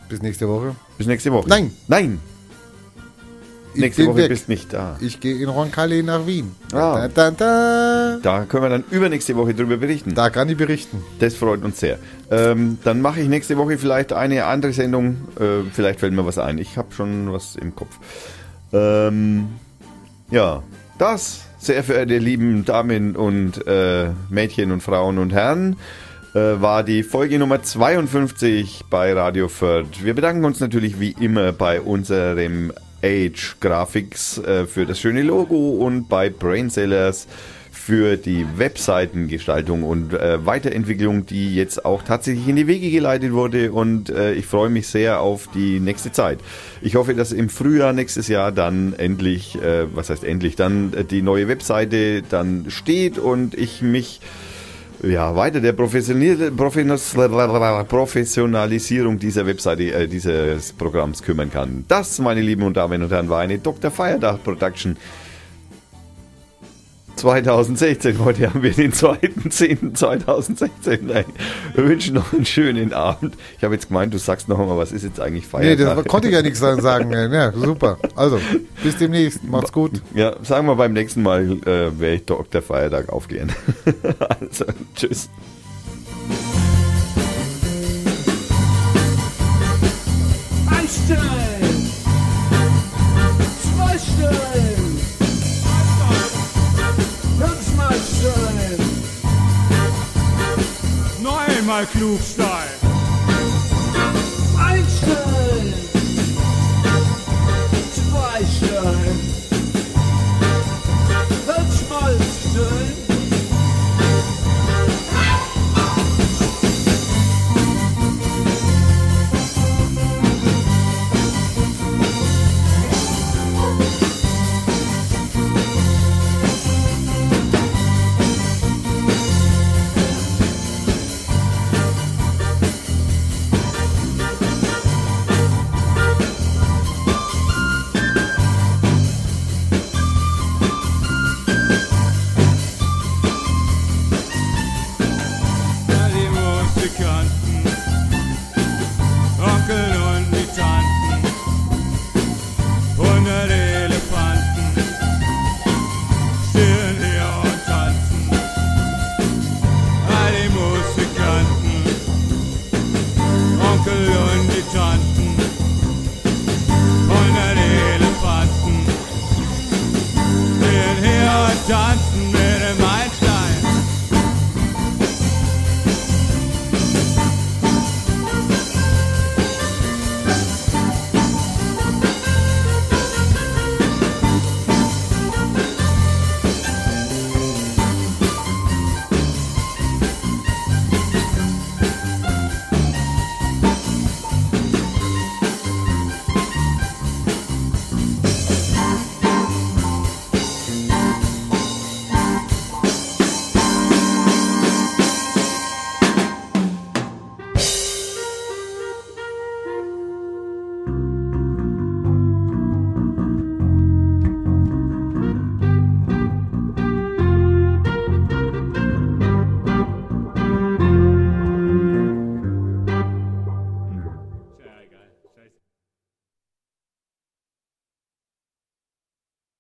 Bis nächste Woche. bis nächste Woche. Nein. Nein! Nächste Woche weg. bist nicht da. Ich gehe in Roncalli nach Wien. Ah. Da, da, da. Da können wir dann übernächste Woche drüber berichten. da kann ich berichten. Das freut uns sehr. Ähm, dann mache ich nächste Woche vielleicht eine andere Sendung. Äh, vielleicht fällt mir was ein. Ich habe schon was im Kopf. Ähm, ja, das, sehr verehrte lieben Damen und äh, Mädchen und Frauen und Herren, äh, war die Folge Nummer 52 bei Radio Fürth. Wir bedanken uns natürlich wie immer bei unserem Age Graphics äh, für das schöne Logo und bei Brainsellers für die Webseitengestaltung und äh, Weiterentwicklung, die jetzt auch tatsächlich in die Wege geleitet wurde und äh, ich freue mich sehr auf die nächste Zeit. Ich hoffe, dass im Frühjahr nächstes Jahr dann endlich, äh, was heißt endlich, dann äh, die neue Webseite dann steht und ich mich ja, weiter der Professional- Professional- Professionalisierung dieser Webseite, äh, dieses Programms kümmern kann. Das, meine lieben und Damen und Herren, war eine Dr. Feiertag Production 2016. Heute haben wir den 2.10.2016. Nein, Wir wünschen noch einen schönen Abend. Ich habe jetzt gemeint, du sagst noch mal, was ist jetzt eigentlich Nee, Feiertag? das konnte ich ja nichts sagen. Ja, super. Also, bis demnächst. Macht's gut. ja, sagen wir beim nächsten Mal äh, werde ich Dr. Feiertag aufgehen. also, tschüss. Ein Stein! Zwei Steine! Noch einmal Klugstein!